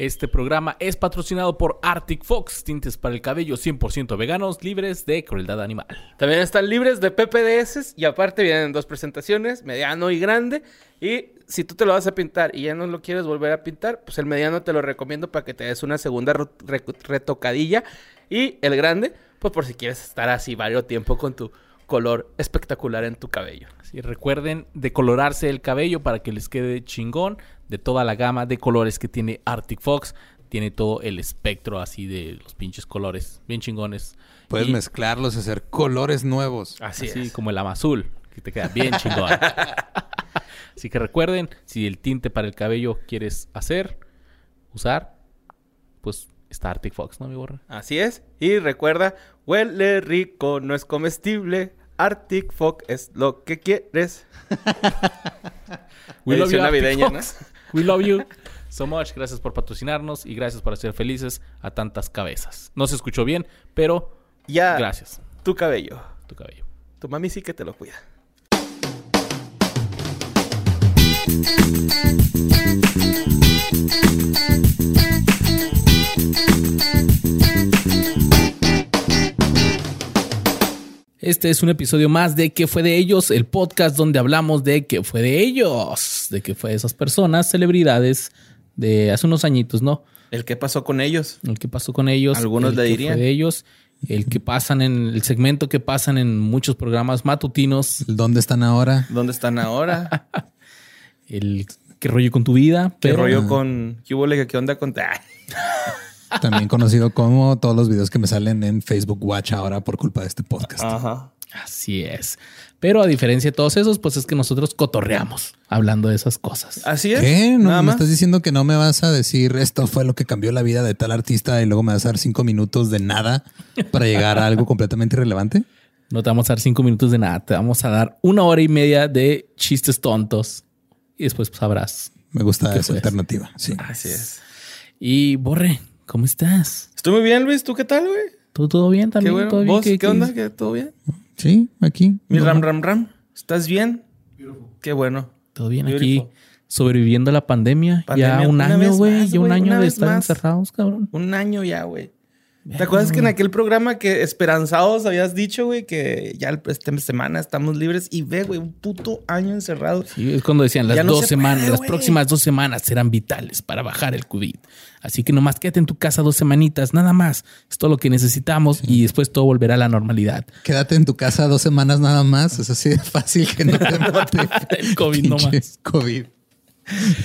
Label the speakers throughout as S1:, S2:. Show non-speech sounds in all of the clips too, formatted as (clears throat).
S1: Este programa es patrocinado por Arctic Fox, tintes para el cabello 100% veganos, libres de crueldad animal.
S2: También están libres de PPDS y aparte vienen dos presentaciones, mediano y grande. Y si tú te lo vas a pintar y ya no lo quieres volver a pintar, pues el mediano te lo recomiendo para que te des una segunda retocadilla. Y el grande, pues por si quieres estar así varios tiempo con tu color espectacular en tu cabello.
S1: Así recuerden decolorarse el cabello para que les quede chingón de toda la gama de colores que tiene Arctic Fox. Tiene todo el espectro así de los pinches colores, bien chingones.
S3: Puedes
S1: Y
S3: mezclarlos y hacer colores nuevos.
S2: Así,
S1: así
S2: es.
S1: como el amazul, que te queda bien chingón. (laughs) así que recuerden, si el tinte para el cabello quieres hacer, usar, pues está Arctic Fox, ¿no, mi borra?
S2: Así es. Y recuerda, huele rico, no es comestible. Arctic Fog es lo que quieres. (laughs)
S1: We love you,
S2: navideña,
S1: Fox. (laughs) We love you so much. Gracias por patrocinarnos y gracias por hacer felices a tantas cabezas. No se escuchó bien, pero
S2: Ya,
S1: gracias.
S2: tu cabello.
S1: Tu cabello.
S2: Tu mami sí que te lo cuida.
S1: Este es un episodio más de ¿Qué fue de ellos? El podcast donde hablamos de ¿Qué fue de ellos? De qué fue de esas personas, celebridades de hace unos añitos, ¿no?
S2: El que pasó con ellos.
S1: El que pasó con ellos.
S2: Algunos
S1: el
S2: le
S1: qué
S2: dirían.
S1: Fue de ellos. El que pasan en el segmento que pasan en muchos programas matutinos.
S3: ¿Dónde están ahora?
S2: ¿Dónde están ahora? (laughs)
S1: El qué rollo con tu vida.
S2: ¿Qué
S1: pero-
S2: rollo con... ¿Qué hubo? ¿Qué onda con...? (laughs)
S3: También conocido como todos los videos que me salen en Facebook Watch ahora por culpa de este podcast.
S2: Ajá.
S1: Así es. Pero a diferencia de todos esos, pues es que nosotros cotorreamos hablando de esas cosas.
S2: Así es.
S3: ¿Qué? ¿No
S2: Nada
S3: me
S2: más.
S3: estás diciendo que no me vas a decir esto fue lo que cambió la vida de tal artista y luego me vas a dar cinco minutos de nada para llegar a algo completamente irrelevante?
S1: No te vamos a dar cinco minutos de nada. Te vamos a dar una hora y media de chistes tontos. Y después pues, sabrás.
S3: Me gusta
S1: ¿Qué
S3: esa alternativa. Sí.
S2: Así es.
S1: Y Borre, ¿cómo estás?
S2: Estoy muy bien, Luis. ¿Tú qué tal, güey?
S1: ¿Todo, todo bien
S2: Qué
S1: también?
S2: bueno.
S1: ¿Todo bien?
S2: ¿Vos qué, onda? ¿Qué, ¿Todo bien?
S3: Sí, aquí.
S2: Mi
S3: No,
S2: Ram Ram Ram. ¿Estás bien? Qué bueno.
S1: Todo bien
S2: Beautiful.
S1: aquí. Sobreviviendo la pandemia.
S2: Pandemia
S1: ya un
S2: una
S1: año, güey. Ya un año de estar
S2: más.
S1: encerrados, cabrón.
S2: Un año ya, güey. ¿Te acuerdas que en aquel programa que esperanzados habías dicho, güey, que ya esta semana estamos libres? Y ve, güey, un puto año encerrado.
S1: Sí, es cuando decían las
S2: Ya no
S1: dos
S2: se
S1: semanas,
S2: puede,
S1: las
S2: güey.
S1: próximas dos semanas serán vitales para bajar el COVID. Así que nomás quédate en tu casa dos semanitas, nada más. Es todo lo que necesitamos y después todo volverá a la normalidad.
S3: Quédate en tu casa dos semanas nada más. Es así de fácil que no te (laughs) mate.
S1: El COVID no
S3: Pinche
S1: más.
S3: COVID.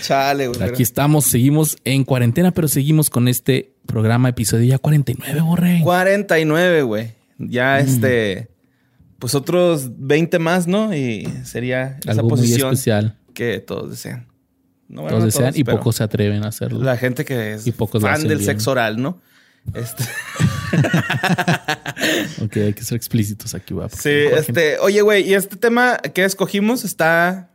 S2: Chale, güey.
S1: Aquí estamos, seguimos en cuarentena, pero seguimos con este programa, episodio ya 49, borre.
S2: 49, güey.
S1: Mm.
S2: Ya este. Pues otros 20 más, ¿no? Y sería esa
S1: Algo muy
S2: posición
S1: especial.
S2: que todos desean. No, bueno,
S1: Todos desean y pocos se atreven a hacerlo.
S2: La gente que es
S1: Y pocos lo
S2: fan del
S1: bien.
S2: sexo oral, ¿no? Este, (laughs)
S1: Ok, hay que ser explícitos aquí, porque
S2: sí, este. Oye, güey, y este tema que escogimos está.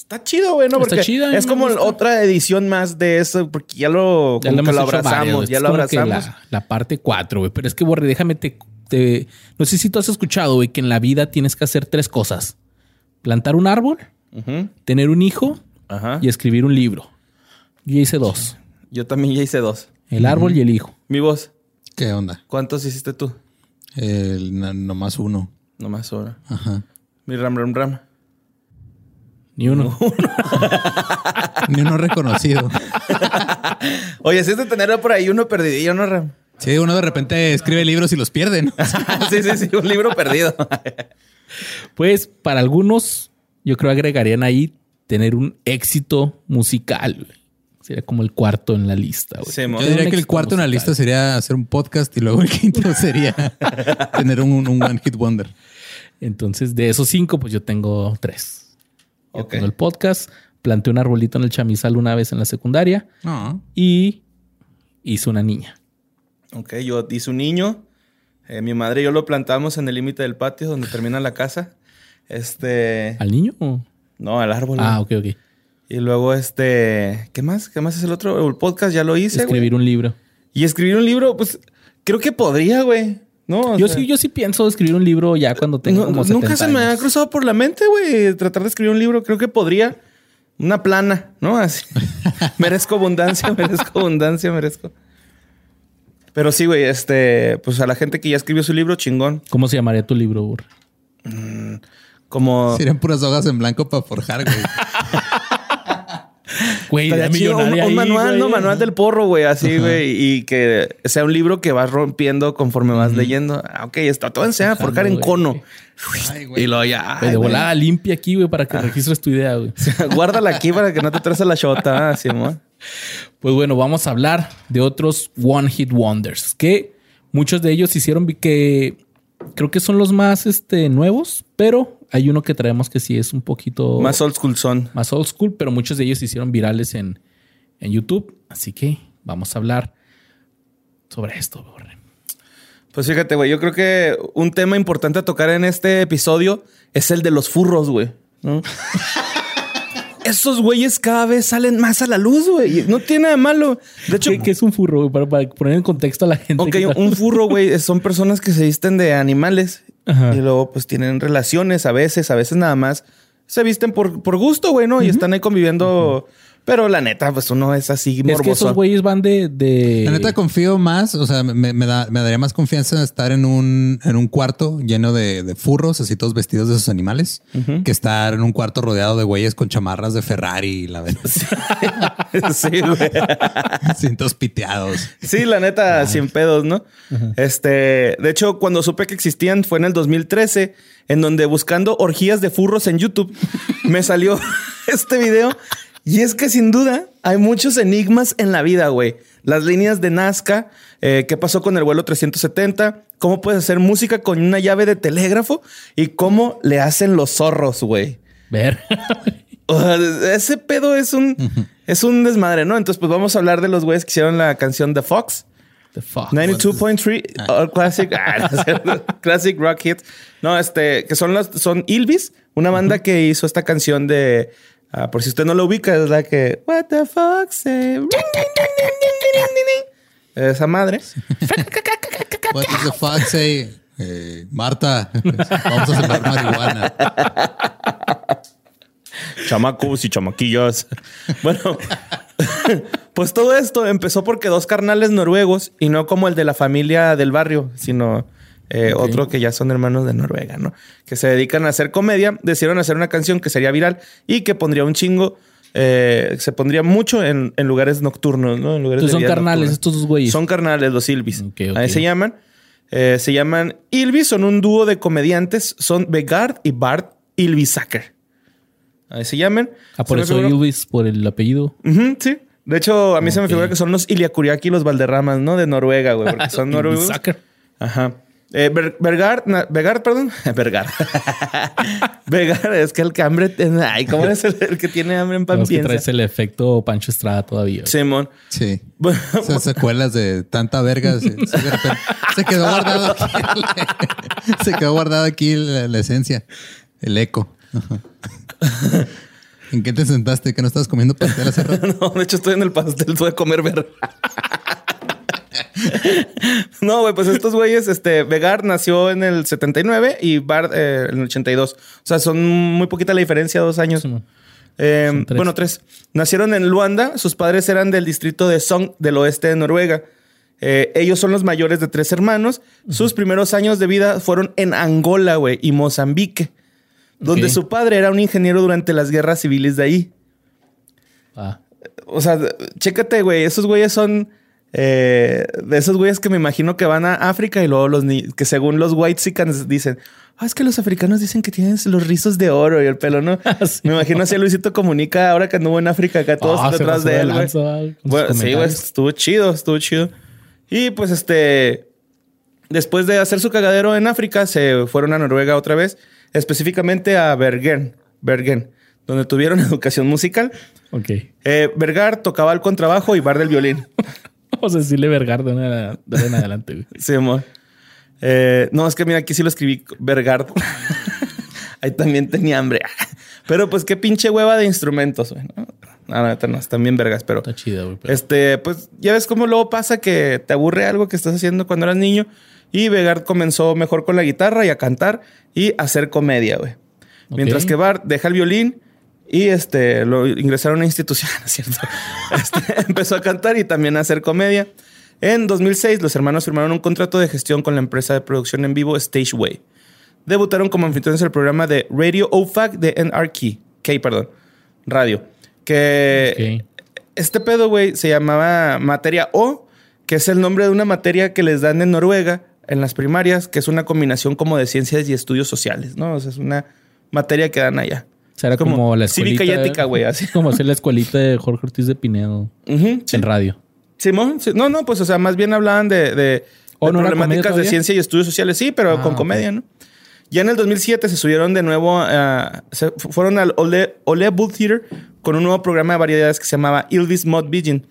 S2: Está chido, güey, ¿no?
S1: Está
S2: Porque
S1: chido, a mí
S2: es como otra edición más de eso, porque ya lo,
S1: Ya lo
S2: que abrazamos,
S1: varios.
S2: ya
S1: Es
S2: lo
S1: como que
S2: abrazamos.
S1: La, la parte 4, güey. Pero es que, Borre, déjame te, te- No sé si tú has escuchado, güey, que en la vida tienes que hacer tres cosas. Plantar un árbol, tener un hijo
S2: Ajá.
S1: y escribir un libro. Yo ya hice dos.
S2: Yo también ya hice dos.
S1: El árbol y el hijo.
S2: Mi voz,
S3: ¿Qué onda?
S2: ¿cuántos hiciste tú?
S3: El, no- nomás uno.
S2: Nomás ahora.
S3: Ajá.
S2: Mi ram ram ram.
S1: Ni uno.
S3: Ni uno (laughs) reconocido. (laughs)
S2: Oye, si es de tener por ahí uno perdidillo, ¿no, Ram?
S3: Sí, uno de repente escribe libros y los pierde. ¿no? (laughs)
S2: sí, sí, sí, un libro perdido.
S1: Pues para algunos, yo creo agregarían ahí tener un éxito musical. Sería como el cuarto en la lista.
S2: Sí.
S3: Yo diría que el cuarto en la lista sería hacer un podcast y luego el quinto sería tener un, un one hit wonder.
S1: Entonces, de esos cinco, pues yo tengo tres. Yo
S2: Ok.
S1: tengo el podcast, planté un arbolito en el chamizal una vez en la secundaria
S3: No.
S1: y hice una niña.
S2: Ok, yo hice un niño. Eh, mi madre y yo lo plantamos en el límite del patio donde (sighs) termina la casa. Este.
S1: ¿Al niño?
S2: No, al árbol.
S1: Ah, ok, ok.
S2: Y luego, este. ¿Qué más? ¿Qué más es el otro? El podcast ya lo hice. güey.
S1: Escribir un libro.
S2: Y escribir un libro, pues creo que podría, güey. No,
S1: Yo
S2: sea,
S1: sí, yo sí pienso escribir un libro ya cuando tengo
S2: no-
S1: como
S2: nunca
S1: 70
S2: se me ha cruzado por la mente, güey, tratar de escribir un libro. Creo que podría. Una plana, ¿no? Así. (laughs) merezco abundancia, (laughs) merezco abundancia, merezco. Pero sí, güey, este, pues a la gente que ya escribió su libro, chingón.
S1: ¿Cómo se llamaría tu libro, Burr?
S2: Como.
S3: Serían puras hojas en blanco para forjar, güey. (laughs)
S1: Güey,
S2: chido, un,
S1: ahí,
S2: manual,
S1: güey.
S2: ¿no? Manual del porro, güey, así, güey. Y que sea un libro que vas rompiendo conforme vas leyendo. Ah, ok, está todo enseña a forjar en cono.
S3: Ay, güey.
S2: Y luego ya. Ay,
S1: de volada limpia aquí, güey, para que registres tu idea, güey. (laughs)
S2: Guárdala aquí para que no te traes la shota, ah, Simón.
S1: Pues bueno, vamos a hablar de otros One Hit Wonders, que muchos de ellos hicieron que creo que son los más este, nuevos, pero hay uno que traemos que sí es un poquito
S2: Más old school son.
S1: más old school, pero muchos de ellos se hicieron virales en, en YouTube. Así que vamos a hablar sobre esto, Borre.
S2: Pues fíjate, güey, yo creo que un tema importante a tocar en este episodio es el de los furros, güey. ¿no? (laughs) Esos güeyes cada vez salen más a la luz, güey. No tiene nada de malo. De hecho,
S1: ¿Qué, qué es un furro? güey? Para, para poner en contexto a la gente.
S2: ok, un (laughs) furro, güey, son personas que se visten de animales
S1: Ajá.
S2: y luego pues tienen relaciones a veces, a veces nada más se visten por, por gusto, güey, ¿no? Y están ahí conviviendo. Pero la neta, pues uno es así
S1: Es
S2: morboso.
S1: que esos güeyes van de... de...
S3: La neta confío más, o sea, me, me da- me daría más confianza en estar en un, en un cuarto lleno de, de furros, así todos vestidos de esos animales, que estar en un cuarto rodeado de güeyes con chamarras de Ferrari y la verdad, (laughs)
S2: sí, güey. (laughs)
S3: cintos piteados.
S2: Sí, la neta, sin pedos, ¿no? Este, de hecho, cuando supe que existían fue en el 2013, en donde buscando orgías de furros en YouTube, me salió (laughs) este video. Y es que sin duda hay muchos enigmas en la vida, güey. Las líneas de Nazca, eh, qué pasó con el vuelo 370, cómo puedes hacer música con una llave de telégrafo y cómo le hacen los zorros, güey.
S1: Ver.
S2: O sea, ese pedo es un, es un desmadre, ¿no? Entonces, pues vamos a hablar de los güeyes que hicieron la canción The Fox.
S1: The fuck.
S2: 92.3 all classic (laughs) ah, no es cierto. classic rock hit. No, este que son las son Ilvis, una banda que hizo esta canción de ah, por si usted no lo ubica, es la que What the fuck say? Esa madre. (laughs)
S3: What the fuck say? Eh, Marta, (laughs) vamos a sembrar marihuana.
S2: Chamacos y chamaquillas. Bueno, (laughs) pues todo esto empezó porque dos carnales noruegos y no como el de la familia del barrio, sino eh, otro que ya son hermanos de Noruega, ¿no? Que se dedican a hacer comedia, decidieron hacer una canción que sería viral y que pondría un chingo, eh, se pondría mucho en, en lugares nocturnos, ¿no? En lugares
S1: Entonces
S2: de
S1: son carnales
S2: nocturna.
S1: estos dos güeyes.
S2: Son carnales los Ilvis. Ahí se llaman. Eh, se llaman Ilvis, son un dúo de comediantes. Son Vegard y Bart Ilvisacker. Ahí se llaman.
S1: Ah, por eso Ilvis, por el apellido.
S2: Sí. De hecho, a mí se me figura que son los Iliakuriaki y los Valderramas, ¿no? De Noruega, güey. Porque (laughs) son noruegos. Ajá. Eh, Ver- Vergard, na- Vegard, perdón. (laughs) Vergard. (laughs) Vegard, es que el que hambre. tiene- Ay, ¿cómo es el, el que tiene hambre en pan
S1: No, es que
S2: piensa?
S1: traes el efecto Pancho Estrada todavía.
S2: Simón.
S3: Sí.
S2: Bueno,
S3: Esas secuelas de tanta verga se, quedó guardado aquí. (laughs) se quedó guardada aquí la, la esencia, el eco. ¿En qué te sentaste? ¿Que no estabas comiendo pastel hace rato?
S2: No, de hecho estoy en el pastel, tuve que comer ver. (laughs) no, güey, pues estos güeyes, este, Vegard nació en el 79 y Bart eh, en el 82. O sea, son muy poquita la diferencia, dos años.
S1: Sí.
S2: Eh,
S1: tres.
S2: bueno, tres. Nacieron en Luanda, sus padres eran del distrito de Sogn, del oeste de Noruega. Eh, ellos son los mayores de tres hermanos. Sus primeros años de vida fueron en Angola, güey, y Mozambique, donde su padre era un ingeniero durante las guerras civiles de ahí.
S1: Ah.
S2: O sea, chécate, güey. Esos güeyes son eh, de esos güeyes que me imagino que van a África y luego los que según los white dicen, ah, es que los africanos dicen que tienen los rizos de oro y el pelo, ¿no? (laughs)
S1: Sí.
S2: Me imagino así a Luisito Comunica ahora que anduvo en África, acá todos
S1: Ah, se
S2: detrás de él, güey. Bueno, sí, güey, estuvo chido, estuvo chido. Y pues este, después de hacer su cagadero en África, se fueron a Noruega otra vez, específicamente a Bergen, Bergen, donde tuvieron (laughs) educación musical.
S1: Ok.
S2: Eh, Vergar tocaba el contrabajo y Bar del violín. (laughs)
S1: Vamos a decirle Vergar de una- de en adelante, güey. (laughs)
S2: Sí, amor. Eh, no, es que mira, aquí sí lo escribí Vergar. (laughs) Ahí también tenía hambre. (laughs) Pero pues qué pinche hueva de instrumentos, güey. No, no, neta no, están bien vergas, pero...
S1: Está chida, güey. pero-
S2: Este, pues ya ves cómo luego pasa que te aburre algo que estás haciendo cuando eras niño. Y Vegard comenzó mejor con la guitarra y a cantar y a hacer comedia, güey. Mientras que Bart deja el violín Y este, lo ingresaron a una institución, (laughs) ¿no es cierto? Este, (laughs) empezó a cantar y también a hacer comedia. En 2006, los hermanos firmaron un contrato de gestión con la empresa de producción en vivo Stageway. Debutaron como anfitriones del programa de Radio OFAC de NRK, K, perdón, radio. Que este pedo, güey, se llamaba Materia O, que es el nombre de una materia que les dan en Noruega en las primarias, que es una combinación como de ciencias y estudios sociales, ¿no? O sea, es una materia que dan allá.
S1: Sea, era como, la escuelita.
S2: Cívica y ética, güey, así. (laughs)
S1: Como hacer la escuelita de Jorge Ortiz de Pinedo en radio.
S2: Simón, sí. no, no, pues, o sea, más bien hablaban de, de,
S1: ¿O no era
S2: problemáticas de ciencia y estudios sociales, sí, pero
S1: Ah,
S2: con comedia, ¿no? Ya en el 2007 se subieron de nuevo, a- se fu- fueron al Ole, Ole Bull Theater con un nuevo programa de variedades que se llamaba Ilvis Mod Vision,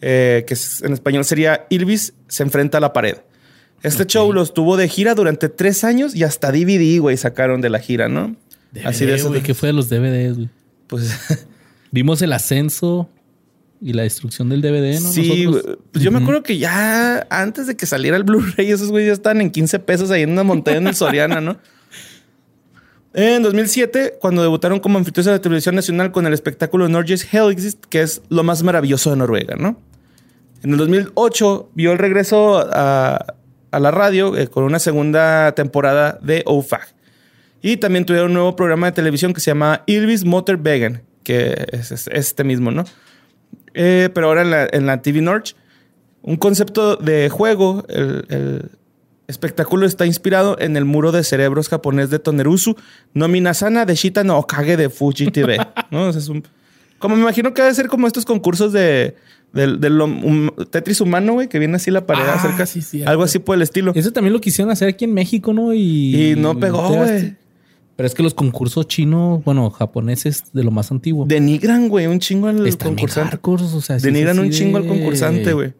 S2: eh, que en español sería Ilvis se enfrenta a la pared. Este show los tuvo de gira durante tres años y hasta DVD, güey, sacaron de la gira, ¿no? Así de
S1: güey. ¿Qué fue de los DVDs, güey?
S2: Pues (laughs)
S1: Vimos el ascenso y la destrucción del DVD, ¿no?
S2: Sí,
S1: Nosotros.
S2: pues yo me acuerdo que ya antes de que saliera el Blu-ray, esos güeyes ya estaban en 15 pesos ahí en una montaña en el Soriana, ¿no? (laughs) En 2007, cuando debutaron como anfitriones de la televisión nacional con el espectáculo Norges Helgist, que es lo más maravilloso de Noruega, ¿no? En el 2008 vio el regreso a, a la radio eh, con una segunda temporada de OFAG. Y también tuvieron un nuevo programa de televisión que se llama Ilvis Motor Vegan, que es, es este mismo, ¿no? Eh, pero ahora en la, en la TV Norge, un concepto de juego, el, el espectáculo está inspirado en el muro de cerebros japonés de Tonerusu, no Minasana de Shita no Okage de Fuji TV. ¿no? Es un- como me imagino que debe ser como estos concursos de, del del hum- Tetris humano, güey, que viene así la pared
S1: Ah,
S2: acerca.
S1: sí,
S2: algo así por el estilo.
S1: Eso también lo quisieron hacer aquí en México, ¿no? Y,
S2: Y no pegó, güey.
S1: Pero es que los concursos chinos, bueno, japoneses de lo más antiguo.
S2: Denigran, güey, un chingo al
S1: Están
S2: concursante.
S1: hardcore, o sea, sí es
S2: Denigran un chingo al concursante, güey.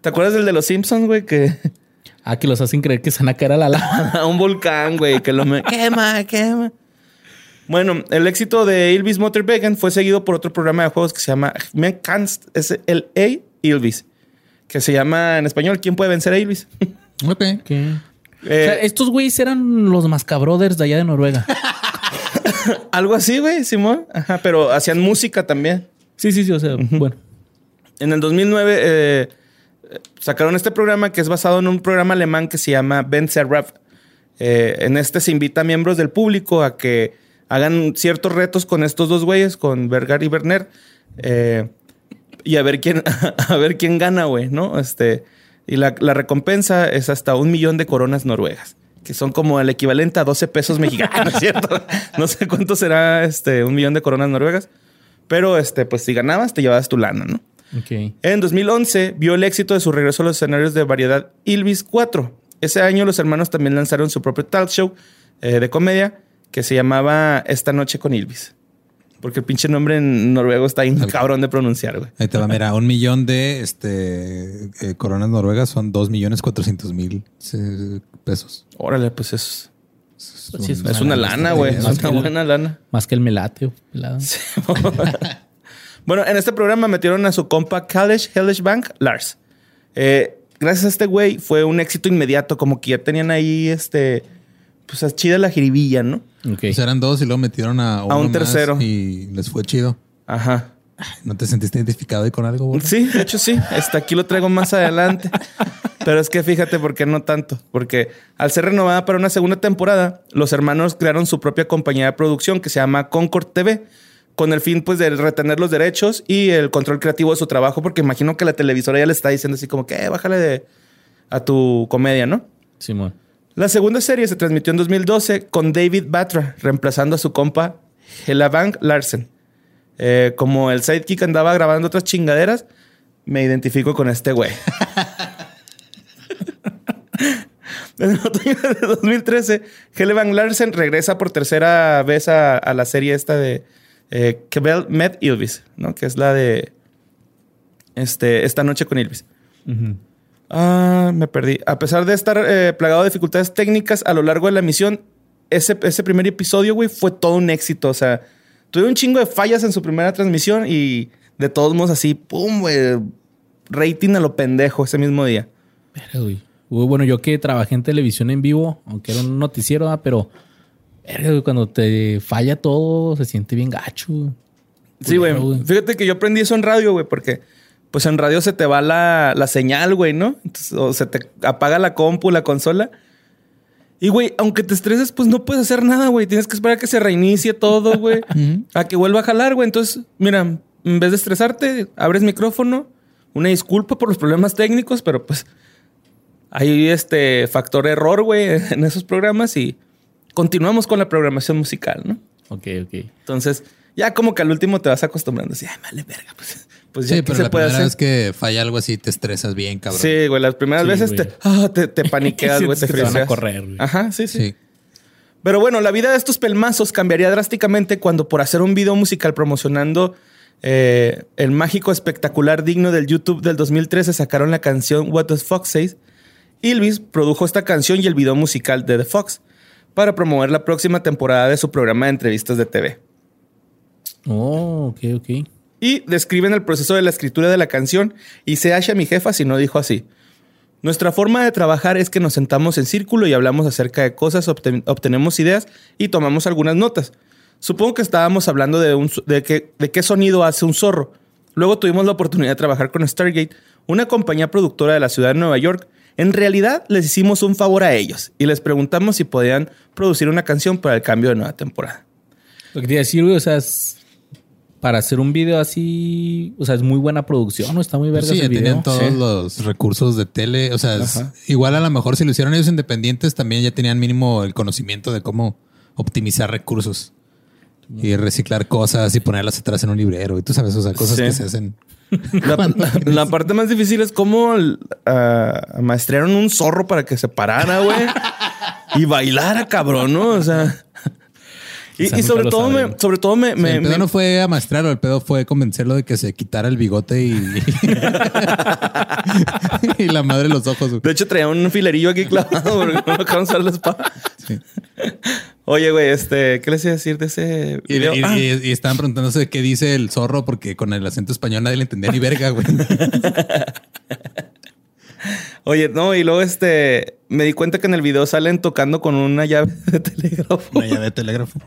S2: ¿Te acuerdas del de los Simpsons, güey? Que (laughs)
S1: Ah, que los hacen creer que se van a caer a la lava. (laughs)
S2: a un volcán, güey, que lo me... (laughs) quema, quema. Bueno, el éxito de Ilvis Motor Vegan fue seguido por otro programa de juegos que se llama Me Canst, es el A Ilvis, que se llama en español ¿Quién puede vencer a Ilvis?
S3: Ok.
S1: ¿Qué?
S2: Eh,
S1: o sea, estos güeyes eran los mascabrothers de allá de Noruega. (laughs)
S2: algo así, güey, Simón. Ajá, pero hacían música también.
S1: Sí, sí, sí. O sea, bueno.
S2: En el 2009 eh, sacaron este programa que es basado en un programa alemán que se llama Ben Serraf. Eh, en este se invita a miembros del público a que hagan ciertos retos con estos dos güeyes, con Bergar y Werner, eh, y a ver quién, (laughs) a ver quién gana, güey, ¿no? Este, y la, la recompensa es hasta un millón de coronas noruegas, que son como el equivalente a 12 pesos mexicanos, (laughs) ¿cierto? No sé cuánto será este, un millón de coronas noruegas, pero este, pues si ganabas, te llevabas tu lana, ¿no?
S1: Ok.
S2: En 2011 vio el éxito de su regreso a los escenarios de variedad Ilvis 4. Ese año los hermanos también lanzaron su propio talk show eh, de comedia que se llamaba Esta noche con Ilvis. Porque el pinche nombre en noruego está ahí cabrón de pronunciar, güey.
S3: Ahí te va, mira, un millón de este eh, coronas noruegas son dos millones cuatrocientos mil eh, pesos.
S2: Órale, pues es,
S1: Sí, es
S2: es una lana, güey. Es una
S1: el-
S2: buena lana.
S1: Más que el melate. pelado. (laughs)
S2: Bueno, en este programa metieron a su compa Kalesh Hellish Bank, Lars. Eh, gracias a este güey fue un éxito inmediato, como que ya tenían ahí este, pues a chida la jiribilla, ¿no?
S1: Ok.
S3: Pues eran dos y luego metieron a, uno
S2: un
S3: más
S2: tercero.
S3: y les fue chido.
S2: Ajá.
S3: ¿No te sentiste identificado ahí con algo?
S2: Sí, de hecho sí. Hasta aquí lo traigo más adelante. (laughs) Pero es que fíjate por qué no tanto. Porque al ser renovada para una segunda temporada, los hermanos crearon su propia compañía de producción que se llama Concord TV, con el fin pues de retener los derechos y el control creativo de su trabajo, porque imagino que la televisora ya le está diciendo así como que "Eh, bájale de, a tu comedia, ¿no?
S1: Simón.
S2: La segunda serie se transmitió en 2012 con David Batra, reemplazando a su compa Helavang Larsen. Eh, como el sidekick andaba grabando otras chingaderas, me identifico con este güey. (laughs) en el otoño de 2013, Hellevan Larsen regresa por tercera vez a, a la serie esta de eh, Kebel Met Ilvis, ¿no? Que es la de este, Esta noche con Ilvis. Ah, me perdí. A pesar de estar eh, plagado de dificultades técnicas a lo largo de la emisión, ese, ese primer episodio, güey, fue todo un éxito. O sea, tuve un chingo de fallas en su primera transmisión y de todos modos así, pum, güey, rating a lo pendejo ese mismo día.
S1: Pero, güey. Bueno, yo que trabajé en televisión en vivo, aunque era un noticiero, ¿verdad? pero Verga, güey, cuando te falla todo, se siente bien gacho.
S2: Sí, güey. Fíjate que yo aprendí eso en radio, güey, porque pues en radio se te va la, la señal, güey, ¿no? Entonces, o se te apaga la compu, la consola. Y, güey, aunque te estreses, pues no puedes hacer nada, güey. Tienes que esperar a que se reinicie todo, (laughs) güey. a que vuelva a jalar, güey. Entonces, mira, en vez de estresarte, abres micrófono. Una disculpa por los problemas técnicos, pero pues hay este factor error, güey, (laughs) en esos programas y continuamos con la programación musical, ¿no?
S1: Ok, ok.
S2: Entonces, ya como que al último te vas acostumbrando. Así, ay, vale, verga. Pues, pues ya
S3: Sí,
S2: ¿qué
S3: pero
S2: se
S3: la
S2: puede
S3: primera
S2: hacer.
S3: vez que falla algo así te estresas bien, cabrón.
S2: Sí, güey, las primeras
S1: Sí,
S2: veces te, ah, te, te (laughs) paniqueas, güey, te
S1: que te van a
S2: friseas.
S1: correr, güey.
S2: Ajá, sí, sí,
S3: Sí.
S2: Pero bueno, la vida de estos pelmazos cambiaría drásticamente cuando por hacer un video musical promocionando eh, el mágico espectacular digno del YouTube del 2013 sacaron la canción What Does Fox Say. Ilvis produjo esta canción y el video musical de The Fox para promover la próxima temporada de su programa de entrevistas de TV.
S1: Oh, ok, ok.
S2: Y describen el proceso de la escritura de la canción y se hacha mi jefa si no dijo así. Nuestra forma de trabajar es que nos sentamos en círculo y hablamos acerca de cosas, obten- obtenemos ideas y tomamos algunas notas. Supongo que estábamos hablando de, un, de, qué, sonido hace un zorro. Luego tuvimos la oportunidad de trabajar con Stargate, una compañía productora de la ciudad de Nueva York. En realidad les hicimos un favor a ellos y les preguntamos si podían producir una canción para el cambio de nueva temporada.
S1: Lo que te iba o sea, para hacer un video así, o sea, es muy buena producción, ¿no? Está muy verga
S3: Sí,
S1: ese
S3: ya
S1: video.
S3: tenían todos
S2: Sí.
S3: los recursos de tele. O sea, es- igual a lo mejor si lo hicieron ellos independientes, también ya tenían mínimo el conocimiento de cómo optimizar recursos y reciclar cosas y ponerlas atrás en un librero. Y tú sabes, o sea, cosas
S2: Sí.
S3: que se hacen.
S2: La, (laughs) la parte más difícil es cómo uh, maestrearon un zorro para que se parara, güey. y bailara, cabrón, ¿no? O sea. Y, sobre todo, me, sobre todo me,
S3: Sí,
S2: me-
S3: el pedo
S2: me-
S3: no fue amaestrarlo, el pedo fue convencerlo de que se quitara el bigote y, (laughs) y la madre los ojos. güey.
S2: De hecho, traía un filerillo aquí clavado porque no me dejaron usar la espada.
S3: Sí.
S2: Oye, güey, este, ¿qué les iba a decir de ese
S3: Y,
S2: video?
S3: y-
S2: Ah,
S3: y- y estaban preguntándose qué dice el zorro porque con el acento español nadie le entendía ni verga, güey. (laughs)
S2: Oye, no, y luego este, me di cuenta que en el video salen tocando con una llave (laughs) de telégrafo.
S3: Una llave de telégrafo.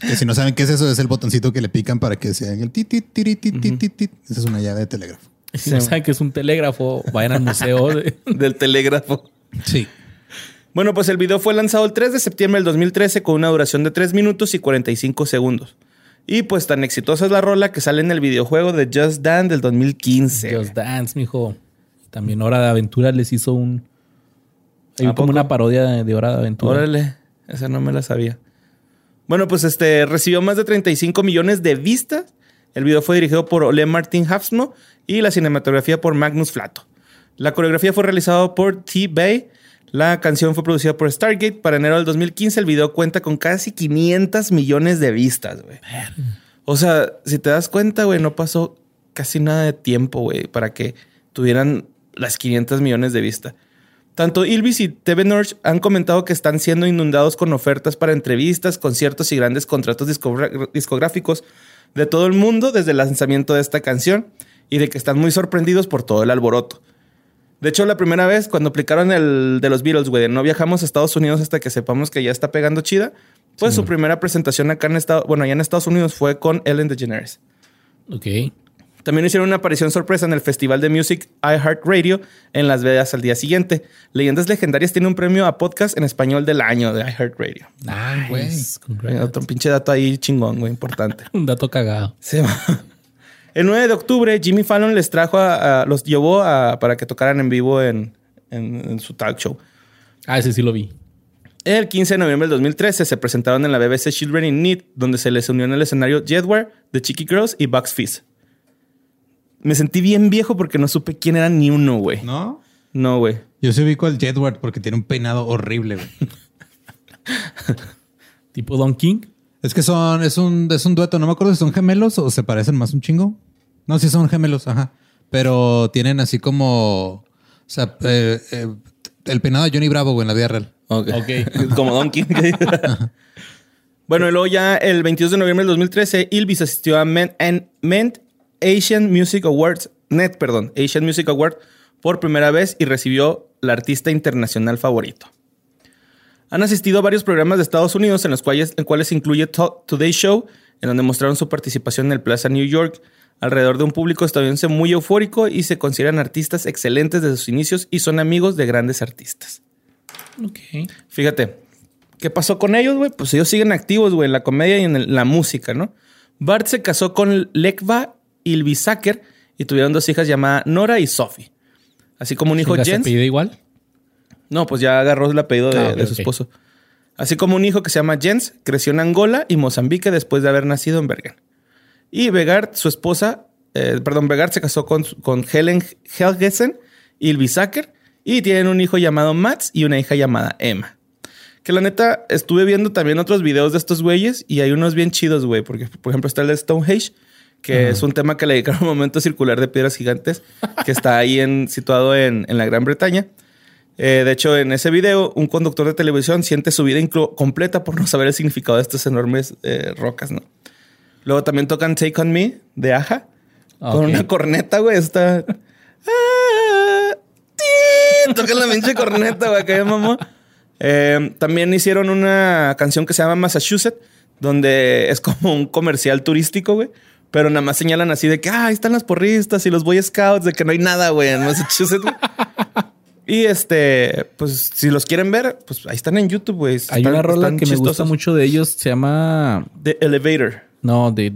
S3: Que si no saben qué es eso, es el botoncito que le pican para que se haga el tit, tit, tiri, tit, tit, tit, tit. Esa es una llave de telégrafo.
S1: Si no saben que es un telégrafo, vayan al museo. de- (laughs)
S2: del telégrafo.
S3: Sí.
S2: Bueno, pues el video fue lanzado el 3 de septiembre del 2013 con una duración de 3 minutos y 45 segundos. Y pues tan exitosa es la rola que sale en el videojuego de Just Dance del 2015.
S1: Just Dance, mijo. También Hora de Aventura les hizo un... Hay
S2: ¿A
S1: como
S2: poco?
S1: una parodia de, de Hora de Aventura.
S2: Órale, esa no me la sabía. Bueno, pues este recibió más de 35 millones de vistas. El video fue dirigido por Ole Martin Hafsmo y la cinematografía por Magnus Flato. La coreografía fue realizada por T. Bay. La canción fue producida por Stargate. Para enero del 2015 el video cuenta con casi 500 millones de vistas, güey. O sea, si te das cuenta, güey, no pasó casi nada de tiempo, güey, para que tuvieran las 500 millones de vistas. Tanto Ilvis y TV North han comentado que están siendo inundados con ofertas para entrevistas, conciertos y grandes contratos discográficos de todo el mundo desde el lanzamiento de esta canción y de que están muy sorprendidos por todo el alboroto. De hecho, la primera vez cuando aplicaron el de los Beatles, güey, de no viajamos a Estados Unidos hasta que sepamos que ya está pegando chida, pues su primera presentación acá en Estados, bueno, allá en Estados Unidos fue con Ellen DeGeneres.
S1: Ok.
S2: También hicieron una aparición sorpresa en el Festival de Music iHeartRadio en Las Vegas al día siguiente. Leyendas Legendarias tiene un premio a podcast en español del año de iHeartRadio.
S3: Ah, güey.
S1: Nice. Congrats.
S2: Otro pinche dato ahí chingón, güey, importante. (laughs)
S1: Un dato cagado.
S2: Sí. El 9 de octubre, Jimmy Fallon les trajo a, a- los llevó a- para que tocaran en vivo en, en- en su talk show.
S1: Ah, ese sí lo vi.
S2: El 15 de noviembre del 2013 se presentaron en la BBC Children in Need, donde se les unió en el escenario Jedward, The Chicky Girls y Bugs Fizz. Me sentí bien viejo porque no supe quién era ni uno, güey.
S3: ¿No?
S2: No, güey.
S3: Yo se ubico al Jedward porque tiene un peinado horrible, güey. (laughs)
S1: Tipo Don King.
S3: Es que son, es un, es un dueto. No me acuerdo si son gemelos o se parecen más un chingo. No, sí son gemelos, ajá. Pero tienen así como, o sea, eh, eh, el peinado de Johnny Bravo, güey, en la vida real.
S2: Ok.
S1: Ok. (laughs)
S2: Como Don King. (laughs) bueno, y luego ya el 22 de noviembre del 2013, Ilvis asistió a Men, and Ment Asian Music Awards, NET, perdón, Asian Music Award por primera vez y recibió la artista internacional favorito. Han asistido a varios programas de Estados Unidos en los cuales, en cuales incluye To- Today Show, en donde mostraron su participación en el Plaza New York, alrededor de un público estadounidense muy eufórico y se consideran artistas excelentes desde sus inicios y son amigos de grandes artistas.
S1: Ok.
S2: Fíjate, ¿qué pasó con ellos, güey? Pues ellos siguen activos, güey, en la comedia y en el- la música, ¿no? Bart se casó con Lekva Ilvisaker y tuvieron dos hijas llamadas Nora y Sophie. Así como un hijo
S1: Chinga, ¿se
S2: Jens.
S1: igual?
S2: No, pues ya agarró el apellido de,
S1: Ah,
S2: de su esposo. Así como un hijo que se llama Jens, creció en Angola y Mozambique después de haber nacido en Bergen. Y Vegard, su esposa, eh, perdón, Vegard se casó con, con Helen Helgesen y Ilvisaker y tienen un hijo llamado Mats y una hija llamada Emma. Que la neta, estuve viendo también otros videos de estos güeyes y hay unos bien chidos, güey. Porque, por ejemplo, está el de Stonehenge, que es un tema que le dedicaron a un momento circular de piedras gigantes, que está ahí en, situado en, en la Gran Bretaña. Eh, de hecho, en ese video, un conductor de televisión siente su vida completa por no saber el significado de estas enormes eh, rocas, ¿no? Luego también tocan Take On Me de Aja, con
S1: Ok.
S2: una corneta, güey. Está... Ah. Tocan la pinche corneta, güey, que mamá. Eh, también hicieron una canción que se llama Massachusetts, donde es como un comercial turístico, güey. Pero nada más señalan así de que, ah, ahí están las porristas y los Boy Scouts, de que no hay nada, güey, en Massachusetts. (laughs) Y este, pues si los quieren ver, pues ahí están en YouTube, güey.
S1: Hay
S2: Están-
S1: una rola que me gusta mucho de ellos. Se llama...
S2: The Elevator,
S1: No, de...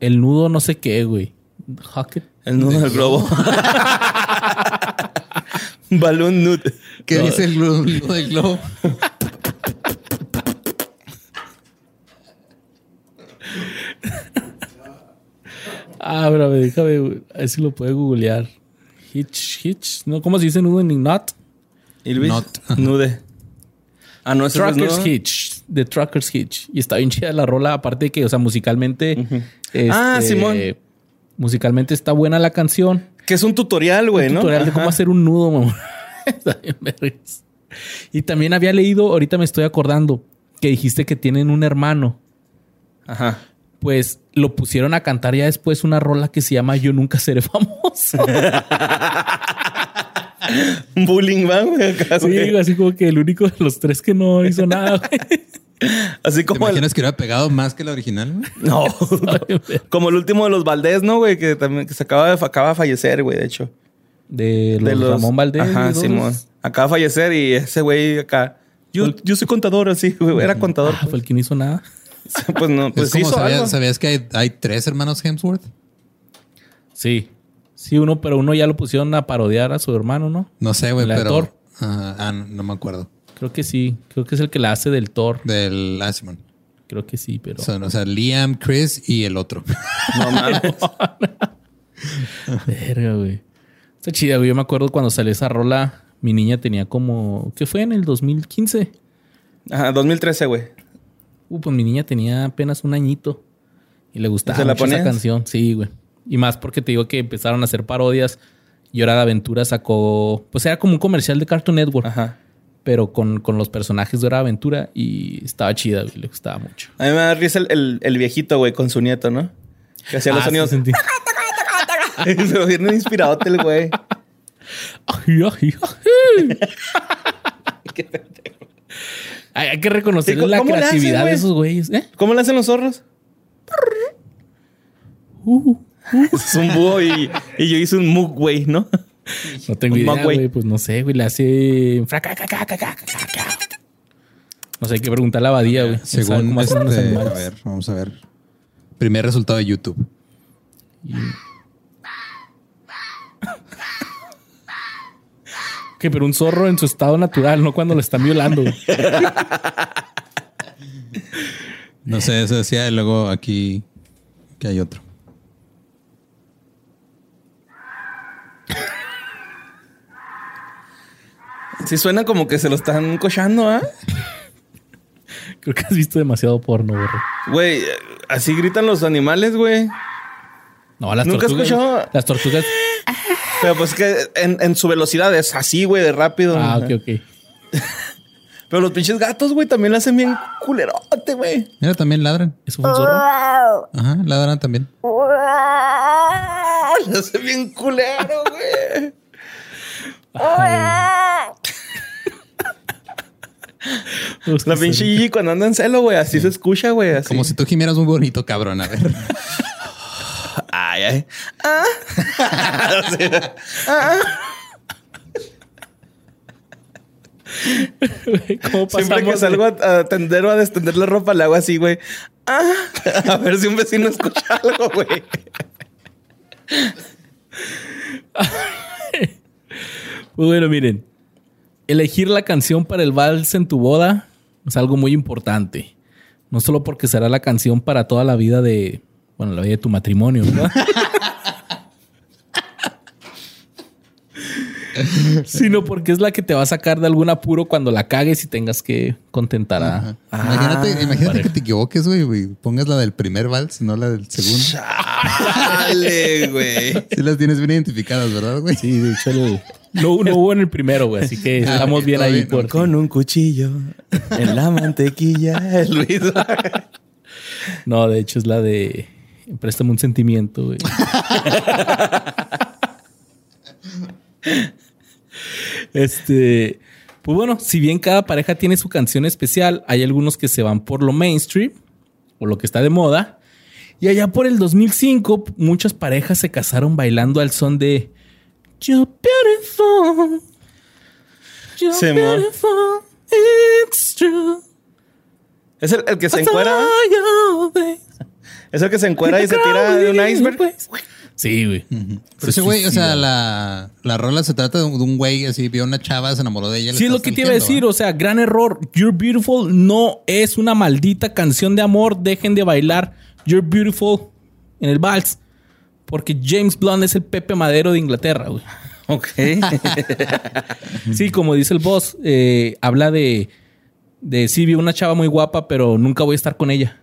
S1: El nudo no sé qué, güey. Hocket. (laughs)
S2: el nudo del globo. Balloon Nude.
S3: ¿Qué dice el lo del globo?
S1: Ah, pero déjame, a ver si lo puede googlear. Hitch, hitch. No, ¿cómo se dice nudo en Not?
S2: ¿Y Luis?
S3: Not. (laughs)
S2: Nude. Ah, no, ese no es
S1: Truckers. Hitch. The Truckers Hitch. Y está bien chida la rola, aparte de que, o sea, musicalmente. este,
S2: Ah, Simón.
S1: Musicalmente está buena la canción.
S2: Que es un tutorial, güey,
S1: un
S2: ¿no?
S1: tutorial de
S2: Ajá.
S1: cómo hacer un nudo, mamá. (laughs) Está bien vergas. Y también había leído, ahorita me estoy acordando, que dijiste que tienen un hermano.
S2: Ajá.
S1: Pues lo pusieron a cantar ya después una rola que se llama Yo nunca seré famoso. (laughs)
S2: Bullying, va, güey. acá,
S1: sí, así como que el único de los tres que no hizo nada. güey.
S2: Así
S3: ¿Te
S2: como el,
S3: imaginas que hubiera pegado más que la original? güey?
S2: No. (laughs) Como el último de los Valdés, ¿no, güey? Que también que se acaba de, acaba de fallecer, güey, de hecho.
S1: De, los
S2: de los
S1: Ramón Valdés.
S2: Ajá. Simón. Acaba de fallecer y ese güey acá. Yo, yo soy contador, así, güey. Era contador.
S1: Ah, fue el que no hizo nada. (laughs)
S2: pues no, pues hizo
S3: sabías,
S2: algo.
S3: sabías que hay, hay tres hermanos Hemsworth.
S1: Sí. Sí, uno, pero uno ya lo pusieron a parodiar a su hermano, ¿no?
S3: No sé, güey,
S1: ¿La de
S3: pero.
S1: Thor?
S3: Ajá, ah, no, no me acuerdo.
S1: Creo que sí. Creo que es el que la hace del Thor.
S3: Del Simón.
S1: Creo que sí, pero.
S3: Son, o sea, Liam, Chris y el otro.
S2: No (laughs) mames. (laughs)
S1: Verga, güey. Está chida, güey. Yo me acuerdo cuando salió esa rola, mi niña tenía como. ¿Qué fue? En el 2015.
S2: Ajá, 2013, güey.
S1: Uh, pues mi niña tenía apenas un añito. Y le gustaba
S2: ¿Se la
S1: mucho esa canción. Sí, güey. Y más porque te digo que empezaron a hacer parodias. Y Hora de Aventura sacó. Pues era como un comercial de Cartoon Network.
S2: Ajá.
S1: Pero con, con los personajes de Hora de Aventura. Y estaba chida, güey. Le gustaba mucho.
S2: A mí me da risa el, el, el viejito, güey, con su nieto, ¿no? Que hacía los
S1: Ah,
S2: sonidos.
S1: sí, (laughs) sentí.
S2: Pero bien inspirado el güey. (laughs)
S1: Ay, ay, ay. Hay, hay que reconocer
S2: ¿Y cómo-
S1: la
S2: hacen,
S1: creatividad de esos güeyes. ¿Eh?
S2: ¿Cómo le hacen los zorros?
S1: Uh, (laughs)
S2: Es un búho y, y yo hice un mug, güey, ¿no?
S1: no tengo
S2: Un
S1: idea, güey. Pues no sé, güey. Le hace... No sé, hay que preguntarle a la abadía, güey.
S3: Según
S1: cómo hacen los
S3: este, a ver, vamos a ver. Primer resultado de YouTube.
S1: Que pero un zorro en su estado natural, no cuando lo están violando.
S3: No sé, eso decía y luego aquí que hay otro.
S2: Sí suena como que se lo están cochando, ¿ah? (laughs)
S1: Creo que has visto demasiado porno, güey.
S2: Güey, así gritan los animales, güey.
S1: No, las
S2: ¿Nunca
S1: tortugas. Las tortugas.
S2: Pero pues que en, en su velocidad es así, güey, de rápido.
S1: Ah, ok, ok. (laughs)
S2: Pero los pinches gatos, güey, también le hacen bien culerote, güey.
S3: Mira, también ladran.
S1: ¿Eso fue un zorro?
S3: Ajá, ladran también.
S2: Le hacen bien culero, güey. La pinche Gigi cuando anda en celo, güey, así se escucha, güey. Así.
S3: Como si tú gimieras muy bonito, cabrón. A ver. (laughs)
S2: Ay, ay. Ah. (laughs)
S1: ¿Cómo
S2: Siempre que salgo a, a tender o a destender la ropa, le hago así, güey. Ah. A ver si un vecino escucha algo, güey.
S1: Pues bueno, miren. Elegir la canción para el vals en tu boda es algo muy importante. No solo porque será la canción para toda la vida de, bueno, la vida de tu matrimonio, ¿verdad? Sino (laughs) porque es la que te va a sacar de algún apuro cuando la cagues y tengas que contentar a...
S3: imagínate imagínate
S1: pareja.
S3: que te equivoques, güey, güey. Pongas la del primer vals, no la del segundo.
S2: Dale, güey.
S3: Sí las tienes bien identificadas, ¿verdad, güey?
S1: Sí, de hecho, el- no, no hubo en el primero, güey. Así que
S3: Ah,
S1: estamos bien ahí.
S3: bien,
S1: por
S2: Con un cuchillo en la mantequilla, Luis. (laughs)
S1: No, de hecho es la de... Préstame un sentimiento, güey. este... Pues bueno, si bien cada pareja tiene su canción especial, hay algunos que se van por lo mainstream o lo que está de moda. Y allá por el 2005, muchas parejas se casaron bailando al son de You're beautiful. You're
S2: Sí,
S1: beautiful. It's true.
S2: Es el, el que se encuera. Es el que se encuera y se tira de un iceberg.
S1: Sí, güey.
S3: Pero ese güey, o sea, la, la rola se trata de un güey así, vio una chava, se enamoró de ella.
S1: Sí, es lo que te iba a decir. O sea, gran error. You're Beautiful no es una maldita canción de amor. Dejen de bailar You're Beautiful en el vals. Porque James Blunt es el Pepe Madero de Inglaterra, güey. (laughs)
S2: Ok. (laughs)
S1: Sí, como dice el boss, eh, habla de, de sí, vi una chava muy guapa, pero nunca voy a estar con ella.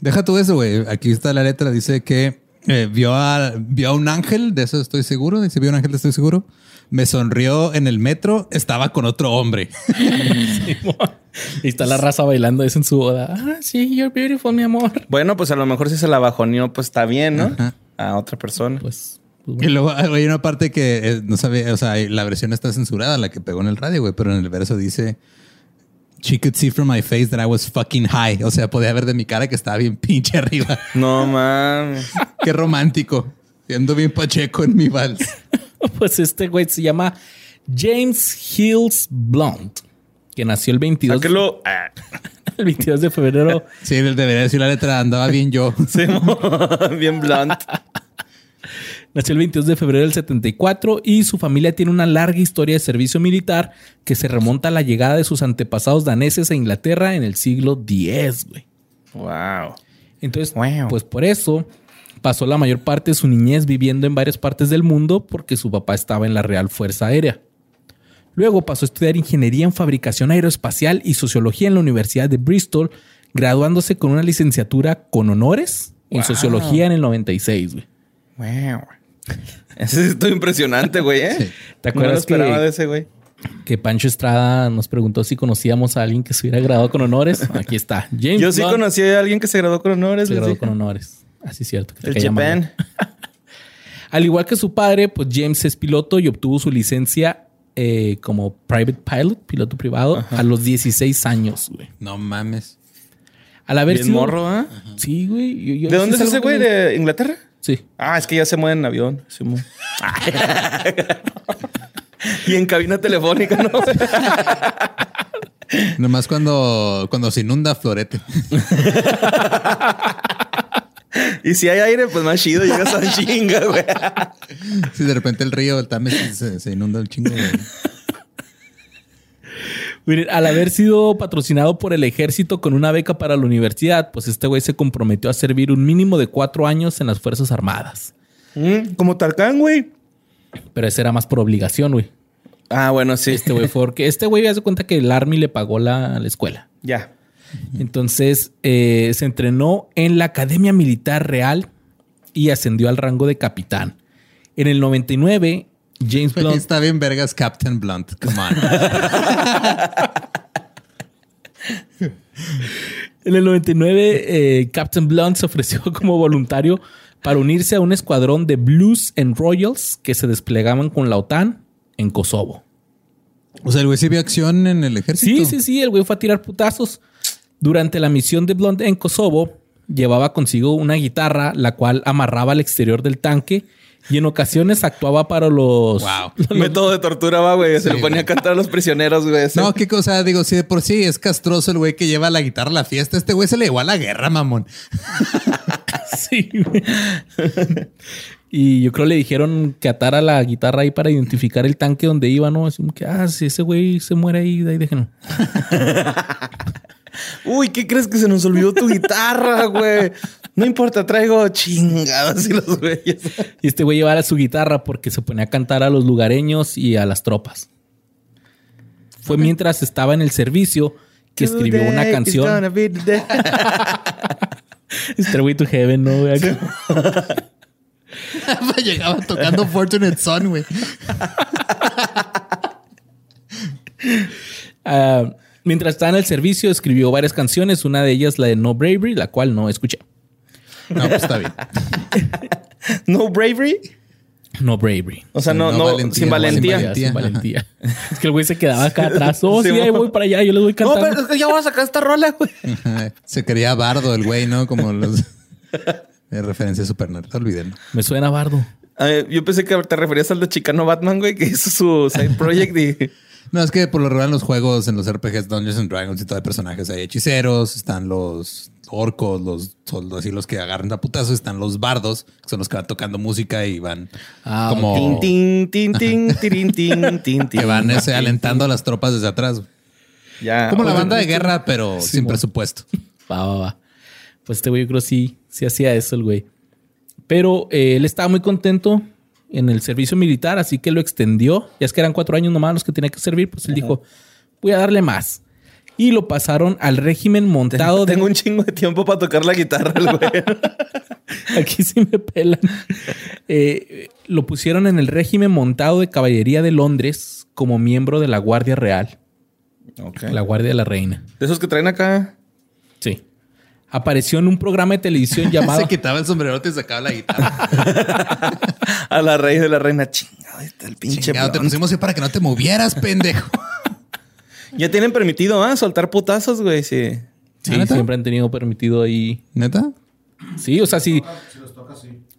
S3: Deja tú eso, güey. Aquí está la letra. Dice que eh, vio, a, vio a un ángel, de eso estoy seguro. Dice, vio a un ángel, de estoy seguro. Me sonrió en el metro, estaba con otro hombre. (laughs) (laughs)
S1: y está la raza bailando eso en su boda. Ah, sí, You're Beautiful, mi amor.
S2: bueno, pues a lo mejor si se la bajoneó, pues está bien, ¿no?
S3: Ajá.
S2: A otra persona.
S1: Pues, pues,
S3: Y luego hay una parte que eh, no sabe, o sea, la versión está censurada, la que pegó en el radio, güey, pero en el verso dice. She could see from my face that I was fucking high. O sea, podía ver de mi cara que estaba bien pinche arriba.
S2: No mames. (laughs)
S3: Qué romántico. Siendo bien pacheco en mi vals. (laughs)
S1: Pues este güey se llama James Hills Blunt, que nació el 22,
S2: Sáquelo. Ah, (laughs)
S1: el 22 de febrero.
S3: Sí, debería decir la letra, andaba bien yo.
S2: sí, bien blunt.
S1: Nació el 22 de febrero del 74 y su familia tiene una larga historia de servicio militar que se remonta a la llegada de sus antepasados daneses a Inglaterra en el siglo X, güey.
S2: Wow.
S1: Entonces,
S2: Wow.
S1: pues por eso pasó la mayor parte de su niñez viviendo en varias partes del mundo porque su papá estaba en la Real Fuerza Aérea. Luego pasó a estudiar ingeniería en fabricación aeroespacial y sociología en la Universidad de Bristol, graduándose con una licenciatura con honores en
S2: Wow.
S1: sociología en el 96, güey.
S2: Wow. (laughs) Ese sí estuvo impresionante, güey, ¿eh?
S3: Sí.
S1: ¿Te
S2: No lo
S1: acuerdas
S2: esperaba
S1: que-
S2: de ese, güey.
S1: que Pancho Estrada nos preguntó si conocíamos a alguien que se hubiera graduado con honores. (laughs) Aquí está. James
S2: Yo sí conocí a alguien que se graduó con honores.
S1: se graduó
S2: dije.
S1: con honores. Así es cierto. que
S2: El. Japan. (laughs)
S1: Al igual que su padre, pues James es piloto y obtuvo su licencia eh, como private pilot, piloto privado, a los 16 años, güey.
S3: No mames.
S1: Al haber
S2: Bien
S1: sido...
S2: morro, ¿ah?
S1: Sí, güey. Yo- yo-
S2: ¿De dónde es ese güey? ¿De Inglaterra?
S1: Sí.
S2: Ah, es que ya se mueve en avión. Se mueve. (laughs) y en cabina telefónica, ¿no?
S3: Nomás cuando, cuando se inunda florete. (laughs)
S2: y si hay aire, pues más chido. Llegas a chinga, güey.
S3: Si de repente el río, el Tames, se, se inunda el chingo. güey. (laughs)
S1: Miren, al haber sido patrocinado por el ejército con una beca para la universidad, pues este güey se comprometió a servir un mínimo de cuatro años en las Fuerzas Armadas.
S2: Mm, como Tarkan, güey.
S1: Pero ese era más por obligación, güey.
S2: Ah, bueno, sí.
S1: Este güey fue porque este güey hace cuenta que el Army le pagó la, la escuela.
S2: Ya.
S1: Entonces eh, se entrenó en la Academia Militar Real y ascendió al rango de capitán. En el 99, James Blunt
S3: Está bien vergas Captain Blunt. Come on. (laughs)
S1: En el 99, eh, Captain Blunt se ofreció (laughs) como voluntario para unirse a un escuadrón de Blues and Royals que se desplegaban con la OTAN en Kosovo.
S3: O sea, el güey sí vio acción en el ejército.
S1: Sí, sí, sí, el güey fue a tirar putazos. Durante la misión de Blonde en Kosovo, llevaba consigo una guitarra, la cual amarraba al exterior del tanque y en ocasiones actuaba para los...
S3: Wow. (laughs)
S2: Método de tortura, va, güey. Se le ponía a cantar a los prisioneros, güey.
S3: No, qué cosa, digo, si de por sí es castroso el güey que lleva la guitarra a la fiesta, este güey se le llevó a la guerra, mamón. (laughs)
S1: Sí, güey. Y yo creo le dijeron que atara la guitarra ahí para identificar el tanque donde iba, ¿no? Así como que, ah, si ese güey se muere ahí, de ahí déjenlo. (laughs)
S2: Uy, ¿qué crees que se nos olvidó tu guitarra, güey? No importa, traigo chingadas y los güeyes.
S1: Y este güey llevaba su guitarra porque se ponía a cantar a los lugareños y a las tropas. Fue mientras estaba en el servicio que escribió una canción. (laughs) Stairway to Heaven, ¿no? güey? (laughs)
S3: Llegaba tocando Fortunate Son, güey. (laughs)
S1: Ah, mientras estaba en el servicio, escribió varias canciones. Una de ellas, la de No Bravery, la cual no escuché.
S3: No, pues está bien. (laughs)
S2: No bravery.
S1: No Bravery.
S2: O sea, no,
S3: No
S2: no,
S3: valentía,
S2: sin
S3: no
S2: valentía.
S3: valentía.
S1: Sin valentía. es que el güey se quedaba acá atrás. Oh, sí,
S2: Sí,
S1: ahí voy para allá. Yo les voy
S2: No,
S1: cantando.
S2: pero es que ya voy a sacar esta rola, güey.
S3: Ajá. Se quería bardo el güey, ¿no? Como los... (laughs) De referencia Super Nerd, olvídenlo.
S1: Me suena bardo.
S2: Eh, yo pensé que te referías al de Chicano Batman, güey, que hizo su side project y... (laughs)
S3: No, es que por lo regular en los juegos, en los RPGs, Dungeons and Dragons y todo hay personajes. Hay hechiceros, están los orcos, los soldados y los que agarran a putazos, están los bardos, que son los que van tocando música y van
S1: Ah,
S3: como
S2: Tin, tin, tin, tin, (laughs) tirin, tin, tin, tin.
S3: que van ese, alentando a las tropas desde atrás.
S2: Ya.
S3: Como la banda de guerra, pero sin presupuesto.
S1: Va, va, va. Pues este güey yo creo sí, sí hacía eso el güey. Pero eh, él estaba muy contento en el servicio militar, así que lo extendió. Ya es que eran cuatro años nomás los que tenía que servir, pues él dijo, voy a darle más. Y lo pasaron al régimen montado de...
S2: Tengo un chingo de tiempo para tocar la guitarra, el güey. (laughs)
S1: Aquí sí me pelan. Eh, lo pusieron en el régimen montado de caballería de Londres como miembro de la Guardia Real, la Guardia de la Reina.
S2: De esos que traen acá.
S1: Sí. Apareció en un programa de televisión (laughs) llamado...
S3: Se quitaba el sombrerote y sacaba la guitarra. (laughs)
S2: A la raíz de la reina. Chingado, está el pinche
S3: Chingado, te pusimos ahí para que no te movieras, pendejo.
S2: Ya tienen permitido, ¿ah? Soltar putazos, güey, sí.
S1: Sí,
S3: ¿Ah, neta?
S1: siempre han tenido permitido ahí.
S3: ¿Neta?
S1: Sí, o sea, si,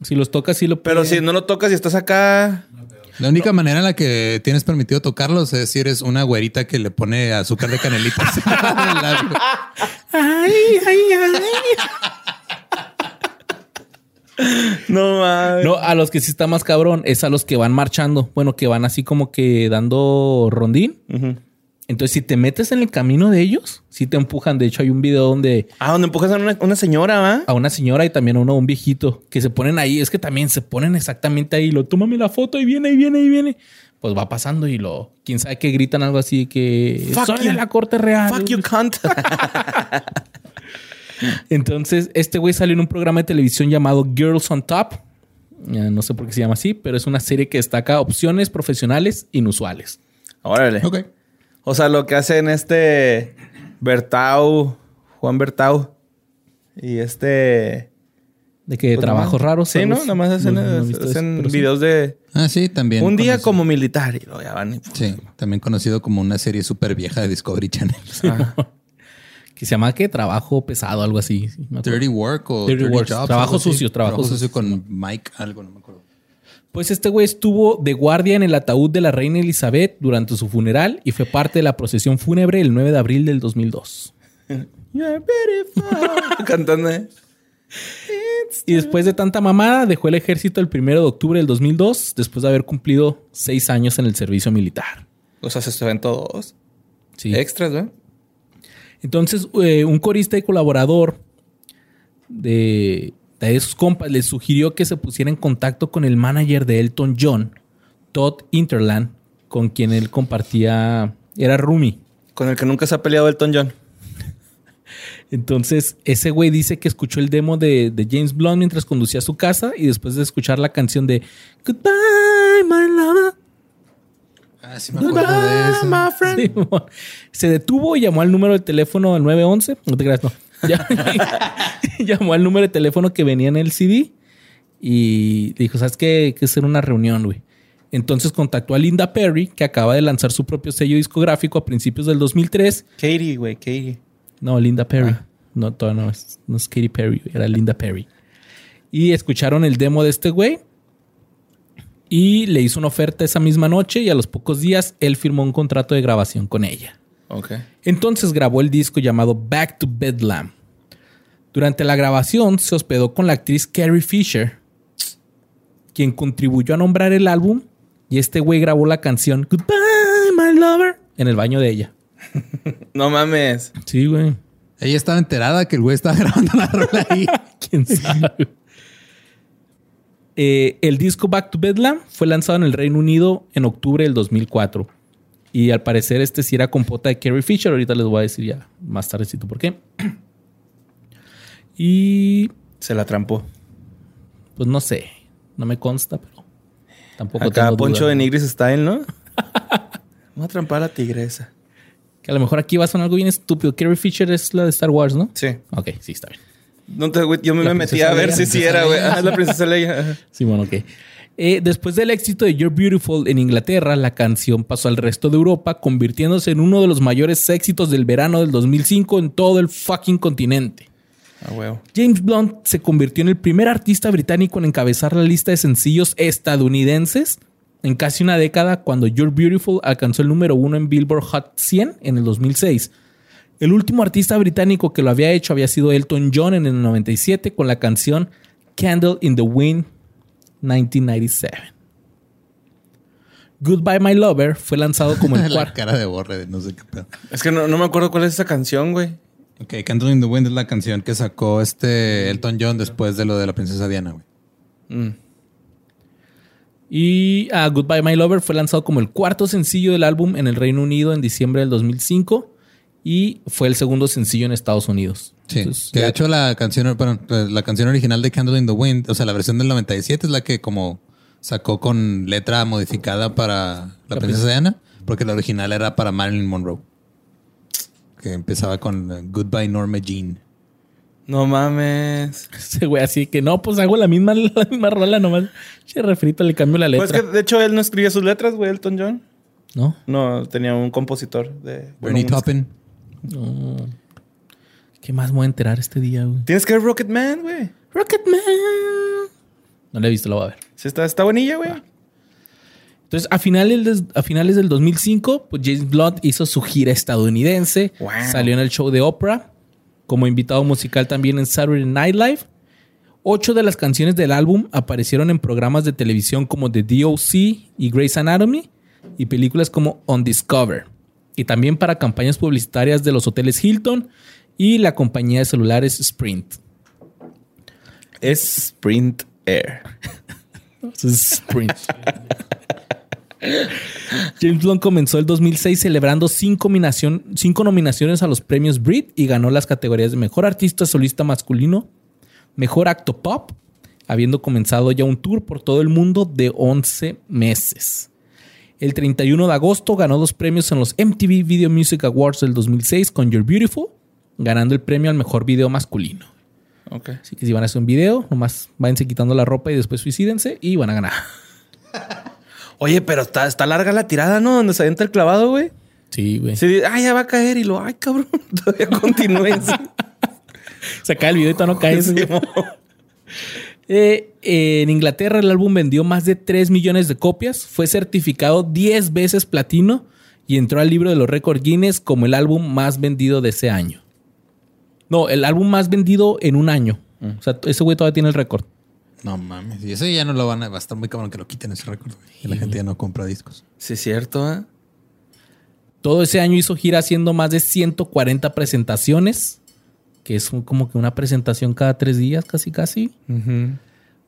S1: si los tocas, sí lo
S2: Pero
S1: puede-
S2: si no lo tocas y estás acá...
S3: La única manera en la que tienes permitido tocarlos es si eres una güerita que le pone azúcar de canelitas. en el labio. (laughs)
S1: Ay, ay, ay.
S2: No, mames.
S1: No, a los que sí está más cabrón es a los que van marchando. Bueno, que van así como que dando rondín.
S2: Ujú.
S1: Entonces, si te metes en el camino de ellos, sí te empujan. De hecho, hay un video donde
S2: Ah, donde empujas a una, una señora, ¿va?
S1: a una señora y también a uno, a un viejito que se ponen ahí. Es que también se ponen exactamente ahí. Lo tómame la foto y viene, y viene, y viene. Pues va pasando y lo. Quién sabe que gritan algo así que.
S2: Fuck
S1: Soy
S2: you.
S1: de la corte real.
S2: Fuck you, cunt. (laughs)
S1: Entonces, este güey salió en un programa de televisión llamado Girls on Top. No sé por qué se llama así, pero es una serie que destaca opciones profesionales inusuales.
S2: Órale.
S3: ok.
S2: O sea, lo que hacen este Bertau, Juan Bertau y este...
S1: De que
S2: pues,
S1: trabajos
S2: nomás-
S1: raros.
S2: Sí, ¿no? Nada más hacen,
S1: No- no eso, sí.
S2: videos de...
S3: Ah, sí, también.
S2: Un día
S3: conocido-
S2: como militar y luego ya van y... pues,
S3: Sí, también conocido como una serie súper vieja de Discovery Channel. (laughs) (laughs)
S1: Que se llama que trabajo pesado, algo así. Sí.
S3: Dirty Work o
S1: Dirty
S3: Dirty,
S1: Work.
S3: Jobs.
S1: Trabajo sucio, trabajo
S3: sucio
S1: sucio.
S3: con Mike, algo, no me acuerdo.
S1: Pues este güey estuvo de guardia en el ataúd de la reina Elizabeth durante su funeral y fue parte de la procesión fúnebre el 9 de abril del 2002. (laughs)
S2: You're beautiful. (laughs) Cantando, ¿eh?
S1: Y después de tanta mamada, dejó el ejército el 1 de octubre del 2002, después de haber cumplido seis años en el servicio militar.
S2: O sea, se ven todos.
S1: Sí.
S2: Extras, ¿verdad?
S1: Entonces, eh, un corista y colaborador de, de sus compas le sugirió que se pusiera en contacto con el manager de Elton John, Todd Interland, con quien él compartía, era roomie.
S2: Con el que nunca se ha peleado Elton John.
S1: Entonces, ese güey dice que escuchó el demo de, de James Blunt mientras conducía a su casa y después de escuchar la canción de Goodbye, my lover.
S3: Ah, sí me acuerdo de eso.
S1: Sí, se detuvo y llamó al número de teléfono al 911. No te creas, no. (laughs) (laughs) Llamó al número de teléfono que venía en el CD y dijo, ¿sabes qué? Hay que hacer una reunión, güey. Entonces contactó a Linda Perry, que acaba de lanzar su propio sello discográfico a principios del 2003.
S2: Katie, güey, Katie.
S1: No, Linda Perry.
S2: Ah.
S1: No, todavía no es, no es Katy Perry, era Linda Perry. Y escucharon el demo de este güey. Y le hizo una oferta esa misma noche y a los pocos días él firmó un contrato de grabación con ella.
S2: Ok.
S1: Entonces grabó el disco llamado Back to Bedlam. Durante la grabación se hospedó con la actriz Carrie Fisher, quien contribuyó a nombrar el álbum y este güey grabó la canción Goodbye, my lover en el baño de ella. (laughs)
S2: No mames.
S1: Sí, güey.
S3: Ella estaba enterada que el güey estaba (laughs) grabando la rola ahí. (laughs)
S1: ¿Quién sabe? Eh, el disco Back to Bedlam fue lanzado en el Reino Unido en octubre del 2004. Y al parecer este sí era compota de Carrie Fisher. Ahorita les voy a decir ya más tardecito por qué. (clears throat) Y
S2: Se la trampó.
S1: pues no sé. No me consta, pero tampoco
S2: Acá
S1: tengo
S2: Poncho
S1: duda.
S2: de Nigris Style, ¿no? (laughs) Vamos a trampar a la tigresa.
S1: Que a lo mejor aquí va a sonar algo bien estúpido. Carrie Fisher es la de Star Wars, ¿no?
S2: Sí.
S1: Ok, sí, está bien.
S2: No te, güey, yo me, me metí a ver
S1: Leia,
S2: si sí era, güey. Ah, es la princesa Leia.
S1: Sí, bueno, ok. Eh, después del éxito de You're Beautiful en Inglaterra, la canción pasó al resto de Europa, convirtiéndose en uno de los mayores éxitos del verano del 2005 en todo el fucking continente.
S2: Ah.
S1: James Blunt se convirtió en el primer artista británico en encabezar la lista de sencillos estadounidenses en casi una década cuando You're Beautiful alcanzó el número uno en Billboard Hot 100 en el 2006. El último artista británico que lo había hecho había sido Elton John en el 97 con la canción Candle in the Wind 1997. Goodbye My Lover fue lanzado como el (laughs)
S3: la
S1: cuarto.
S3: cara de borre de no sé qué pedo.
S2: Es que no, no me acuerdo cuál es esa canción, güey.
S3: Ok, Candle in the Wind es la canción que sacó este Elton John después de lo de la princesa Diana, güey.
S2: Mm.
S1: Y ah, Goodbye My Lover fue lanzado como el cuarto sencillo del álbum en el Reino Unido en diciembre del 2005 y fue el segundo sencillo en Estados Unidos.
S3: Sí,
S1: Entonces,
S3: que de hecho la canción, bueno, la canción original de Candle in the Wind, o sea, la versión del 97 es la que como sacó con letra modificada para la princesa Diana, porque la original era para Marilyn Monroe. Que empezaba con eh, Goodbye Norma Jean.
S2: No mames. (laughs)
S1: Ese güey así que no, pues hago la misma, (laughs) la misma rola nomás. Che, refrito, le cambio la letra.
S2: Pues que de hecho él no escribía sus letras, güey, Elton John.
S1: ¿No?
S2: No, tenía un compositor de.
S3: Bernie Taupin.
S1: No. ¿Qué más me voy a enterar este día, güey?
S2: Tienes que ver Rocket Man, güey.
S1: Rocketman. No la he visto, la voy a ver.
S2: Sí, está, está buenilla, güey.
S1: Entonces, a finales, a finales del 2005, pues James Blunt hizo su gira estadounidense.
S2: Wow.
S1: Salió en el show de Oprah. Como invitado musical también en Saturday Night Live. Ocho de las canciones del álbum aparecieron en programas de televisión como The DOC y Grey's Anatomy y películas como On Discover. Y también para campañas publicitarias de los hoteles Hilton y la compañía de celulares Sprint.
S2: Es Sprint Air.
S1: Sprint. (laughs) James Blunt comenzó el 2006 celebrando cinco, nominación- cinco nominaciones a los premios Brit y ganó las categorías de Mejor Artista Solista Masculino, Mejor Acto Pop, habiendo comenzado ya un tour por todo el mundo de 11 meses. El 31 de agosto ganó dos premios en los MTV Video Music Awards del 2006 con You're Beautiful, ganando el premio al Mejor Video Masculino. Así que si van a hacer un video, nomás váyanse quitando la ropa y después suicídense y van a ganar.
S2: Oye, pero está, está larga la tirada, ¿no? Donde se avienta el clavado, güey.
S1: Sí, güey.
S2: Sí, dice, ay, ya va a caer y lo, ay, cabrón, (laughs) todavía continúen.
S1: Se acaba el video y todavía no cae.
S2: Sí. (laughs)
S1: Eh, eh, en Inglaterra el álbum vendió más de 3 millones de copias, fue certificado 10 veces platino y entró al libro de los récords Guinness como el álbum más vendido de ese año. No, el álbum más vendido en un año. O sea, ese güey todavía tiene el récord.
S3: No mames. Y eso ya no lo van a... Va a estar muy cabrón que lo quiten ese récord. Y la gente ya no compra discos.
S2: Sí, es cierto, ¿eh?
S1: Todo ese año hizo gira haciendo más de 140 presentaciones, que es un- como que una presentación cada tres días, casi casi.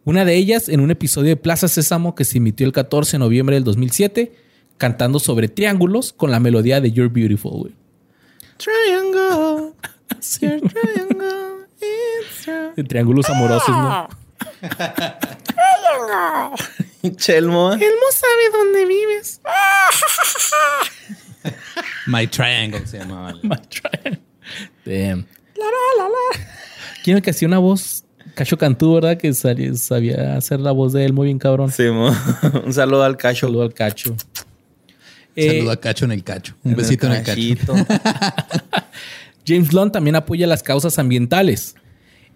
S1: Una de ellas en un episodio de Plaza Sésamo que se emitió el 14 de noviembre del 2007, cantando sobre triángulos con la melodía de You're Beautiful, güey.
S2: Triangle. (laughs)
S1: Sí,
S2: your triangle, it's a-
S1: de triángulos amorosos, ¿no? (laughs)
S2: Chelmo. ¿eh?
S1: sabe dónde vives.
S3: My Triangle se llamaba. (laughs)
S1: My triangle. Damn. ¿Quién es el que hacía una voz Cacho Cantú, ¿verdad? Que sabía hacer la voz de él muy bien cabrón.
S2: Sí, mo. (laughs) un saludo al cacho.
S1: Saludo al Cacho. Eh,
S3: Saludo a Cacho en el cacho. Un
S2: En el
S3: besito en el cacho.
S2: cachito.
S1: James Blunt también apoya las causas ambientales.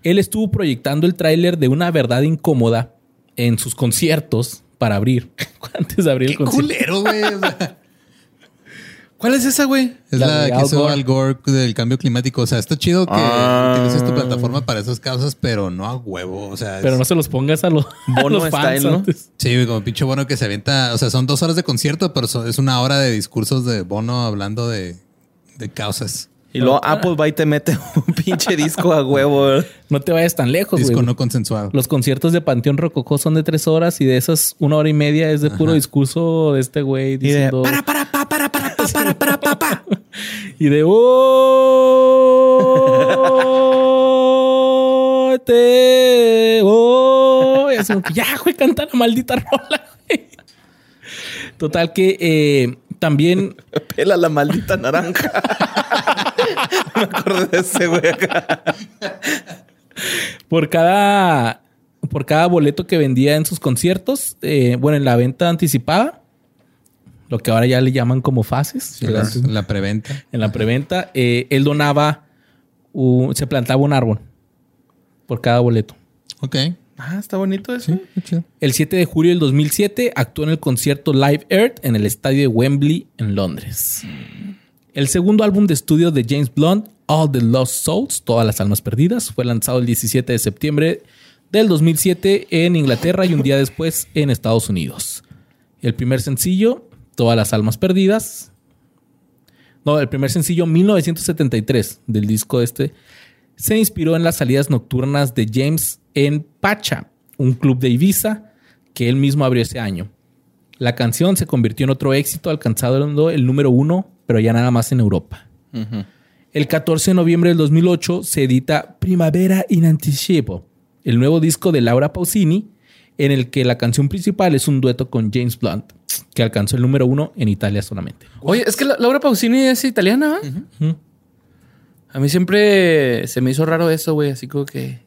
S1: Él estuvo proyectando el tráiler de Una Verdad Incómoda en sus conciertos para abrir. (laughs) Antes de abrir el
S3: Qué
S1: concierto.
S3: culero, güey. o sea, (laughs)
S2: ¿Cuál es esa, güey?
S3: es
S1: La
S3: que
S1: Al
S3: hizo
S1: Gore.
S3: Al Gore del cambio climático. O sea, está chido que
S2: Ah.
S3: utilices tu plataforma para esas causas, pero no a huevo. O sea,
S1: Pero
S3: es-
S1: no se los pongas a los, a
S2: Bono
S1: los fans
S2: style, ¿no?
S1: antes.
S3: Sí, güey, como pinche Bono que se avienta. O sea, son dos horas de concierto, pero son- es una hora de discursos de Bono hablando de, de causas.
S2: Y luego Apple va y te mete (laughs) un pinche disco a huevo.
S1: No te vayas tan lejos,
S3: Disco
S1: güey.
S3: no consensuado.
S1: Los conciertos de Panteón Rococó son de tres horas y de esas una hora y media es de puro discurso de este güey
S2: Y de
S1: diciendo...
S2: para, para, pa, para, para, pa, para, para, pa, pa. (laughs)
S1: Y de oh, te oh", y así ya, güey, canta la maldita rola, güey. Total que eh, también (laughs)
S2: Pela la maldita naranja. Me acordé de ese güey acá.
S1: por cada por cada boleto que vendía en sus conciertos, eh, bueno, en la venta anticipada, lo que ahora ya le llaman como fases,
S3: Sí,
S1: ¿verdad?
S3: la, la preventa.
S1: en la preventa, eh, él donaba, un- se plantaba un árbol por cada boleto.
S3: Ok.
S2: Ah, está bonito eso.
S3: Sí, chido.
S1: El 7 de julio del 2007 actuó en el concierto Live Earth en el estadio de Wembley en Londres. El segundo álbum de estudio de James Blunt, All the Lost Souls, Todas las Almas Perdidas, fue lanzado el 17 de septiembre del 2007 en Inglaterra y un día después en Estados Unidos. El primer sencillo, Todas las Almas Perdidas. No, el primer sencillo, 1973, del disco este, se inspiró en las salidas nocturnas de James en Pacha, un club de Ibiza que él mismo abrió ese año. La canción se convirtió en otro éxito, alcanzando el número uno, pero ya nada más en Europa. El 14 de noviembre del 2008 se edita Primavera in Anticipo, el nuevo disco de Laura Pausini, en el que la canción principal es un dueto con James Blunt, que alcanzó el número uno en Italia solamente.
S2: Oye, es que la- Laura Pausini es italiana, ¿va?
S1: Ujú.
S2: A mí siempre se me hizo raro eso, güey. Así como que,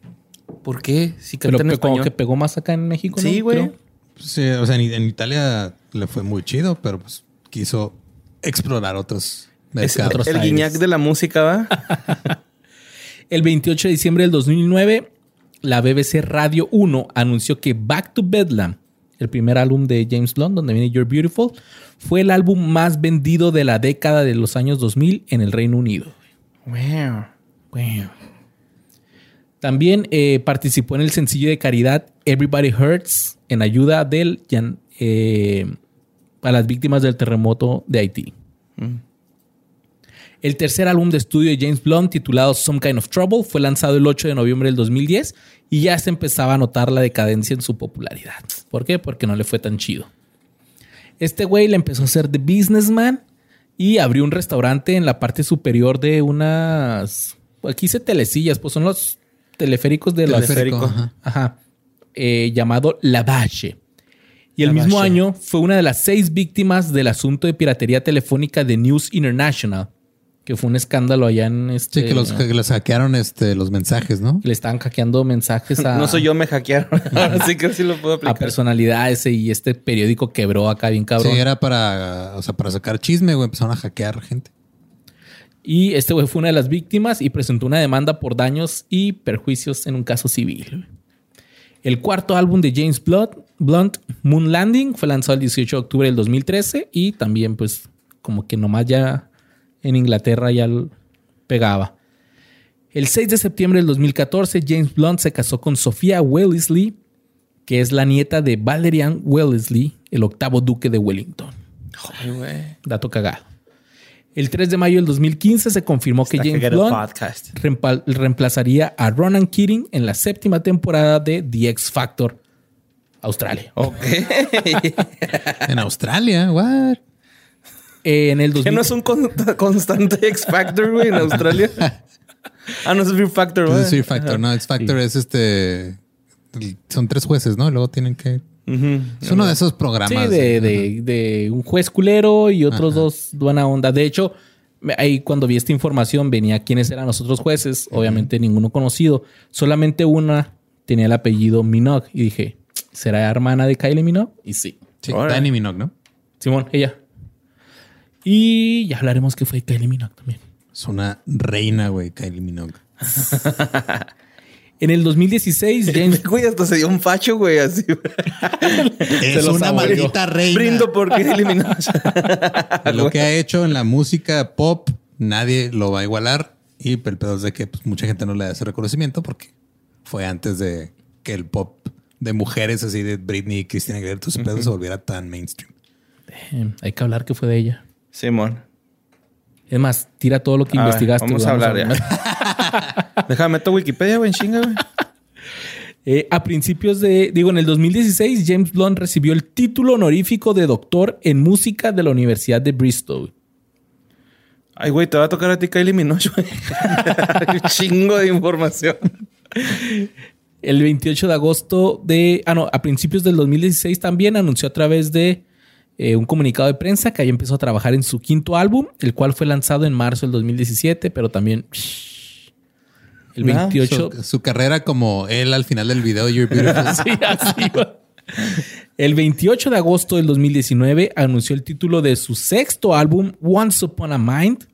S2: ¿por qué? Si
S1: Pero
S2: canta en
S1: que como
S2: español.
S1: que pegó más acá en México.
S2: Sí, güey.
S3: Sí, o sea, en, en Italia le fue muy chido, pero pues quiso explorar otros
S2: Es
S3: mercados.
S1: otros
S2: el
S1: aires.
S2: guiñac de la música, ¿va? (laughs)
S1: El 28 de diciembre del 2009, la BBC Radio 1 anunció que Back to Bedlam, el primer álbum de James Blunt, donde viene You're Beautiful, fue el álbum más vendido de la década de los años 2000 en el Reino Unido.
S2: Wow.
S1: También eh, participó en el sencillo de caridad Everybody Hurts en ayuda del, eh, a las víctimas del terremoto de Haití. El tercer álbum de estudio de James Blunt, titulado Some Kind of Trouble, fue lanzado el 8 de noviembre del 2010 y ya se empezaba a notar la decadencia en su popularidad. ¿Por qué? Porque no le fue tan chido. Este güey le empezó a hacer de businessman y abrió un restaurante en la parte superior de unas. Aquí hice telecillas, pues son los teleféricos de.
S3: Teleférico, ajá.
S1: Ajá. Eh, llamado La Valle. Y el mismo año fue una de las seis víctimas del asunto de piratería telefónica de News International, que fue un escándalo allá en este.
S3: Sí, que los, que los hackearon este, los mensajes, ¿no?
S1: que le estaban hackeando mensajes a, (laughs)
S2: No soy yo, me hackearon. (laughs) Ahora sí que sí lo puedo
S1: a
S2: aplicar.
S1: personalidades y este periódico quebró acá bien cabrón.
S3: Sí, era para, o sea, para sacar chisme, güey. Empezaron a hackear gente.
S1: Y este güey fue una de las víctimas y presentó una demanda por daños y perjuicios en un caso civil. El cuarto álbum de James Blunt, Blunt, Moon Landing, fue lanzado el 18 de octubre del 2013 y también pues como que nomás ya en Inglaterra ya pegaba. El 6 de septiembre del 2014, James Blunt se casó con Sofía Wellesley, que es la nieta de Valerian Wellesley, el octavo duque de Wellington. Dato cagado. El 3 de mayo del 2015 se confirmó que James Blunt reemplazaría a Ronan Keating en la séptima temporada de The X Factor Australia.
S2: Ok. (laughs)
S3: En Australia, what?
S1: Eh, en el
S2: ¿Que
S1: 2000
S2: no es un con- constante X Factor, güey, en Australia? (laughs) ah, no es Fear Factor, güey.
S3: Es Fear Factor, no, X Factor es este. Son tres jueces, ¿no? Luego tienen que. Es uno de esos programas.
S1: Sí, de, de- de un juez culero y otros dos buena onda. De hecho, ahí cuando vi esta información venía quiénes eran los otros jueces. Obviamente ninguno conocido. Solamente una tenía el apellido Minogue. Y dije, ¿será hermana de Kylie Minogue? Y sí.
S3: Sí,
S2: Órale.
S3: Danny Minogue, ¿no?
S1: Simón, ella. Y ya hablaremos que fue Kylie Minogue también.
S3: Es una reina, güey, Kylie Minogue. (laughs)
S1: En el 2016, (laughs) James...
S2: Güey, hasta se dio un facho, güey, así. (laughs) güey.
S3: Es una maldita reina.
S2: Brindo por Kylie Minogue.
S3: Lo que ha hecho en la música pop, nadie lo va a igualar. Y el pedo es de que pues, mucha gente no le da ese reconocimiento porque fue antes de que el pop de mujeres así de Britney, Christina Aguilera, todo ese pedo se volviera tan mainstream.
S1: Hay que hablar que fue de ella.
S2: Simón.
S1: Es más, tira todo lo que
S2: A ver,
S1: investigaste.
S2: vamos
S1: güey.
S2: a hablar ya. (laughs) Déjame meto Wikipedia, güey, en chinga, güey. (laughs)
S1: Eh, a principios de, digo, en el 2016, James Blunt recibió el título honorífico de doctor en música de la Universidad de Bristol.
S2: Ay, güey, te va a tocar a ti Kylie Minogue, güey. Un (laughs) chingo de información.
S1: El 28 de agosto de, ah, no, a principios del 2016 también anunció a través de eh, un comunicado de prensa que ahí empezó a trabajar en su quinto álbum, el cual fue lanzado en marzo del 2017, pero también el
S2: Ah,
S1: 28
S3: Su, su carrera como él al final del video You're Beautiful. (laughs)
S1: Sí, así. El 28 de agosto del 2019 anunció el título de su sexto álbum, Once Upon a Mind,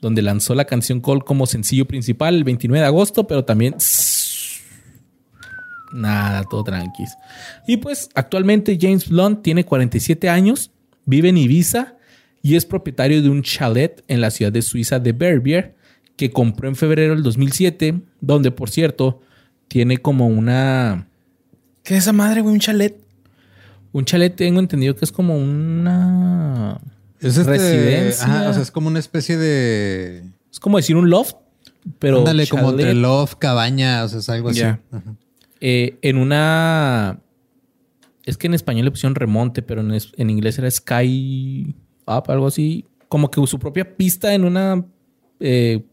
S1: donde lanzó la canción Call como sencillo principal el 29 de agosto, pero también... Nada, todo tranquis. Y pues actualmente James Blunt tiene 47 años, vive en Ibiza y es propietario de un chalet en la ciudad de Suiza de Verbier que compró en febrero del 2007, donde por cierto tiene como una...
S2: ¿Qué es esa madre, güey? Un chalet.
S1: Un chalet tengo entendido que es como una
S3: Es este-
S1: residencia.
S3: ajá, o sea, es como una especie de.
S1: es como decir un loft, pero
S3: Ándale, como entre loft, cabaña, o sea, es algo así. Ajá.
S1: Eh, en una es que en español le pusieron remonte, pero en, es- en inglés era sky up, algo así, como que su propia pista en una eh,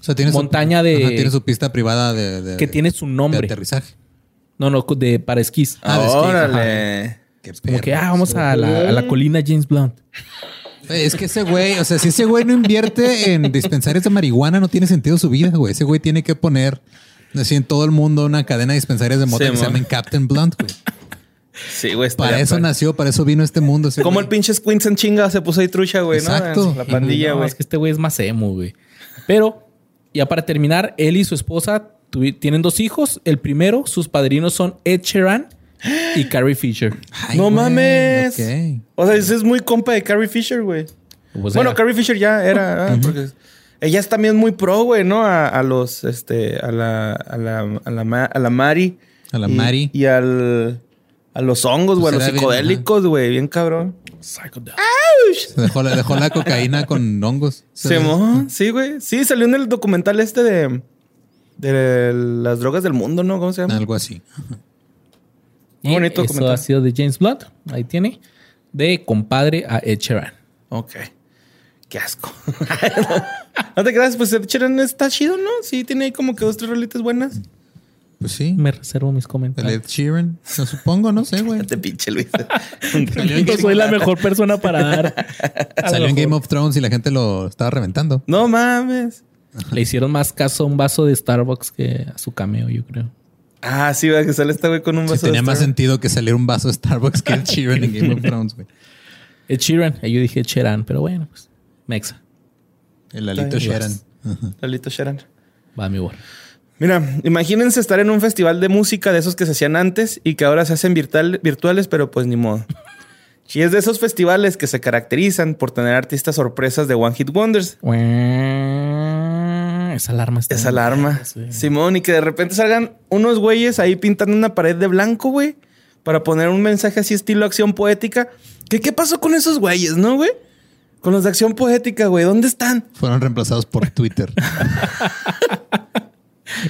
S3: O sea, tiene su-
S1: Montaña de-
S3: ajá, tiene su pista privada de, de-
S1: que tiene su
S3: de
S1: nombre.
S3: aterrizaje.
S1: No, no, de para esquís.
S3: Ah, de esquí,
S2: Órale.
S3: Qué
S1: Como que ah, vamos a la, a la colina James Blunt.
S3: Es que ese güey, o sea, si ese güey no invierte en dispensarios de marihuana, no tiene sentido su vida, güey. Ese güey tiene que poner así en todo el mundo una cadena de dispensarios de moto
S2: Sí,
S3: que se
S2: mo.
S3: llamen Captain Blunt, güey. (laughs)
S2: Sí, güey.
S3: Para eso nació, para eso vino este mundo. ese
S2: Como
S3: güey.
S2: el pinche Squints en chinga se puso ahí trucha, güey, ¿no?
S3: Exacto.
S2: La pandilla,
S1: No,
S2: güey.
S1: es que este güey es más emo, güey. Pero, ya para terminar, él y su esposa tienen dos hijos. El primero, sus padrinos son Ed Sheeran y (gasps) Carrie Fisher.
S3: Ay,
S2: no
S3: güey,
S2: mames.
S3: ok.
S2: O sea, ese es muy compa de Carrie Fisher, güey.
S1: Pues
S2: bueno,
S1: era.
S2: Carrie Fisher ya era, ah, porque ella es también muy pro, güey, ¿no? A, a los, este, a la, a la, a la, a la Mari.
S3: A la
S2: Y-
S3: Mari.
S2: Y al, a los hongos, güey,
S3: Pues
S2: a los
S3: bien,
S2: psicodélicos, güey, bien cabrón.
S3: Se dejó, la- dejó la cocaína con hongos. (laughs) Se-
S2: sí, güey. Sí, salió en el documental este de, de las drogas del mundo, ¿no? ¿Cómo se llama?
S3: Algo así.
S2: Muy bonito
S1: eso
S2: documental.
S1: ha sido de James Blunt. Ahí tiene. De compadre a Ed Sheeran.
S2: Ok. Qué asco. (laughs) no te creas, pues Ed Sheeran está chido, ¿no? Sí, tiene ahí como que dos, tres rolitas buenas.
S3: Pues sí.
S1: Me reservo mis
S3: El
S1: comentarios.
S3: Ed Sheeran. No supongo, no sé, güey.
S2: Te pinche Luis. (laughs)
S1: No soy la mejor persona para (laughs) dar.
S3: salió en. Game of Thrones y la gente lo estaba reventando.
S2: no mames.
S1: Le hicieron más caso a un vaso de Starbucks que a su cameo, yo creo.
S2: Ah, sí, va que sale este güey con un
S3: Sí,
S2: vaso
S3: tenía
S2: de
S3: más
S2: Starbucks.
S3: sentido que saliera un vaso de Starbucks que Ed Sheeran en Game of Thrones, güey.
S1: Ed Sheeran. Ahí yo dije Ed Sheeran, pero bueno, pues. Mexa.
S3: El Alito
S2: Está bien.
S3: Sheeran. Ajá.
S2: Lalito Sheeran.
S1: Va mi bor.
S2: Mira, imagínense estar en un festival de música de esos que se hacían antes y que ahora se hacen virtual- virtuales, pero pues ni modo. Y es de esos festivales que se caracterizan por tener artistas sorpresas de One Hit Wonders.
S1: Esa alarma está.
S2: Esa alarma.
S1: Sí.
S2: Simón, y que de repente salgan unos güeyes ahí pintando una pared de blanco, güey, para poner un mensaje así estilo acción poética. ¿Qué, qué pasó con esos güeyes, no, güey? Con los de acción poética, güey. ¿Dónde están?
S3: Fueron reemplazados por Twitter. (laughs)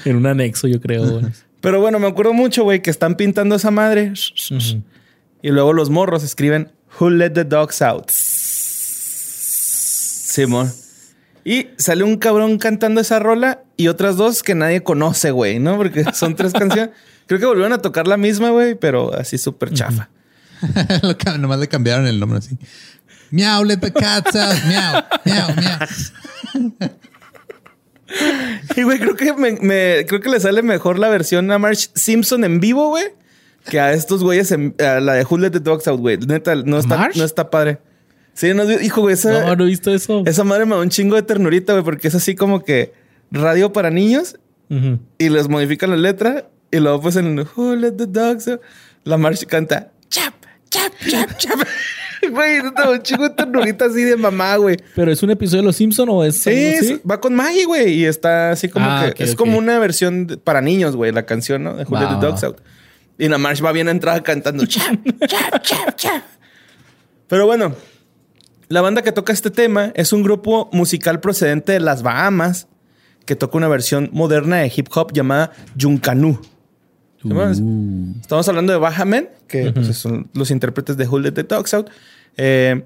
S1: En un anexo, yo creo. güey.
S2: Pero bueno, me acuerdo mucho, güey, que están pintando esa madre. Y luego los morros escriben Who let the dogs out? Simón. Y sale un cabrón cantando esa rola y otras dos que nadie conoce, güey, ¿no? Porque son tres (laughs) canciones. Creo que volvieron a tocar la misma, güey, pero así súper chafa. (laughs)
S3: Nomás le cambiaron el nombre así. Miau, let the cats out. Miau, miau, miau.
S2: Y güey, creo que me, me- creo que le sale mejor la versión a Marge Simpson en vivo, güey, que a estos güeyes en a la de Who Let the Dogs Out, güey. Neta, no está, no está padre. Sí, no, hijo, güey, esa,
S1: No, no he visto eso.
S2: esa madre me da un chingo de ternurita, güey, porque es así como que radio para niños y les modifican la letra y luego pues en Who Let the Dogs Out, la Marge canta chap, chap, chap, (laughs) chap. Güey, un chingo de ternurita así de mamá, güey.
S1: ¿Pero es un episodio de Los Simpson o es
S2: Sí, va con Maggie, güey. Y está así como
S1: Ah,
S2: que... es como una versión de- para niños, güey, la canción, ¿no? De
S1: Va,
S2: the Dogs. Out. Y la Marsh va bien entrada cantando. chap, chap, chap, chap. Pero bueno, la banda que toca este tema es un grupo musical procedente de las Bahamas que toca una versión moderna de hip hop llamada Yuncanu.
S1: Uh.
S2: Estamos hablando de Bajamen, que pues, son los intérpretes de Who Let the Dogs Out. Eh,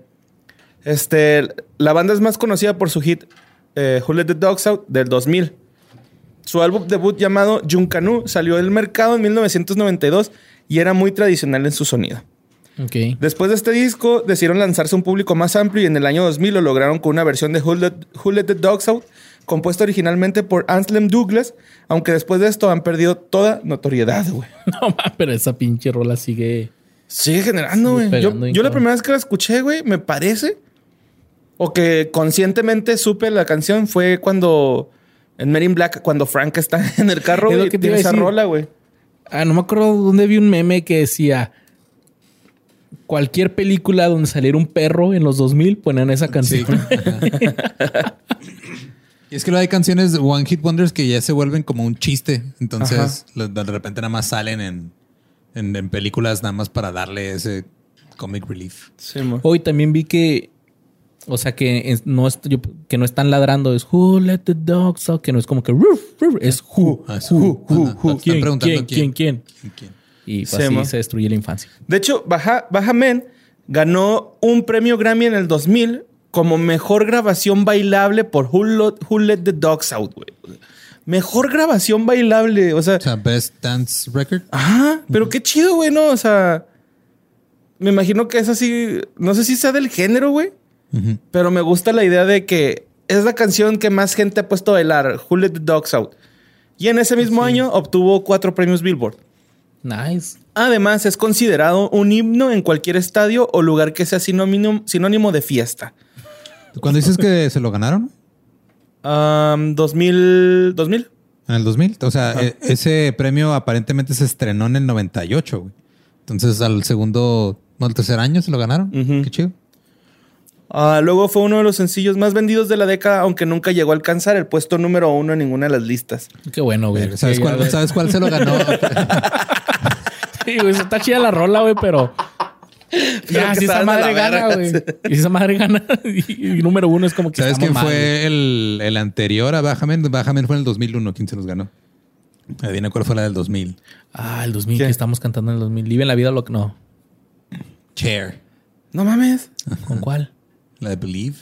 S2: este, la banda es más conocida por su hit eh, Who Let the Dogs Out del 2000. Su álbum debut llamado Junkanu salió del mercado en 1992 y era muy tradicional en su sonido.
S1: Ok.
S2: Después de este disco, decidieron lanzarse a un público más amplio y en el año 2000 lo lograron con una versión de Who Let, Who Let the Dogs Out, compuesta originalmente por Anselm Douglas, aunque después de esto han perdido toda notoriedad, güey. (laughs)
S1: No, ma, pero esa pinche rola sigue.
S2: Sigue generando, güey. Yo, la primera vez que la escuché, güey, me parece, o que conscientemente supe la canción fue cuando en Men in Black, cuando Frank está (laughs) en el carro, güey, tiene esa
S1: decir.
S2: rola, güey.
S1: Ah, no me acuerdo dónde vi un meme que decía. Cualquier película donde saliera un perro en los 2000 ponían esa canción. (laughs)
S3: Y es que luego hay canciones de One Hit Wonders que ya se vuelven como un chiste. Entonces, de repente nada más salen en, en, en películas nada más para darle ese comic relief.
S2: Sí.
S1: Hoy también vi que. O sea, que es- no, es- que no están ladrando, es Who let the dogs out, que no es como que ruf, ruf, es Who.
S3: Ah, es
S1: who,
S3: who,
S1: who, ¿Quién,
S3: preguntando
S1: quién, quién,
S3: quién.
S1: quién?
S3: ¿Quién?
S1: Y pues
S2: Sí,
S1: así se destruye la infancia.
S2: De hecho, Baja, Baja Men ganó un premio Grammy en el 2000 como mejor grabación bailable por Who, Lo- Who Let the Dogs Out, güey. Mejor grabación bailable, o sea,
S3: O sea, Best Dance Record.
S2: Ajá, pero qué chido, güey, ¿no? O sea, me imagino que es así, no sé si sea del género, güey, pero me gusta la idea de que es la canción que más gente ha puesto a bailar, Who Let the Dogs Out. Y en ese mismo año obtuvo cuatro premios Billboard.
S1: Nice.
S2: Además, es considerado un himno en cualquier estadio o lugar que sea sinónimo, sinónimo de fiesta.
S3: ¿Cuándo dices que se lo ganaron?
S2: Am, 2000, 2000.
S3: En el 2000. O sea, e- ese premio aparentemente se estrenó en el 98, güey. Entonces, al segundo, no, al tercer año se lo ganaron. Qué chido.
S2: Ah, luego fue uno de los sencillos más vendidos de la década, aunque nunca llegó a alcanzar el puesto número uno en ninguna de las listas.
S1: Qué bueno, güey.
S3: ¿Sabes
S1: Sí,
S3: cuál. ¿Sabes cuál se lo ganó? (laughs)
S1: Sí, güey, está chida la rola, güey, pero. (laughs) Ya,
S2: que
S1: si esa madre gana, güey. si esa madre gana. (laughs) Y, y número uno es como que.
S3: ¿Sabes quién
S1: mal,
S3: fue el, el anterior a Bajamen? Bajamen fue en el 2001. ¿Quién se los ganó? Adivina cuál fue la del 2000.
S1: Ah, el 2000
S2: ¿Qué?
S1: que estamos cantando en el 2000. Vive la vida lo que no.
S3: Chair.
S2: No mames.
S1: ¿Con cuál? (laughs)
S3: La de Believe.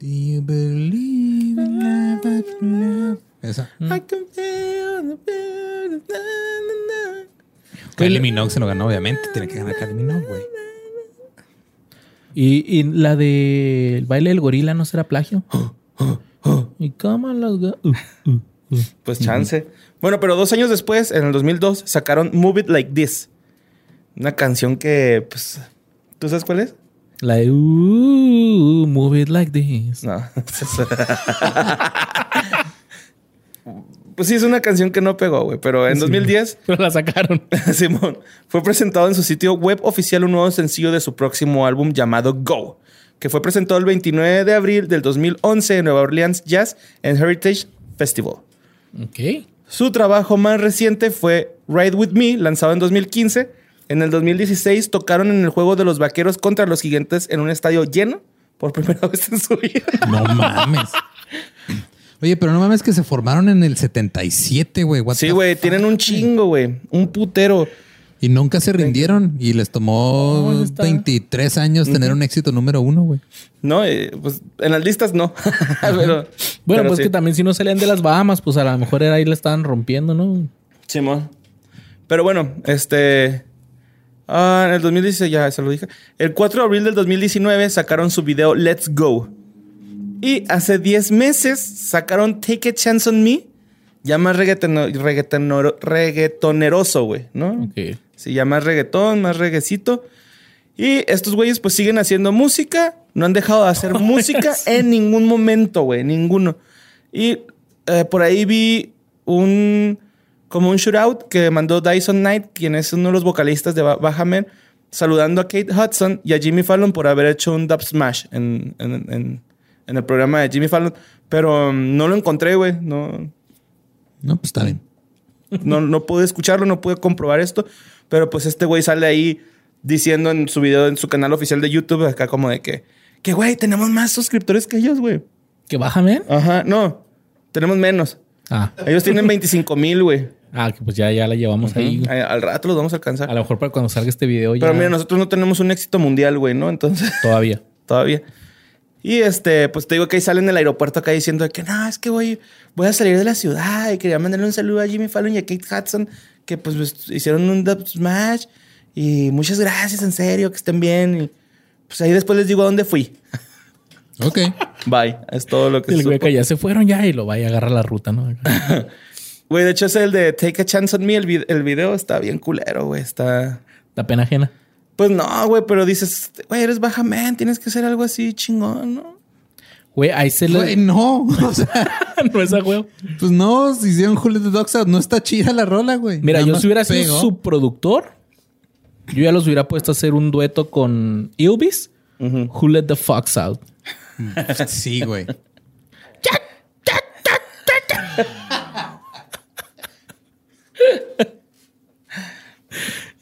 S3: Do you believe in love? Esa.
S2: I can feel the fear, na, na, na.
S3: Kylie Minogue se lo ganó, obviamente. Tiene que ganar Kylie Minogue, güey.
S1: Y, y la de el baile del gorila no será plagio. (gasps) y los ga- uh, uh, uh.
S2: Pues chance. Bueno, pero dos años después, en el 2002, sacaron Move It Like This. Una canción que, pues, ¿tú sabes cuál es?
S1: La de uh, move it like this.
S2: No. (laughs) (laughs) pues sí, es una canción que no pegó, güey. Pero en 2010, (laughs)
S1: Pero la sacaron. (laughs)
S2: Simón, fue presentado en su sitio web oficial un nuevo sencillo de su próximo álbum llamado Go, que fue presentado el 29 de abril del 2011 en Nueva Orleans Jazz and Heritage Festival.
S1: Ok.
S2: Su trabajo más reciente fue Ride With Me, lanzado en 2015. En el 2016 tocaron en el juego de los vaqueros contra los gigantes en un estadio lleno por primera (laughs) vez en su vida.
S3: No mames. Oye, pero no mames que se formaron en el 77, güey.
S2: Sí,
S3: the
S2: güey, tienen un chingo, güey. Un putero.
S3: Y nunca se rindieron. Y les tomó
S1: No, está.
S3: 23 años tener un éxito número uno, güey.
S2: No, Eh, pues en las listas no. (laughs) pero,
S1: Bueno,
S2: pero
S1: pues
S2: sí.
S1: que también si no salían de las Bahamas, pues a lo mejor era ahí la estaban rompiendo, ¿no?
S2: Simón. Pero bueno, este. Ah, en el 2016, ya se lo dije. El 4 de abril del 2019 sacaron su video Let's Go. Y hace 10 meses sacaron Take a Chance on Me, ya más reggaetonero- reggaetoneroso, güey, ¿no?
S1: Ok.
S2: Sí, ya más reggaetón, más reguecito. Y estos güeyes pues siguen haciendo música. No han dejado de hacer (laughs) música en ningún momento, güey. Ninguno. Y eh, por ahí vi un... Como un shootout que mandó Dyson Knight, quien es uno de los vocalistas de Ba- Bajamer, saludando a Kate Hudson y a Jimmy Fallon por haber hecho un dub smash en, en- en- en el programa de Jimmy Fallon. Pero um, no lo encontré, güey. No,
S3: No, pues está bien.
S2: no, no pude escucharlo, no pude comprobar esto, pero pues este güey sale ahí diciendo en su video, en su canal oficial de YouTube, acá como de que, que güey, tenemos más suscriptores que ellos, güey.
S1: ¿Que bájame?
S2: Ajá, no, tenemos menos.
S1: Ah.
S2: Ellos tienen (laughs) 25 mil, güey.
S1: Ah, que pues ya, ya la llevamos ahí.
S2: Al rato los vamos a alcanzar.
S1: A lo mejor para cuando salga este video ya
S2: Pero mira, nosotros no tenemos un éxito mundial, güey, ¿no? Entonces,
S1: todavía. (laughs)
S2: todavía. Y este, pues te digo que ahí salen del aeropuerto acá diciendo que no, es que voy, voy a salir de la ciudad y quería mandarle un saludo a Jimmy Fallon y a Kate Hudson, que pues, pues, hicieron un dub smash. Y muchas gracias, en serio, que estén bien. Y pues ahí después les digo a dónde fui. (laughs)
S3: Ok.
S2: Bye. Es todo lo que
S1: El güey que ya se fueron ya y lo vaya a agarrar la ruta, ¿no? (laughs)
S2: Güey, de hecho es el de Take a Chance on Me. El, vi- el video está bien culero, güey. Está...
S1: La pena ajena.
S2: Pues no, güey, pero dices, güey, eres baja man, tienes que hacer algo así chingón, ¿no?
S1: Güey, ahí se le...
S3: Güey, no. (laughs) O sea, (laughs)
S1: no es a huevo.
S3: pues no, si hicieron Julio the Dogs Out, no está chida la rola, güey.
S1: Mira,
S3: Nada
S1: yo si hubiera sido su productor, yo ya los hubiera puesto a hacer un dueto con Ilvis. Who let the fox out? (laughs)
S3: Sí, güey.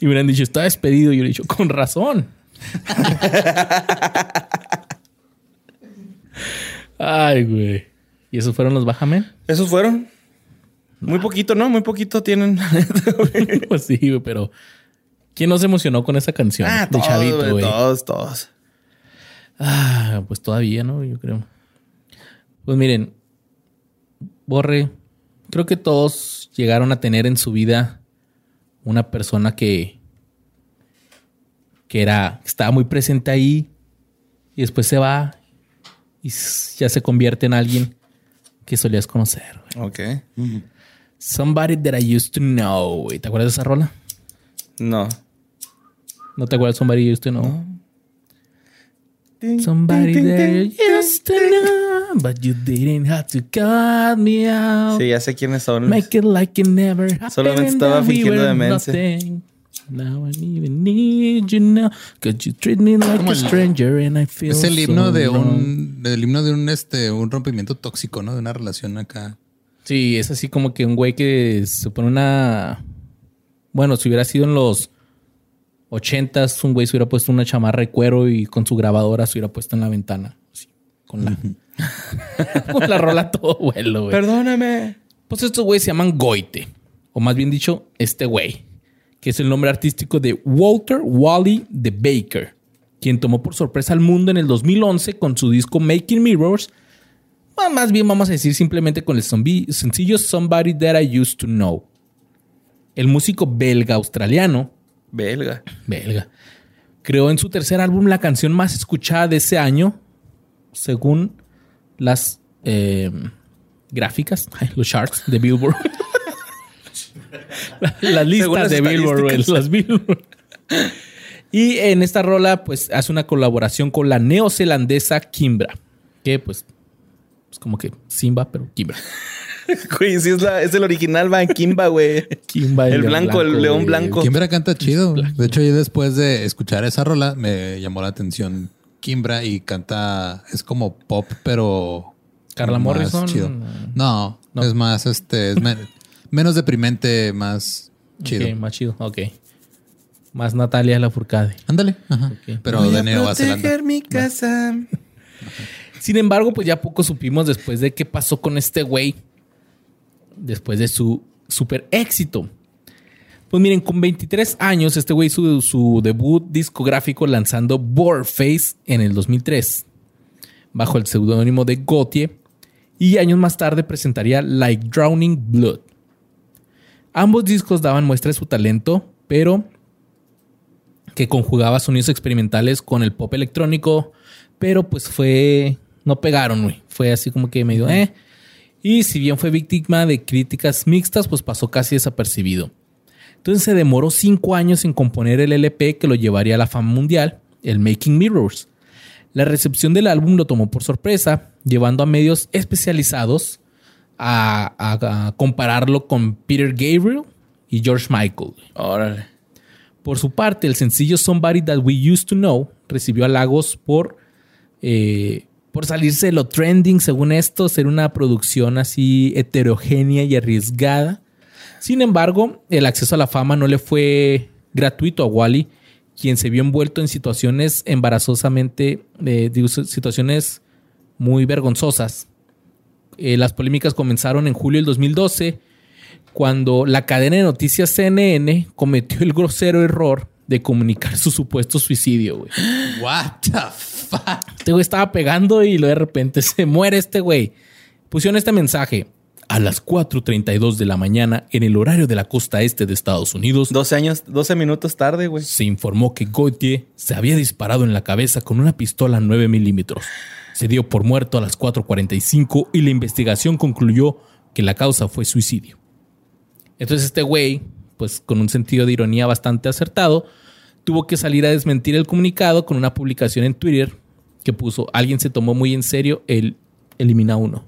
S1: Y hubieran dicho, está despedido. Y yo le he dicho, con razón. Ay, güey. ¿Y esos fueron los Bajamen?
S2: Esos fueron. Muy poquito, ¿no? Muy poquito tienen. (laughs)
S1: pues sí, güey, pero ¿quién no se emocionó con esa canción?
S2: ah,
S1: de
S2: todos,
S1: chavito,
S2: güey. todos, todos.
S1: Ah, pues todavía, ¿no? Yo creo. Pues miren, Borre, creo que todos llegaron a tener en su vida una persona que, que era, estaba muy presente ahí y después se va y ya se convierte en alguien que solías conocer. güey.
S2: Ok.
S1: Somebody that I used to know. güey. ¿Te acuerdas de esa rola?
S2: No.
S1: ¿No te acuerdas de Somebody You Used to Know? Somebody that you used to know, but you didn't have to cut me out.
S2: Sí, ya sé quiénes son.
S1: Make it like it never happened.
S2: Solamente estaba fingiendo
S1: were
S2: demencia.
S1: nothing. Now I don't even need you now, cause you treat me like
S3: Como
S1: a
S3: el-
S1: stranger and I feel
S3: Es el himno
S1: so
S3: de
S1: wrong.
S3: un, del himno de un este, un rompimiento tóxico, ¿no? De una relación acá.
S1: Sí, es así como que un güey que se pone una. Bueno, si hubiera sido en los ochentas, un güey se hubiera puesto una chamarra de cuero y con su grabadora se hubiera puesto en la ventana. así, con la. (laughs) la rola todo vuelo, güey.
S2: Perdóname.
S1: Pues estos güeyes se llaman Goite. O más bien dicho, este güey. Que es el nombre artístico de Walter Wally de Baker. Quien tomó por sorpresa al mundo en el 2011 con su disco Making Mirrors. Bueno, más bien vamos a decir simplemente con el zombi- sencillo Somebody That I Used to Know. El músico belga-australiano
S2: Belga.
S1: belga. Creó en su tercer álbum la canción más escuchada de ese año, según las eh, gráficas, (laughs) los charts de Billboard. (laughs) La- las listas
S2: las
S1: de Billboard, las Billboard. Y en esta rola, pues, hace una colaboración con la neozelandesa Kimbra, que pues, es como que Simba, pero Kimbra. (laughs)
S2: Güey, sí es, la, es el original Van Kimba, güey.
S1: Kimba
S2: El blanco, el león blanco.
S3: Kimbra canta chido. De hecho, yo después de escuchar esa rola me llamó la atención Kimbra y canta, es como pop, pero
S1: Carla
S3: más
S1: Morrison.
S3: chido. No,
S1: No.
S3: es más, este, es men- menos deprimente, más chido.
S1: Ok, más chido, ok. Más Natalia Lafourcade.
S3: Ándale, ajá. Pero
S2: Voy
S3: de
S2: a
S3: Nueva Zelanda.
S2: proteger mi casa.
S1: Sin embargo, pues ya poco supimos después de qué pasó con este güey. Después de su super éxito. Pues miren, con 23 años, este güey hizo su debut discográfico lanzando Boreface en el 2003, bajo el seudónimo de Gautier, y años más tarde presentaría Like Drowning Blood. Ambos discos daban muestra de su talento, pero que conjugaba sonidos experimentales con el pop electrónico, pero pues fue no pegaron, güey. Fue así como que medio, eh. Y si bien fue víctima de críticas mixtas, pues pasó casi desapercibido. Entonces se demoró cinco años en componer el LP que lo llevaría a la fama mundial, el Making Mirrors. La recepción del álbum lo tomó por sorpresa, llevando a medios especializados a, a- a compararlo con Peter Gabriel y George Michael.
S2: Órale.
S1: Por su parte, el sencillo Somebody That We Used to Know recibió halagos por, eh, por salirse de lo trending, según esto, ser una producción así heterogénea y arriesgada. Sin embargo, el acceso a la fama no le fue gratuito a Wally, quien se vio envuelto en situaciones embarazosamente, eh, digo, situaciones muy vergonzosas. Eh, las polémicas comenzaron en julio del 2012 cuando la cadena de noticias CNN cometió el grosero error de comunicar su supuesto suicidio, güey.
S3: What the fuck?
S1: Este güey estaba pegando y luego de repente se muere este güey. Pusieron este mensaje. A las 4.32 de la mañana, en el horario de la costa este de Estados Unidos,
S2: 12 años, 12 minutos tarde, güey.
S1: se informó que Gauthier se había disparado en la cabeza con una pistola 9 milímetros. Se dio por muerto a las 4.45 y la investigación concluyó que la causa fue suicidio. Entonces este güey, pues con un sentido de ironía bastante acertado, tuvo que salir a desmentir el comunicado con una publicación en Twitter que puso, alguien se tomó muy en serio el elimina uno.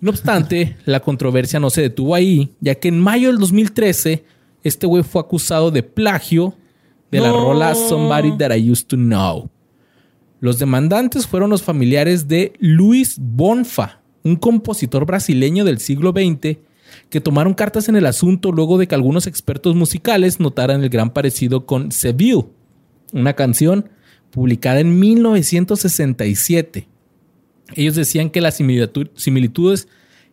S1: No obstante, la controversia no se detuvo ahí, ya que en mayo del 2013, este güey fue acusado de plagio de la rola Somebody That I Used to Know. Los demandantes fueron los familiares de Luis Bonfa, un compositor brasileño del siglo XX, que tomaron cartas en el asunto luego de que algunos expertos musicales notaran el gran parecido con Seville, una canción publicada en 1967. Ellos decían que las similitu- similitudes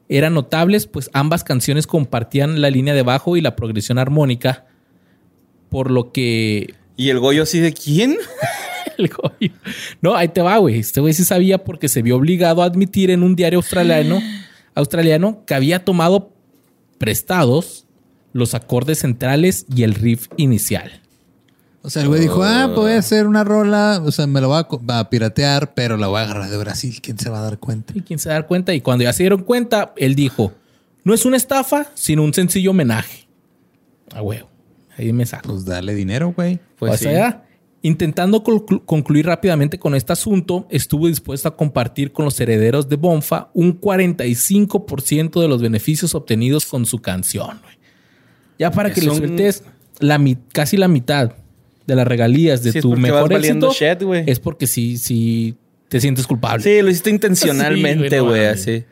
S1: eran notables, pues ambas canciones compartían la línea de bajo y la progresión armónica, por lo que
S2: Y el Goyo así de quién? (laughs)
S1: el Goyo- No, ahí te va, güey. Este güey sí sabía porque se vio obligado a admitir en un diario australiano, (gasps) australiano que había tomado prestados los acordes centrales y el riff inicial.
S3: O sea, el güey dijo, ah, pues voy a hacer una rola, o sea, me lo a, va a piratear, pero la voy a agarrar de Brasil. ¿Quién se va a dar cuenta?
S1: Y quién se da cuenta. Y cuando ya se dieron cuenta, él dijo: No es una estafa, sino un sencillo homenaje. A huevo. Ahí me saco.
S3: Pues dale dinero, güey.
S2: Pues
S1: o
S2: sí.
S1: sea, intentando conclu- concluir rápidamente con este asunto, estuvo dispuesto a compartir con los herederos de Bonfa un 45% de los beneficios obtenidos con su canción. güey. Ya para que le sueltes la casi la mitad de las regalías de tu mejor éxito,
S2: shit,
S1: es porque sí, sí te sientes culpable.
S2: Sí, lo hiciste intencionalmente,
S1: güey,
S2: así.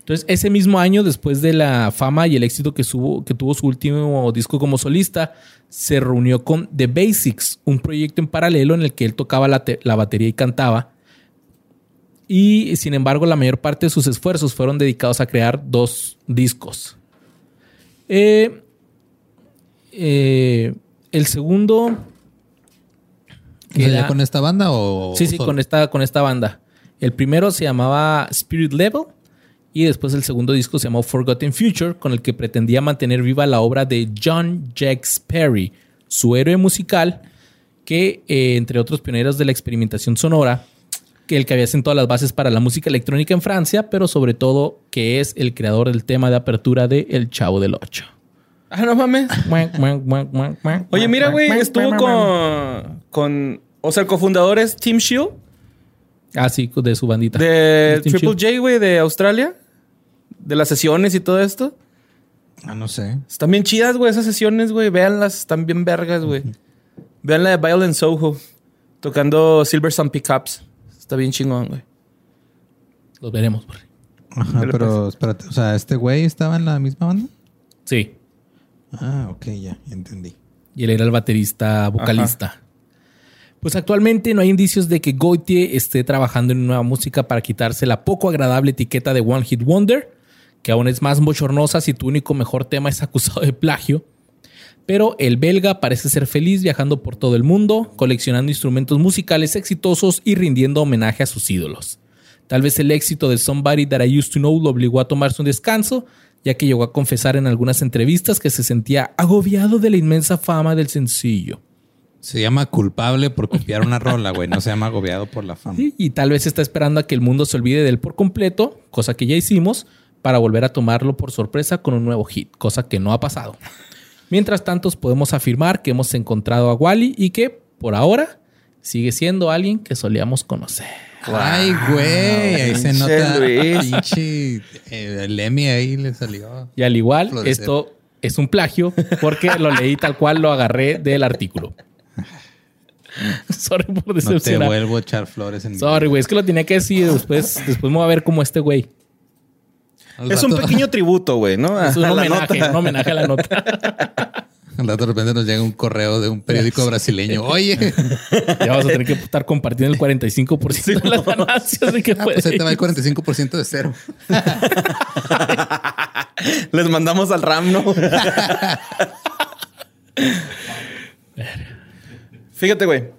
S1: Entonces, ese mismo año, después de la fama y el éxito que, subo- que tuvo su último disco como solista, se reunió con The Basics, un proyecto en paralelo en el que él tocaba la, la batería y cantaba. Y sin embargo, la mayor parte de sus esfuerzos fueron dedicados a crear dos discos. Eh, eh, el segundo.
S3: O sea,
S1: era-
S3: ¿Ya con esta banda o...?
S1: Sí, sí,
S3: solo?
S1: con esta, con esta banda. El primero se llamaba Spirit Level y después el segundo disco se llamó Forgotten Future, con el que pretendía mantener viva la obra de John Jacques Perry, su héroe musical, que eh, entre otros pioneros de la experimentación sonora, que el que había sentado las bases para la música electrónica en Francia, pero sobre todo que es el creador del tema de apertura de El Chavo del Ocho.
S2: Ah, no mames. Oye, mira, güey, estuvo con, con. O sea, el cofundador es Tim Shield
S1: Ah, sí, de su bandita.
S2: de Triple
S1: Shield.
S2: J, güey, de Australia. De las sesiones y todo esto.
S3: Ah, no sé.
S2: Están bien chidas, güey, esas sesiones, güey. Véanlas, están bien vergas, güey. Vean la de Violent Soho. Tocando Silver Sun Pickups. Está bien chingón, güey.
S1: Los veremos. güey.
S3: Ajá,
S2: ¿Qué le
S3: pero espérate. O sea, ¿este güey estaba en la misma banda?
S1: Sí.
S3: Ah, ok, ya, entendí.
S1: Y él era el baterista vocalista. Pues actualmente no hay indicios de que Gautier esté trabajando en nueva música para quitarse la poco agradable etiqueta de One Hit Wonder, que aún es más bochornosa si tu único mejor tema es acusado de plagio. Pero el belga parece ser feliz viajando por todo el mundo, coleccionando instrumentos musicales exitosos y rindiendo homenaje a sus ídolos. Tal vez el éxito de Somebody That I Used to Know lo obligó a tomarse un descanso, ya que llegó a confesar en algunas entrevistas que se sentía agobiado de la inmensa fama del sencillo.
S3: Se llama culpable por copiar una rola, güey. No se llama agobiado por la fama.
S1: Sí, y tal vez está esperando a que el mundo se olvide de él por completo, cosa que ya hicimos, para volver a tomarlo por sorpresa con un nuevo hit, cosa que no ha pasado. Mientras tanto, podemos afirmar que hemos encontrado a Wally y que, por ahora, sigue siendo alguien que solíamos conocer.
S3: Ay, güey. Ahí se nota. Pinche. eh, el Emmy ahí le salió.
S1: Y al igual,
S3: Florecer.
S1: esto es un plagio porque lo leí tal cual lo agarré del artículo. Sorry por
S3: No te
S1: decepcionar.
S3: vuelvo a echar flores en
S1: Sorry, güey. Es que lo tenía que decir. Después, después me voy a ver como este güey.
S2: Es un pequeño tributo, güey, ¿no?
S1: Es un
S2: A
S1: homenaje, un homenaje a la nota. (laughs) (laughs)
S3: Al rato de repente nos llega un correo de un periódico (laughs) brasileño. Oye, (laughs)
S1: Ya vamos a tener que estar compartiendo el 45% de las ganancias de que
S3: ah, pues ahí te va el 45% de cero.
S2: Les mandamos al RAM, ¿no? Fíjate, güey.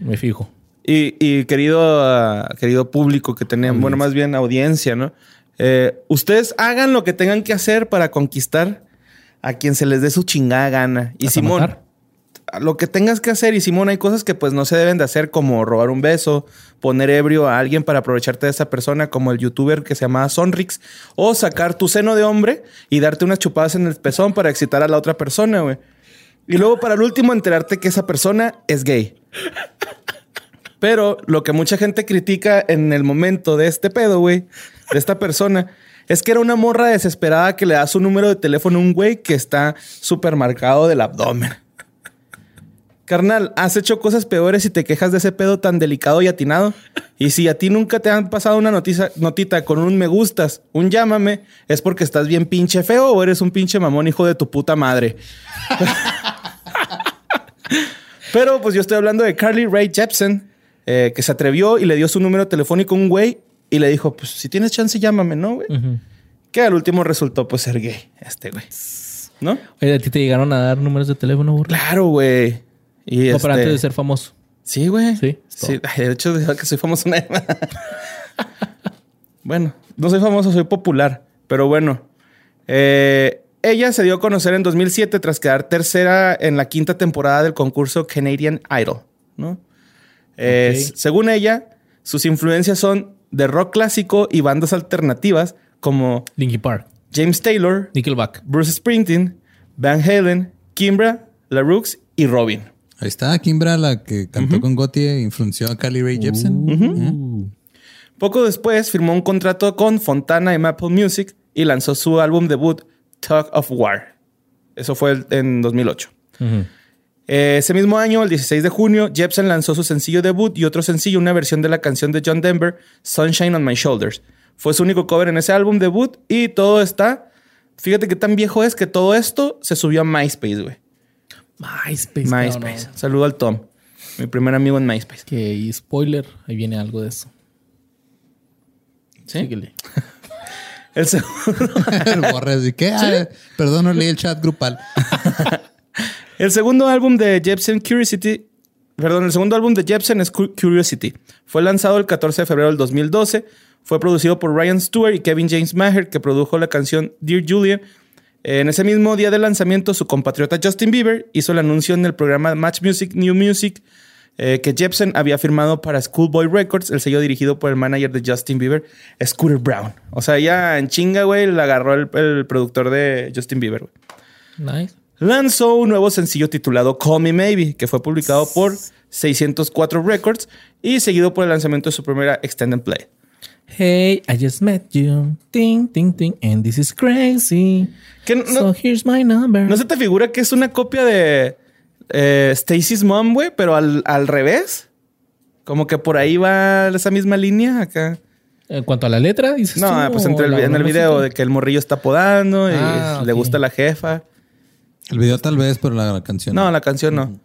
S1: Me fijo.
S2: Y, y querido, querido público que tenían, bueno, más bien audiencia, ¿no? Eh, ustedes hagan lo que tengan que hacer para conquistar a quien se les dé su chingada gana. Y
S1: ¿Hasta
S2: Simón,
S1: matar?
S2: lo que tengas que hacer, y Simón, hay cosas que pues no se deben de hacer, como robar un beso, poner ebrio a alguien para aprovecharte de esa persona, como el youtuber que se llamaba Sonrix, o sacar tu seno de hombre y darte unas chupadas en el pezón para excitar a la otra persona, güey. Y luego, para el último, enterarte que esa persona es gay. Pero lo que mucha gente critica en el momento de este pedo, güey, de esta persona, es que era una morra desesperada que le da su número de teléfono a un güey que está súper marcado del abdomen. (laughs) Carnal, has hecho cosas peores y te quejas de ese pedo tan delicado y atinado. Y si a ti nunca te han pasado una notita con un me gustas, un llámame, es porque estás bien pinche feo o eres un pinche mamón hijo de tu puta madre. (laughs) Pero pues yo estoy hablando de Carly Rae Jepsen, eh, que se atrevió y le dio su número telefónico a un güey y le dijo, pues si tienes chance llámame, ¿no, güey? Que al último resultó pues ser gay, este güey. ¿No?
S1: Oye, ¿a ti te llegaron a dar números de teléfono, burro?
S2: Claro, güey. Y
S1: No,
S2: este...
S1: pero antes de ser famoso.
S2: Sí, güey.
S1: Sí,
S2: de hecho, de que soy famoso. una- (laughs) bueno, no soy famoso, soy popular. Pero bueno. Eh, ella se dio a conocer en 2007 tras quedar tercera en la quinta temporada del concurso Canadian Idol, ¿no? Eh, Según ella, sus influencias son de rock clásico y bandas alternativas como
S1: Linkin Park,
S2: James Taylor,
S1: Nickelback.
S2: Bruce Springsteen, Van Halen, Kimbra, La Rooks y Robin.
S3: Ahí está Kimbra, la que cantó con Gotti e influenció a Carly Rae Jepsen.
S1: Uh,
S2: Poco después firmó un contrato con Fontana y Maple Music y lanzó su álbum debut Talk of War. Eso fue en 2008.
S1: ujú.
S2: Eh, ese mismo año, el 16 de junio, Jepsen lanzó su sencillo debut y otro sencillo, una versión de la canción de John Denver, Sunshine on My Shoulders. Fue su único cover en ese álbum debut y todo está... Fíjate qué tan viejo es que todo esto se subió a MySpace, güey.
S1: MySpace.
S2: MySpace. Saludo al Tom, mi primer amigo en MySpace.
S1: Que y spoiler, ahí viene algo de eso.
S2: ¿Sí?
S1: Síguele. (laughs)
S2: El segundo... (laughs)
S3: El borre así que, ah, perdón, no leí el chat grupal. (laughs)
S2: El segundo álbum de Jepsen Curiosity, perdón, el segundo álbum de Jepsen es Cu- Curiosity. Fue lanzado el 14 de febrero del 2012. Fue producido por Ryan Stewart y Kevin James Maher, que produjo la canción Dear Julian. En ese mismo día de lanzamiento, su compatriota Justin Bieber hizo el anuncio en el programa Match Music New Music eh, que Jepsen había firmado para Schoolboy Records, el sello dirigido por el manager de Justin Bieber, Scooter Brown. O sea, ya en chinga, güey, le agarró el, el productor de Justin Bieber, güey
S1: Nice.
S2: Lanzó un nuevo sencillo titulado Call Me Maybe, que fue publicado por 604 Records y seguido por el lanzamiento de su primera Extended Play.
S1: Hey, I just met you. Ting, ting, ting. And this is crazy.
S2: Que no,
S1: So here's my number.
S2: ¿no se te figura que es una copia de eh, Stacy's Mom, güey, pero al, al revés? Como que por ahí va esa misma línea acá.
S1: En cuanto a la letra, dices
S2: No,
S1: tú,
S2: pues entre el, en el video de que el morrillo está podando y
S1: Ah,
S2: le gusta la jefa.
S3: El video tal vez, pero la, la canción.
S2: No, la canción no.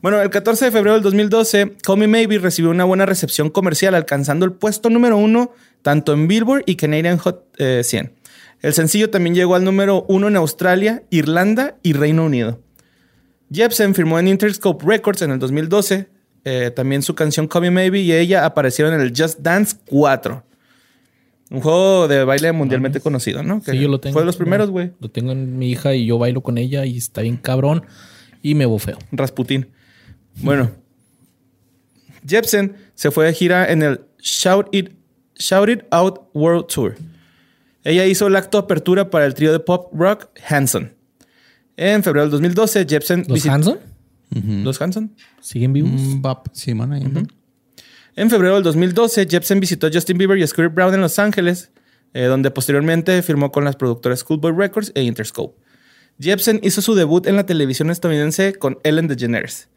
S2: Bueno, el 14 de febrero del 2012, Call Me Maybe recibió una buena recepción comercial, alcanzando el puesto número uno tanto en Billboard y Canadian Hot eh, 100. El sencillo también llegó al número uno en Australia, Irlanda y Reino Unido. Jepsen firmó en Interscope Records en el 2012. eh, también su canción Call Me Maybe y ella aparecieron en el Just Dance 4. Un juego de baile mundialmente conocido, ¿no? Que
S1: Sí, yo lo tengo.
S2: Fue de los primeros, güey.
S1: Lo tengo en mi hija y yo bailo con ella y está bien cabrón y me bofeo.
S2: Rasputín. Bueno. Jepsen se fue de gira en el Shout It, Shout It Out World Tour. Ella hizo el acto de apertura para el trío de pop rock Hanson. En febrero del 2012, Jepsen
S1: ¿Los Hanson?
S2: ¿Los Hanson?
S1: ¿Siguen vivos?
S3: Mm, bap, Simón, ahí.
S2: En febrero del 2012, Jepsen visitó a Justin Bieber y a Scooter Brown en Los Ángeles, eh, donde posteriormente firmó con las productoras Schoolboy Records e Interscope. Jepsen hizo su debut en la televisión estadounidense con Ellen DeGeneres.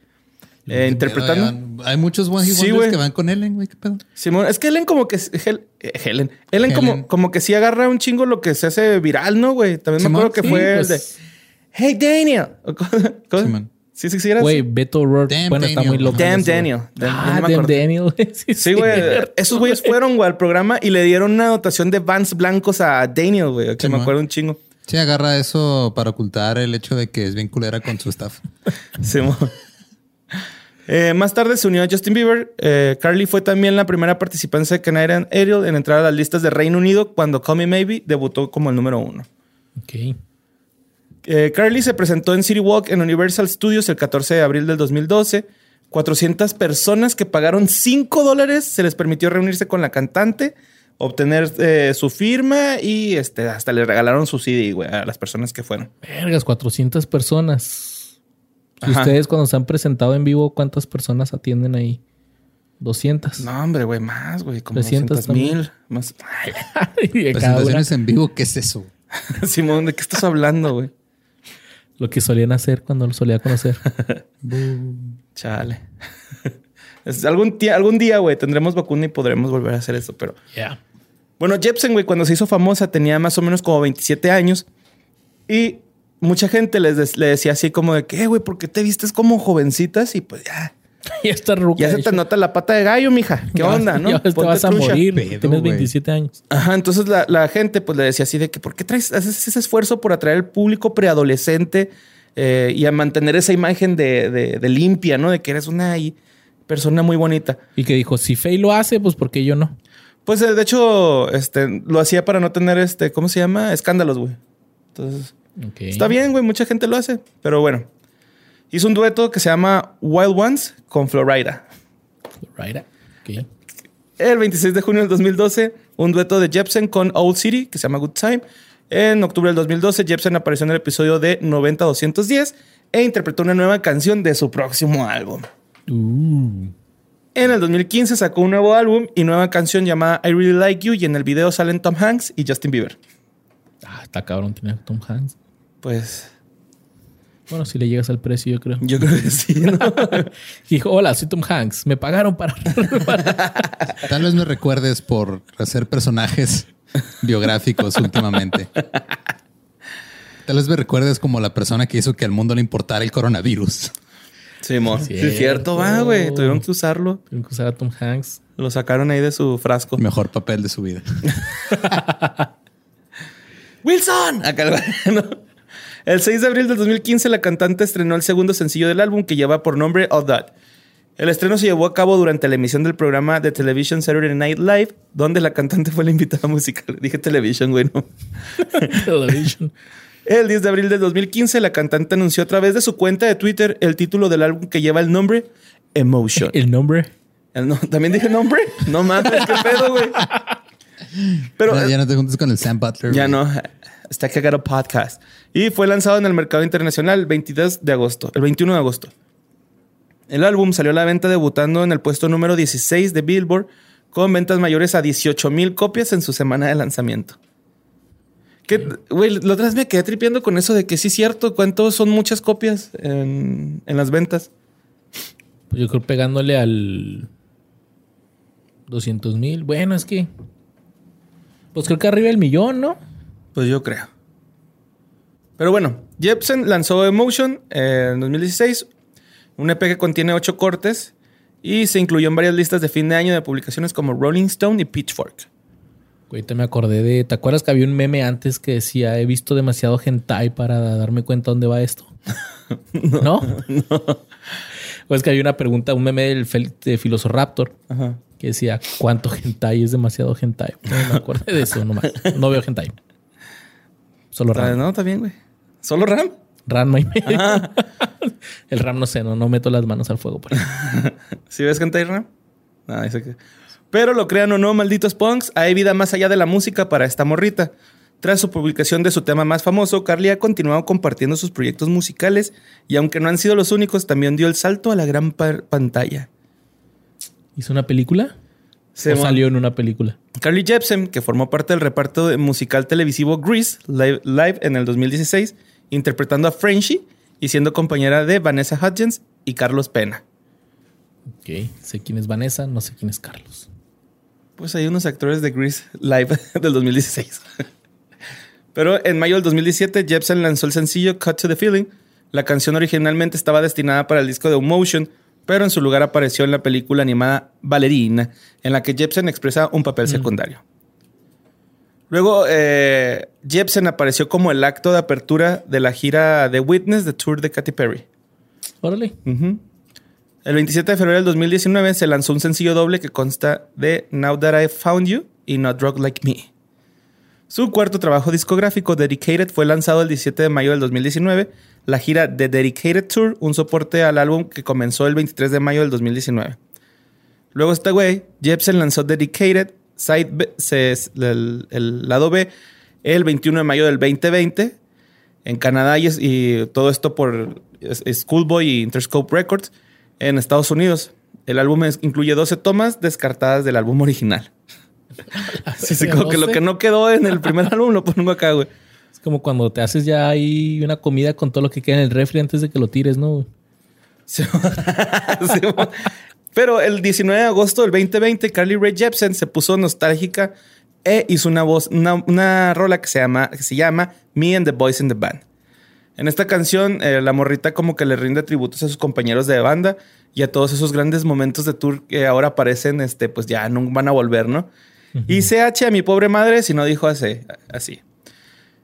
S2: eh, interpretando.
S3: Hay muchos One Hit
S2: Sí,
S3: que van con Ellen, güey. ¿Qué pedo?
S2: Simón, es que Ellen como que... Hel- eh, Helen. Ellen,
S3: Helen.
S2: Como, como que sí agarra un chingo lo que se hace viral, ¿no, güey? También me acuerdo que
S1: sí,
S2: fue
S1: pues.
S2: el de... Hey, Daniel. (laughs) ¿Cómo? Sí, sí, sí, era
S1: Güey. Beto O'Rourke.
S3: Damn
S1: bueno, está muy loco.
S2: Damn. Daniel. Damn-
S1: Ah, damn. Daniel. (laughs) Sí,
S2: Sí, güey. Esos güeyes fueron, güey, al programa y le dieron una dotación de Vans blancos a Daniel, güey. Que me acuerdo un chingo.
S3: Sí, agarra eso para ocultar el hecho de que es bien culera con su staff. (laughs)
S2: Simón. Eh, más tarde se unió a Justin Bieber. Eh, Carly fue también la primera participante de Canadian Idol en entrar a las listas de Reino Unido cuando Call Me Maybe debutó como el número uno.
S1: Ok.
S2: Eh, Carly se presentó en City Walk en Universal Studios el 14 de abril del 2012. 400 personas que pagaron 5 dólares se les permitió reunirse con la cantante, obtener eh, su firma y este, hasta le regalaron su CD güey, a las personas que fueron.
S1: Vergas, 400 personas. ¿Y
S2: Ajá.
S1: ustedes cuando se han presentado en vivo, cuántas personas atienden ahí? 200.
S2: No, hombre, güey, más, güey, como
S1: 300
S2: 200 mil. Más. (laughs)
S3: Presentaciones en vivo, ¿qué es eso? (laughs)
S2: Simón, ¿de qué estás hablando, güey?
S1: Lo que solían hacer cuando lo solía conocer. (laughs)
S2: Chale. (laughs) Es- algún, tía- algún día, güey, tendremos vacuna y podremos volver a hacer eso, pero...
S1: Ya.
S2: Bueno, Jepsen, güey, cuando se hizo famosa tenía más o menos como 27 años y mucha gente les le decía así como de que, "Eh, güey, ¿por qué te vistes como jovencitas? Y pues ya, (laughs)
S1: Ya está ruca.
S2: ya se te
S1: hecho.
S2: nota la pata de gallo, mija. ¿Qué
S1: Ya-
S2: onda, (laughs) no?
S1: Ya te vas a
S2: trucha.
S1: morir.
S3: Pedo,
S1: Tienes
S3: güey.
S1: 27 años.
S2: Ajá, entonces la, la gente pues le decía así de que, ¿por qué traes, haces ese esfuerzo por atraer al público preadolescente eh, y a mantener esa imagen de, de- de limpia, ¿no? De que eres una ahí persona muy bonita.
S1: Y que dijo, si Faye lo hace, pues ¿por qué yo no?
S2: Pues eh, de hecho, este, lo hacía para no tener este, ¿cómo se llama? Escándalos, güey. Entonces, está bien, güey, mucha gente lo hace, pero bueno. Hizo un dueto que se llama Wild Ones con Florida.
S1: Ok.
S2: El 26 de junio del 2012, un dueto de Jepsen con Old City que se llama Good Time. En octubre del 2012, Jepsen apareció en el episodio de 90-210 e interpretó una nueva canción de su próximo álbum.
S1: Uh.
S2: En el 2015 sacó un nuevo álbum y nueva canción llamada I Really Like You y en el video salen Tom Hanks y Justin Bieber.
S1: Ah, está cabrón tener Tom Hanks.
S2: Pues
S1: Bueno, si le llegas al precio, yo creo.
S2: yo creo que sí, ¿no? (laughs)
S1: Dijo, hola, soy Tom Hanks. Me pagaron para... (laughs)
S3: Tal vez me recuerdes por hacer personajes biográficos últimamente. Tal vez me recuerdes como la persona que hizo que al mundo le importara el coronavirus.
S2: Sí, mo. Sí, es cierto, va, güey. Tuvieron que usarlo.
S1: Tengo que usar a Tom Hanks.
S2: Lo sacaron ahí de su frasco.
S3: Mejor papel de su vida. (laughs)
S2: ¡Wilson! Acá el- ¿no? El 6 de abril del 2015, la cantante estrenó el segundo sencillo del álbum que lleva por nombre Of That. El estreno se llevó a cabo durante la emisión del programa de Television Saturday Night Live, donde la cantante fue la invitada musical. (laughs) Dije Television, güey, no. (laughs)
S1: Television.
S2: El 10 de abril del 2015, la cantante anunció a través de su cuenta de Twitter el título del álbum que lleva el nombre Emotion.
S1: El nombre.
S2: El no- ¿También dije nombre? No mames, qué pedo, güey. (laughs) Pero
S3: ya, ya no te juntes con el Sam Butler.
S2: Ya
S3: güey.
S2: no. Que haga podcast. Y fue lanzado en el mercado internacional el 22 de agosto, el 21 de agosto. El álbum salió a la venta debutando en el puesto número 16 de Billboard con ventas mayores a 18 mil copias en su semana de lanzamiento. Que, güey, la otra vez me quedé tripeando con eso de que sí es cierto, cuántos son muchas copias en, en las ventas.
S1: Pues yo creo pegándole al 200 mil. Bueno, es que... Pues creo que arriba el millón, ¿no?
S2: Pues yo creo. Pero bueno, Jepsen lanzó Emotion en 2016, un EP que contiene ocho cortes y se incluyó en varias listas de fin de año de publicaciones como Rolling Stone y Pitchfork.
S1: Te me acordé de... ¿Te acuerdas que había un meme antes que decía he visto demasiado hentai para darme cuenta dónde va esto? (laughs) ¿No? O es que había una pregunta, un meme del de Filosoraptor
S2: Ajá.
S1: que decía ¿cuánto hentai es demasiado hentai? No me acordé de eso nomás. No veo hentai. Solo raro.
S2: No, está bien, güey. ¿Solo Ram?
S1: Ram no hay (laughs) medio. (laughs) el Ram no sé, no, no meto las manos al fuego. por. (laughs)
S2: ¿Sí ves cantar Ram? No, dice que... Pero lo crean o no, malditos punks, hay vida más allá de la música para esta morrita. Tras su publicación de su tema más famoso, Carly ha continuado compartiendo sus proyectos musicales y aunque no han sido los únicos, también dio el salto a la gran pa- pantalla.
S1: ¿Hizo una película?
S2: Se
S1: ¿O
S2: llama-
S1: salió en una película?
S2: Carly Jepsen, que formó parte del reparto musical televisivo Grease live, live en el 2016, interpretando a Frenchie y siendo compañera de Vanessa Hudgens y Carlos Pena.
S1: Ok. Sé quién es Vanessa, no sé quién es Carlos.
S2: Pues hay unos actores de Grease live (laughs) del 2016. Pero en mayo del 2017, Jepsen lanzó el sencillo Cut to the Feeling. La canción originalmente estaba destinada para el disco de Emotion, pero en su lugar apareció en la película animada Ballerina, en la que Jepsen expresa un papel secundario. Luego, eh, Jepsen apareció como el acto de apertura de la gira The Witness, The Tour de Katy Perry.
S1: Órale.
S2: El 27 de febrero del 2019 se lanzó un sencillo doble que consta de Now That I Found You y Not Drug Like Me. Su cuarto trabajo discográfico, Dedicated, fue lanzado el 17 de mayo del 2019. La gira The Dedicated Tour, un soporte al álbum que comenzó el 23 de mayo del 2019. Luego este güey, Jepsen lanzó Dedicated, Side B- se- el, el lado B, el 21 de mayo del 2020 en Canadá y, todo esto por Schoolboy y Interscope Records en Estados Unidos. El álbum incluye 12 tomas descartadas del álbum original. (laughs) Sí, sí, como que lo que no quedó en el primer (laughs) álbum lo pongo acá, güey.
S1: Es como cuando te haces ya ahí una comida con todo lo que queda en el refri antes de que lo tires, ¿no?
S2: Sí. (laughs) Sí, mo- Pero el 19 de agosto del 2020, Carly Rae Jepsen se puso nostálgica e hizo una voz, una, una rola que se llama, que se llama Me and the Boys in the Band. En esta canción, eh, la morrita como que le rinde tributos a sus compañeros de banda y a todos esos grandes momentos de tour que ahora parecen, este, pues ya no van a volver, ¿no? Y CH a mi pobre madre si no dijo así. así.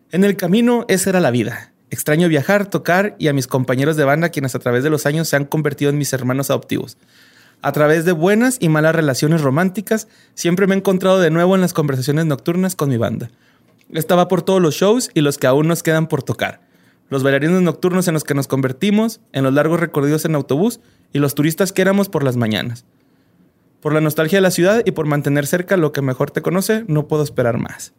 S2: En el camino, esa era la vida. Extraño viajar, tocar y a mis compañeros de banda quienes a través de los años se han convertido en mis hermanos adoptivos. A través de buenas y malas relaciones románticas, siempre me he encontrado de nuevo en las conversaciones nocturnas con mi banda. Estaba por todos los shows y los que aún nos quedan por tocar. Los bailarines nocturnos en los que nos convertimos, en los largos recorridos en autobús y los turistas que éramos por las mañanas. Por la nostalgia de la ciudad y por mantener cerca lo que mejor te conoce, no puedo esperar más.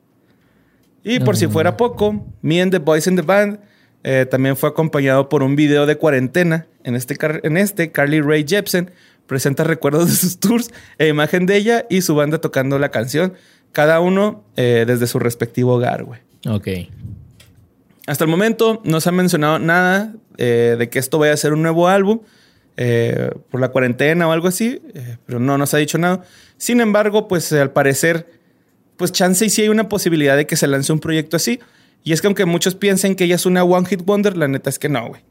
S2: Y por si fuera poco, Me and the Boys in the Band eh, también fue acompañado por un video de cuarentena. En este, en este, Carly Rae Jepsen presenta recuerdos de sus tours e imagen de ella y su banda tocando la canción, cada uno eh, desde su respectivo hogar, güey.
S1: Ok.
S2: Hasta el momento no se ha mencionado nada eh, de que esto vaya a ser un nuevo álbum por la cuarentena o algo así, pero no nos ha dicho nada. Sin embargo, pues al parecer, pues chance y sí hay una posibilidad de que se lance un proyecto así. Y es que aunque muchos piensen que ella es una One Hit Wonder, la neta es que no, güey.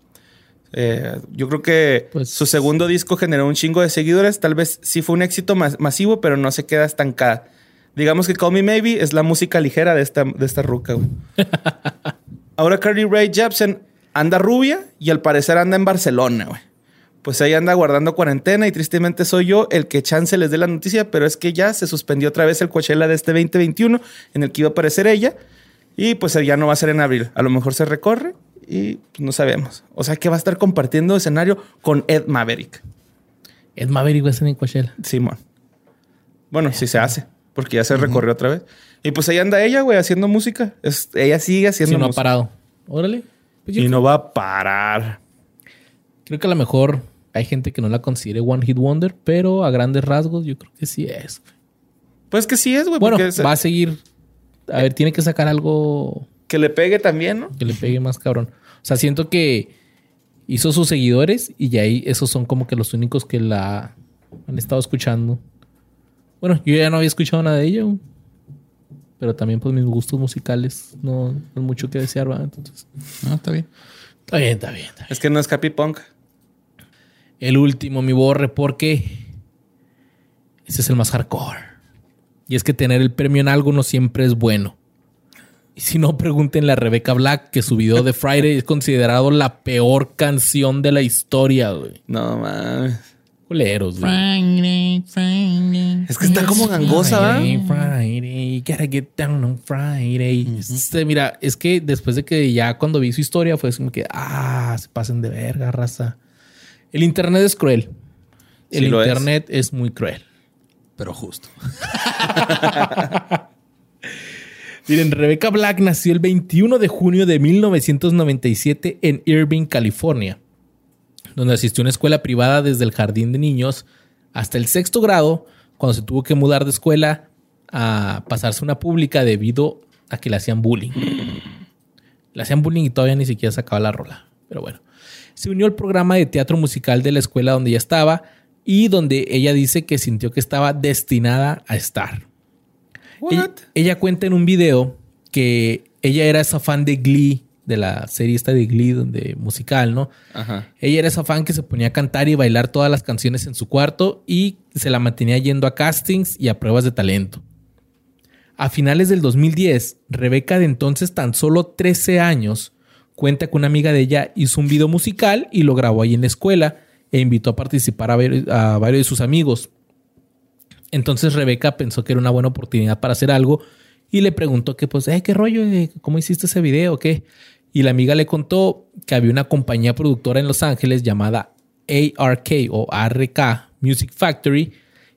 S2: Eh, yo creo que
S1: Pues-
S2: su segundo disco generó un chingo de seguidores. Tal vez sí fue un éxito mas- masivo, pero no se queda estancada. Digamos que Call Me Maybe es la música ligera de esta, de esta ruca, güey. (laughs) Ahora Carly Rae Jepsen anda rubia y al parecer anda en Barcelona, güey. Pues ahí anda guardando cuarentena y tristemente soy yo el que chance les dé la noticia, pero es que ya se suspendió otra vez el Coachella de este 2021 en el que iba a aparecer ella y pues ya no va a ser en abril. A lo mejor se recorre y pues, no sabemos. O sea que va a estar compartiendo escenario con Ed Maverick.
S1: Ed Maverick va a estar en Coachella.
S2: Simón. Bueno, sí se hace, porque ya se recorrió otra vez. Y pues ahí anda ella, güey, haciendo música. Es- ella sigue haciendo
S1: Si no ha
S2: música.
S1: parado. Órale. Pues
S2: Y no va a parar.
S1: Creo que a lo mejor hay gente que no la considere One Hit Wonder, pero a grandes rasgos yo creo que sí es. güey.
S2: Pues que sí es, güey.
S1: Bueno,
S2: es-
S1: va a seguir. A ver, tiene que sacar algo
S2: que le pegue también, ¿no?
S1: que le pegue más cabrón. O sea, siento que hizo sus seguidores y ya ahí esos son como que los únicos que la han estado escuchando. Bueno, yo ya no había escuchado nada de ella. güey. Pero también pues mis gustos musicales no no es mucho que desear, ¿va? Entonces,
S3: No, está bien.
S1: está bien, está bien, está bien.
S2: Es que no es Happy Punk.
S1: El último, mi borre, porque ese es el más hardcore. Y es que tener el premio en algo no siempre es bueno. Y si no, pregúntenle a Rebecca Black que su video de Friday es considerado la peor canción de la historia, güey.
S2: No mames.
S1: Culeros, güey.
S2: Es que está como gangosa, ¿va?
S1: Friday, Friday. Friday, gotta get down on Friday. Este, mira, es que después de que ya cuando vi su historia fue como que, ah, se pasen de verga, raza. El internet es cruel. El
S2: Sí lo es.
S1: internet es. muy cruel.
S3: Pero justo. (laughs)
S1: Miren, Rebecca Black nació el 21 de junio de 1997 en Irving, California, donde asistió a una escuela privada desde el jardín de niños hasta el sexto grado, cuando se tuvo que mudar de escuela a pasarse a una pública debido a que le hacían bullying. Le hacían bullying y todavía ni siquiera sacaba la rola. Pero bueno. Se unió al programa de teatro musical de la escuela donde ella estaba y donde ella dice que sintió que estaba destinada a estar. Ella, ella cuenta en un video que ella era esa fan de Glee, de la serie esta de Glee, donde musical, ¿no?
S2: Ajá.
S1: Ella era esa fan que se ponía a cantar y bailar todas las canciones en su cuarto y se la mantenía yendo a castings y a pruebas de talento. A finales del 2010, Rebeca de entonces tan solo 13 años cuenta que una amiga de ella hizo un video musical y lo grabó ahí en la escuela e invitó a participar a, varios de sus amigos. Entonces Rebeca pensó que era una buena oportunidad para hacer algo y le preguntó que pues, eh, ¿qué rollo? eh? ¿Cómo hiciste ese video? ¿Qué? Y la amiga le contó que había una compañía productora en Los Ángeles llamada ARK o ARK Music Factory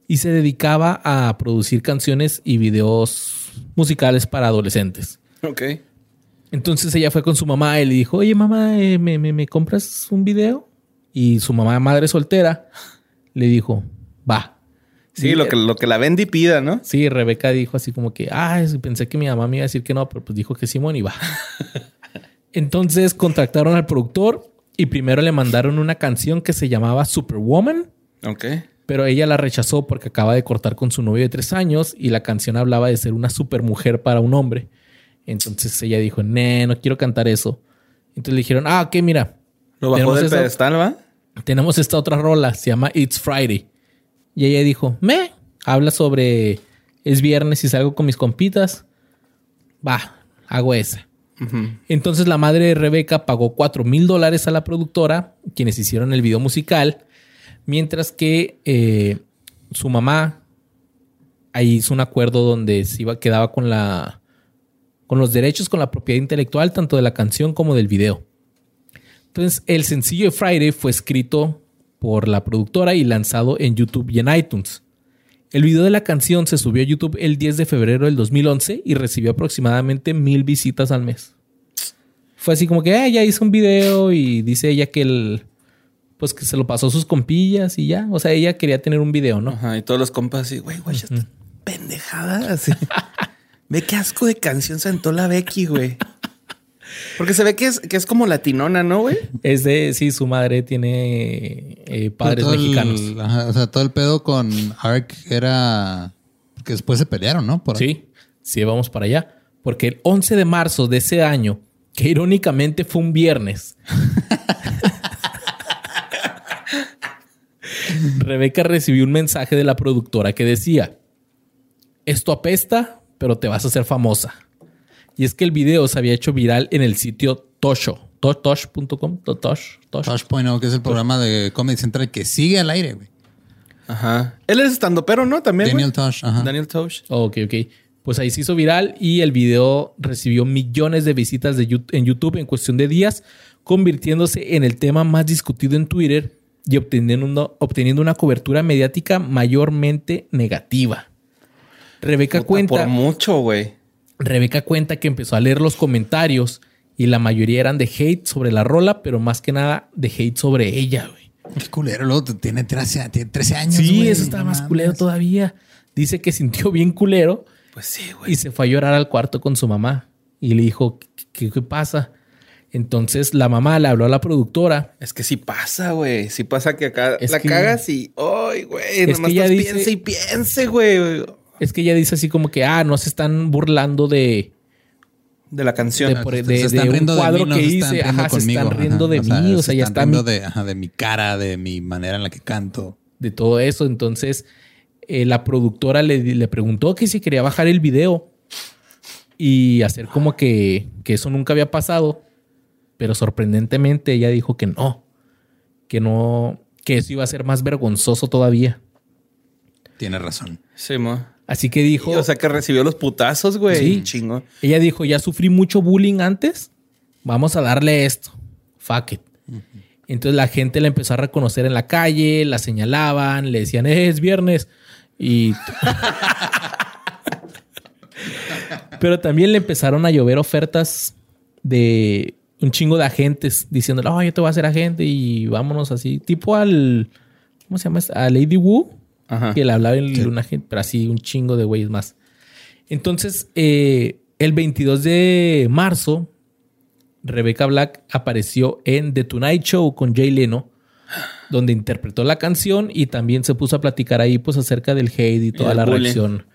S1: y se dedicaba a producir canciones y videos musicales para adolescentes.
S2: Ok.
S1: Entonces ella fue con su mamá y le dijo, oye mamá, eh, ¿me, me, me compras un video? Y su mamá, madre soltera, le dijo, va.
S2: Sí,
S1: Y-
S2: lo que, lo que la Bendy pida, ¿no?
S1: Sí, Rebeca dijo así como que, ah, pensé que mi mamá me iba a decir que no, pero pues dijo que Simón y va. (laughs) Entonces contactaron al productor y primero le mandaron una canción que se llamaba Superwoman,
S2: Ok.
S1: pero ella la rechazó porque acaba de cortar con su novio de tres años y la canción hablaba de ser una supermujer para un hombre. Entonces ella dijo, nee, no quiero cantar eso. Entonces le dijeron, ah, ok, mira,
S2: Lo bajó
S1: Tenemos
S2: del
S1: esa-
S2: pedestal, ¿va?
S1: tenemos esta otra rola, se llama It's Friday. Y ella dijo, me, habla sobre es viernes y salgo con mis compitas. Va, hago esa. Entonces la madre de Rebeca pagó 4 mil dólares a la productora, quienes hicieron el video musical, mientras que eh, su mamá ahí hizo un acuerdo donde se iba, quedaba con la con los derechos con la propiedad intelectual tanto de la canción como del video. Entonces el sencillo de Friday fue escrito por la productora y lanzado en YouTube y en iTunes. El video de la canción se subió a YouTube el 10 de febrero del 2011 y recibió aproximadamente mil visitas al mes. Fue así como que "Ah, ya hizo un video y dice ella que el pues que se lo pasó a sus compillas y ya. O sea, ella quería tener un video, ¿no?
S2: Ajá. Y todos los compas así, güey, güey, pendejada. Así. (laughs) Ve qué asco de canción sentó la Becky, güey. Porque se ve que es, que es como latinona, ¿no, güey?
S1: Es de, sí, su madre tiene eh, padres
S3: Todo el-
S1: mexicanos.
S3: ajá, o sea, todo el pedo con Ark era que después se pelearon, ¿no? Por
S1: Sí, sí, vamos para allá. Porque el 11 de marzo de ese año, que irónicamente fue un viernes, (laughs) Rebeca recibió un mensaje de la productora que decía, esto apesta, pero te vas a hacer famosa. Y es que el video se había hecho viral en el sitio Tosho, to- tosh.com, to- tosh, tosh.
S3: Tosh.0, que es el programa de Comedy Central que sigue al aire, güey.
S2: Ajá. Él es estando pero, ¿no? También.
S3: Daniel? Tosh, ajá.
S2: Daniel Tosh.
S1: Ok, ok. Pues ahí se hizo viral y el video recibió millones de visitas de Yu- en YouTube en cuestión de días, convirtiéndose en el tema más discutido en Twitter y obteniendo, una- obteniendo una cobertura mediática mayormente negativa. Rebeca
S2: Puta,
S1: cuenta,
S2: Por mucho, güey.
S1: Rebeca cuenta que empezó a leer los comentarios y la mayoría eran de hate sobre la rola, pero más que nada de hate sobre ella, güey.
S3: Qué culero, luego tiene 13, tiene 13 años.
S1: Sí, eso está más culero todavía. Dice que sintió bien culero
S2: Pues sí, güey.
S1: y se fue a llorar al cuarto con su mamá y le dijo, ¿qué, qué pasa? Entonces la mamá le habló a la productora.
S2: Es que sí pasa, güey. Sí pasa que acá
S1: Es
S2: la
S1: que-
S2: cagas y. ¡Ay, güey!
S1: Es
S2: Nomás
S1: que ella
S2: estás
S1: dice-
S2: piense y piense, güey.
S1: Es que ella dice así como que, ah, no se están burlando de,
S2: De la canción.
S1: de, por-
S3: Se
S1: de-
S3: están
S1: de un cuadro
S3: mí,
S1: que
S3: se están
S1: hice.
S3: riendo
S1: Ajá, se están riendo
S3: Ajá,
S1: de mí. O sea, ya
S3: se
S1: está
S3: están
S1: mi-
S3: riendo de, ajá, de mi cara, de mi manera en la que canto.
S1: de todo eso. Entonces eh, la productora le, le preguntó que si quería bajar el video y hacer como que, que eso nunca había pasado. Pero sorprendentemente ella dijo que no, que no, que eso iba a ser más vergonzoso todavía.
S3: Tiene razón.
S2: Sí, mo.
S1: Así que dijo,
S2: O sea, que recibió los putazos, güey.
S1: Sí.
S2: Chingo.
S1: ella dijo, ya sufrí mucho bullying antes, vamos a darle esto. Fuck it. Entonces la gente la empezó a reconocer en la calle, la señalaban, le decían, "Eh, es viernes. Y... (laughs) Pero también le empezaron a llover ofertas de un chingo de agentes diciéndole, oh, yo te voy a hacer agente y vámonos así. Tipo al, ¿cómo se llama? A Lady Wu,
S2: Ajá.
S1: que le hablaba en un agente, pero así un chingo de güeyes más. Entonces, eh, el 22 de marzo, Rebecca Black apareció en The Tonight Show con Jay Leno, donde interpretó la canción y también se puso a platicar ahí pues acerca del hate y toda
S2: el
S1: la
S2: bullying.
S1: reacción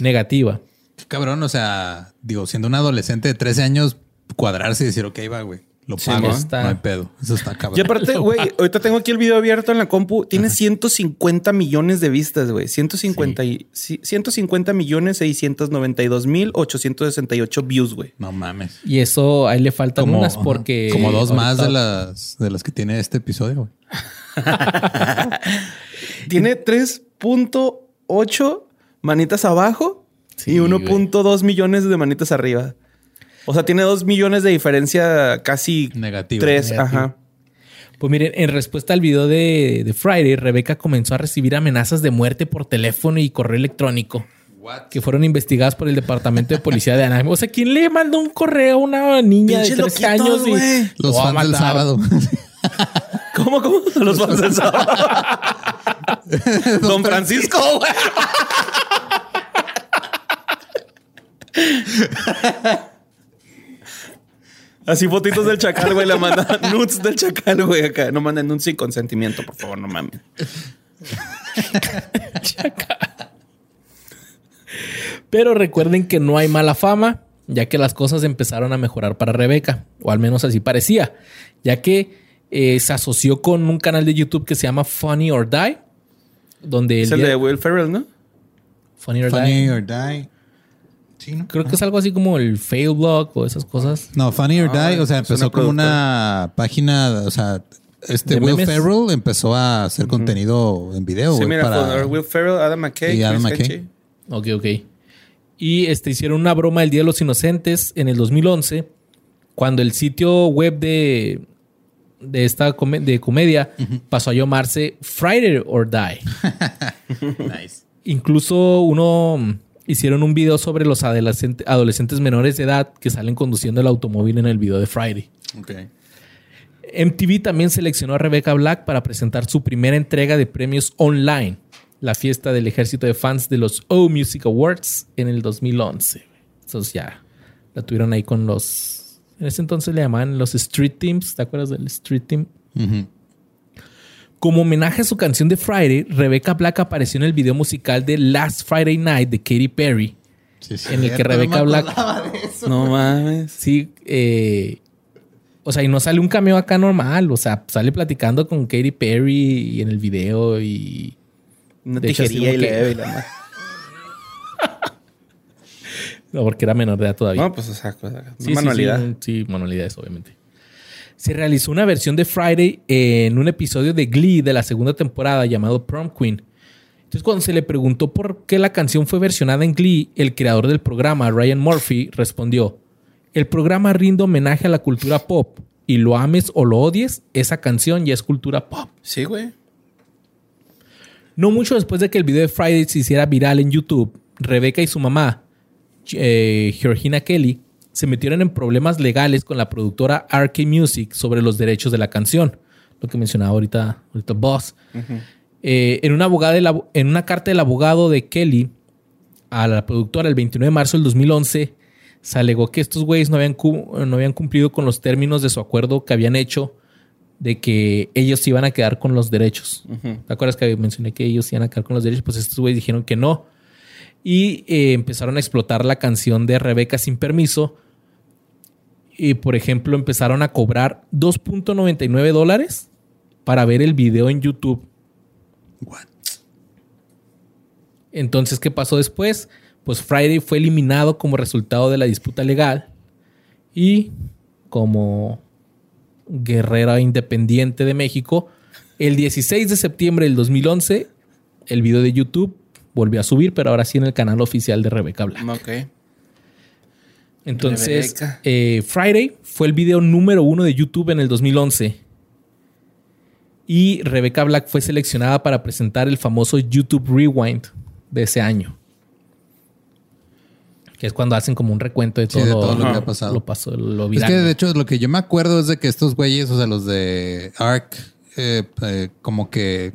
S1: negativa.
S3: Qué Cabrón, o sea, digo, siendo un adolescente de 13 años, cuadrarse y decir, ok, va, güey. Lo
S2: Sí,
S3: pago.
S2: ¿no?
S3: No hay pedo. Eso está cabrón.
S2: Y aparte, güey, (laughs) ahorita tengo aquí el video abierto en la compu. Tiene 150 millones de vistas, güey. 150, y, sí, 150 millones 692 mil 868 views, güey.
S3: No mames.
S1: Y eso ahí le faltan unas
S3: ajá,
S1: porque...
S3: como dos más de las de las que tiene este episodio, güey. (laughs)
S2: Tiene 3.8 manitas abajo
S1: Sí,
S2: y
S1: güey.
S2: 1.2 millones de manitas arriba. O sea, tiene 2 millones de diferencia casi
S3: Negativo.
S2: 3.
S1: Negativo.
S2: Ajá.
S1: Pues miren, en respuesta al video de, de Friday, Rebeca comenzó a recibir amenazas de muerte por teléfono y correo electrónico. Que fueron investigadas por el Departamento de Policía de Anaheim. O sea, ¿quién le mandó un correo a una niña de 13
S2: loquitos,
S1: años? y-.
S3: Los fans del sábado. (laughs)
S2: ¿Cómo, cómo? Los fans del sábado. (laughs) Don Francisco, güey. (laughs) Así fotitos del chacal, güey. Le mandan (laughs) nudes del chacal, güey. Acá. No manden nudes sin consentimiento, por favor, no mames.
S1: Pero recuerden que no hay mala fama, ya que las cosas empezaron a mejorar para Rebeca, o al menos así parecía, ya que eh, se asoció con un canal de YouTube que se llama Funny or Die, donde
S2: Es
S1: el
S2: el
S1: día-
S2: de Will Ferrell, ¿no?
S1: Funny or
S3: Funny
S1: Die.
S3: or Die. Sí, ¿no?
S1: Creo que es algo así como el fail blog o esas cosas.
S3: No, Funny or
S2: Ah,
S3: Die, o sea, empezó como una página, o sea, este
S1: ¿De
S3: Will
S1: memes?
S3: Ferrell empezó a hacer contenido en video,
S2: Sí, mira,
S3: para...
S2: con Will Ferrell, Adam McKay,
S3: Y Adam McKay.
S1: Ok, ok. Y este, hicieron una broma del Día de los Inocentes en el 2011, cuando el sitio web de, de esta de comedia pasó a llamarse Friday or Die. (laughs)
S3: Nice.
S1: Incluso uno hicieron un video sobre los adolescente- adolescentes menores de edad que salen conduciendo el automóvil en el video de Friday.
S3: Ok.
S1: MTV también seleccionó a Rebecca Black para presentar su primera entrega de premios online, la fiesta del ejército de fans de los O Music Awards en el 2011. Entonces ya la tuvieron ahí con los... En ese entonces le llamaban los Street Teams. ¿Te acuerdas del Street Team?
S3: Ujú.
S1: Como homenaje a su canción de Friday, Rebecca Black apareció en el video musical de Last Friday Night de Katy Perry,
S3: Sí, sí,
S1: en el que
S3: no
S1: Rebecca Black...
S2: No mames.
S1: Sí, eh, o sea, y no sale un cameo acá normal, o sea, sale platicando con Katy Perry y en el video y...
S2: Una
S1: De hecho,
S2: tijería
S1: así
S2: y
S1: que-
S2: leve y la (laughs) madre.
S1: No, porque era menor de edad todavía.
S2: No, pues, o sea, cosa-
S1: Sí, sí,
S2: manualidad.
S1: Sí, sí, manualidades, obviamente. Se realizó una versión de Friday en un episodio de Glee de la segunda temporada llamado Prom Queen. Entonces, cuando se le preguntó por qué la canción fue versionada en Glee, el creador del programa, Ryan Murphy, respondió: El programa rinde homenaje a la cultura pop y lo ames o lo odies, esa canción ya es cultura pop.
S2: Sí, güey.
S1: No mucho después de que el video de Friday se hiciera viral en YouTube, Rebeca y su mamá, eh, Georgina Kelly, se metieron en problemas legales con la productora RK Music sobre los derechos de la canción. Lo que mencionaba ahorita, ahorita Boss. Eh, en, una abogada del abo- en una carta del abogado de Kelly a la productora el 29 de marzo del 2011, se alegó que estos güeyes no habían, no habían cumplido con los términos de su acuerdo que habían hecho de que ellos se iban a quedar con los derechos. ¿Te acuerdas que mencioné que ellos se iban a quedar con los derechos? Pues estos güeyes dijeron que no. Y eh, empezaron a explotar la canción de Rebeca sin permiso. Y, por ejemplo, empezaron a cobrar 2.99 dólares para ver el video en YouTube.
S3: What?
S1: Entonces, ¿qué pasó después? Pues Friday fue eliminado como resultado de la disputa legal y como guerrera independiente de México, el 16 de septiembre del 2011, el video de YouTube volvió a subir, pero ahora sí en el canal oficial de Rebecca Black.
S4: Ok.
S1: Entonces, eh, Friday fue el video número uno de YouTube en el 2011. Y Rebecca Black fue seleccionada para presentar el famoso YouTube Rewind de ese año. Que es cuando hacen como un recuento de
S3: Sí,
S1: todo,
S3: de todo lo que ha pasado.
S1: Lo pasó, lo
S3: Es que de hecho lo que yo me acuerdo es de que estos güeyes, o sea, los de Ark, eh, eh, como que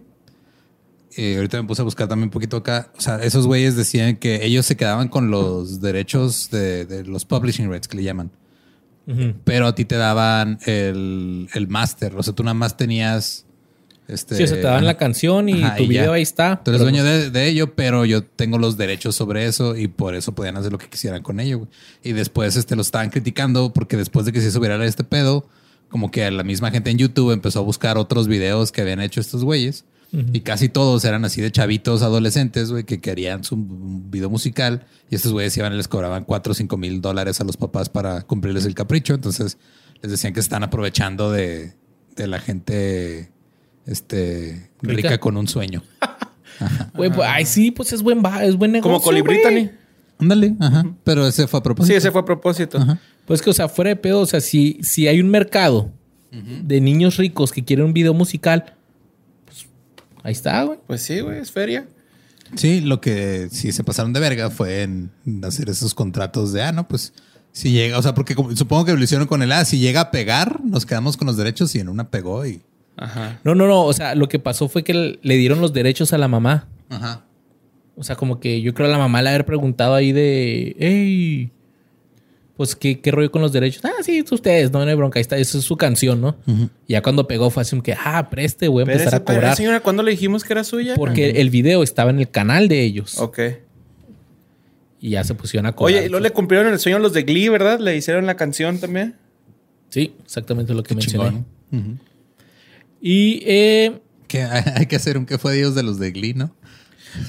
S3: eh, ahorita me puse a buscar también un poquito acá. O sea, esos güeyes decían que ellos se quedaban con los derechos de, de los publishing rights que le llaman. Pero a ti te daban el, el máster. O sea, tú nada más tenías. Este,
S1: Sí, o sea, te daban la canción y
S3: Ajá,
S1: tu
S3: y
S1: video
S3: ya.
S1: ahí está.
S3: Tú eres dueño de, de ello, pero yo tengo los derechos sobre eso y por eso podían hacer lo que quisieran con ello. güey. Y después este, lo estaban criticando porque después de que se subiera este pedo, como que la misma gente en YouTube empezó a buscar otros videos que habían hecho estos güeyes. Y casi todos eran así de chavitos adolescentes, güey, que querían su video musical. Y estos güeyes iban y les cobraban 4 o 5 mil dólares a los papás para cumplirles el capricho. Entonces les decían que están aprovechando de, de la gente este, rica.
S1: Rica.
S3: con un sueño. (laughs)
S1: Güey, pues, ay, sí, pues es buen, es buen negocio.
S4: Como Colibrí,
S1: güey.
S4: Tani.
S3: Ándale, ajá. Pero ese fue a propósito.
S4: Sí, ese fue a propósito.
S3: Ajá.
S1: Pues que, o sea, fuera de pedo, o sea, si, si hay un mercado de niños ricos que quieren un video musical, ahí está, güey.
S4: Pues sí, güey, es feria.
S3: Sí, lo que sí se pasaron de verga fue en hacer esos contratos de, ah, no, pues si llega, o sea, porque como- supongo que lo hicieron con el, ah, si llega a pegar, nos quedamos con los derechos y en una pegó y...
S4: Ajá.
S1: No, no, no. O sea, lo que pasó fue que le dieron los derechos a la mamá.
S3: Ajá.
S1: O sea, como que yo creo a la mamá le haber preguntado ahí de, hey, pues ¿qué, qué rollo con los derechos. Ah, sí, es ustedes, no, no hay bronca. Ahí está, esa es su canción, ¿no? Ya cuando pegó fue así como que, ah, preste, voy a empezar
S4: Pero
S1: a cobrar.
S4: señora, ¿cuándo le dijimos que era suya?
S1: Porque el video estaba en el canal de ellos.
S4: Ok.
S1: Y ya se pusieron a cobrar.
S4: Oye, y luego le cumplieron el sueño a los de Glee, ¿verdad? Le hicieron la canción también.
S1: Sí, exactamente lo que mencioné.
S3: Chingón. Ujú.
S1: Y eh,
S3: Que hay, (laughs) hay que hacer un que fue Dios de los de Glee, ¿no?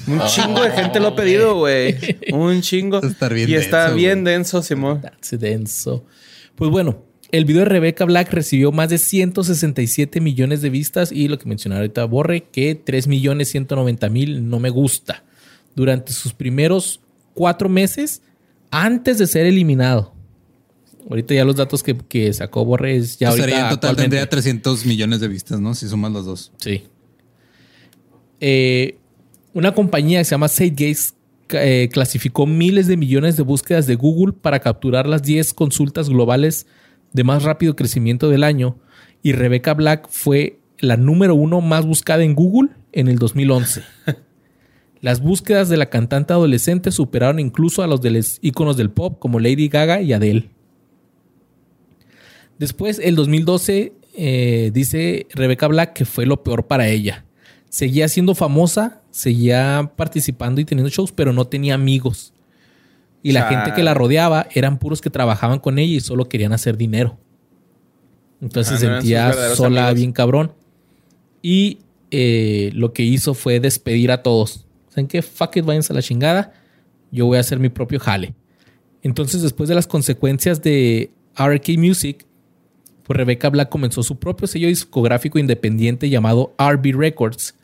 S4: Un chingo de gente lo ha pedido, güey. Un chingo.
S3: Estar bien
S4: y está bien denso, Simón.
S1: That's denso. Pues bueno, el video de Rebecca Black recibió más de 167 millones de vistas y lo que mencionaba ahorita Borre, que 3 millones 190 mil no me gusta. Durante sus primeros cuatro meses antes de ser eliminado. Ahorita ya los datos que, que sacó Borre es ya
S3: O sea,
S1: ahorita
S3: en total tendría 300 millones de vistas, ¿no? Si sumas los dos.
S1: Sí. Eh, una compañía que se llama SageGaze eh, clasificó miles de millones de búsquedas de Google para capturar las 10 consultas globales de más rápido crecimiento del año y Rebecca Black fue la número uno más buscada en Google en el 2011. (laughs) Las búsquedas de la cantante adolescente superaron incluso a los de los íconos del pop como Lady Gaga y Adele. Después, el 2012, eh, dice Rebecca Black que fue lo peor para ella. Seguía siendo famosa, seguía participando y teniendo shows, pero no tenía amigos. Y la gente que la rodeaba eran puros que trabajaban con ella y solo querían hacer dinero. Entonces
S4: Ah,
S1: se sentía sola,
S4: amigos.
S1: bien cabrón. Y eh, lo que hizo fue despedir a todos. ¿Saben qué? Fuck it, váyanse a la chingada. Yo voy a hacer mi propio jale. Entonces, después de las consecuencias de RK Music, pues Rebecca Black comenzó su propio sello discográfico independiente llamado RB Records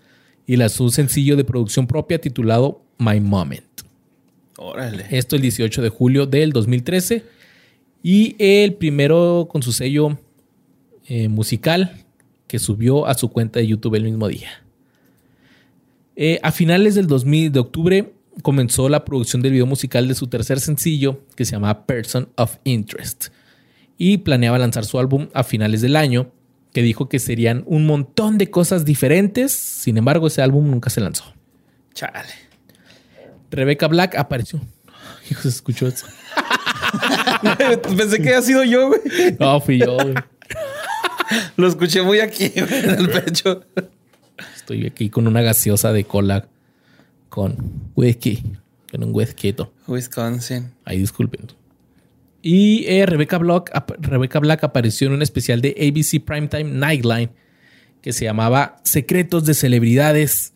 S1: y lanzó un sencillo de producción propia titulado My Moment.
S4: Órale.
S1: Esto el 18 de julio del 2013. Y el primero con su sello eh, musical que subió a su cuenta de YouTube el mismo día. Eh, a finales del 2000 de octubre comenzó la producción del video musical de su tercer sencillo que se llama Person of Interest. Y planeaba lanzar su álbum a finales del año, que dijo que serían un montón de cosas diferentes. Sin embargo, ese álbum nunca se lanzó.
S4: Chale.
S1: Rebecca Black apareció. (laughs) Hijo, se escuchó eso. (laughs)
S4: Pensé que había sido yo, güey.
S1: No, fui yo, güey. (laughs)
S4: Lo escuché muy aquí, güey, en el pecho.
S1: Estoy aquí con una gaseosa de cola con whisky. Con un whisky.
S4: Wisconsin.
S1: Ahí disculpen. Y eh, Rebecca, Black, Rebecca Black apareció en un especial de ABC Primetime Nightline que se llamaba Secretos de Celebridades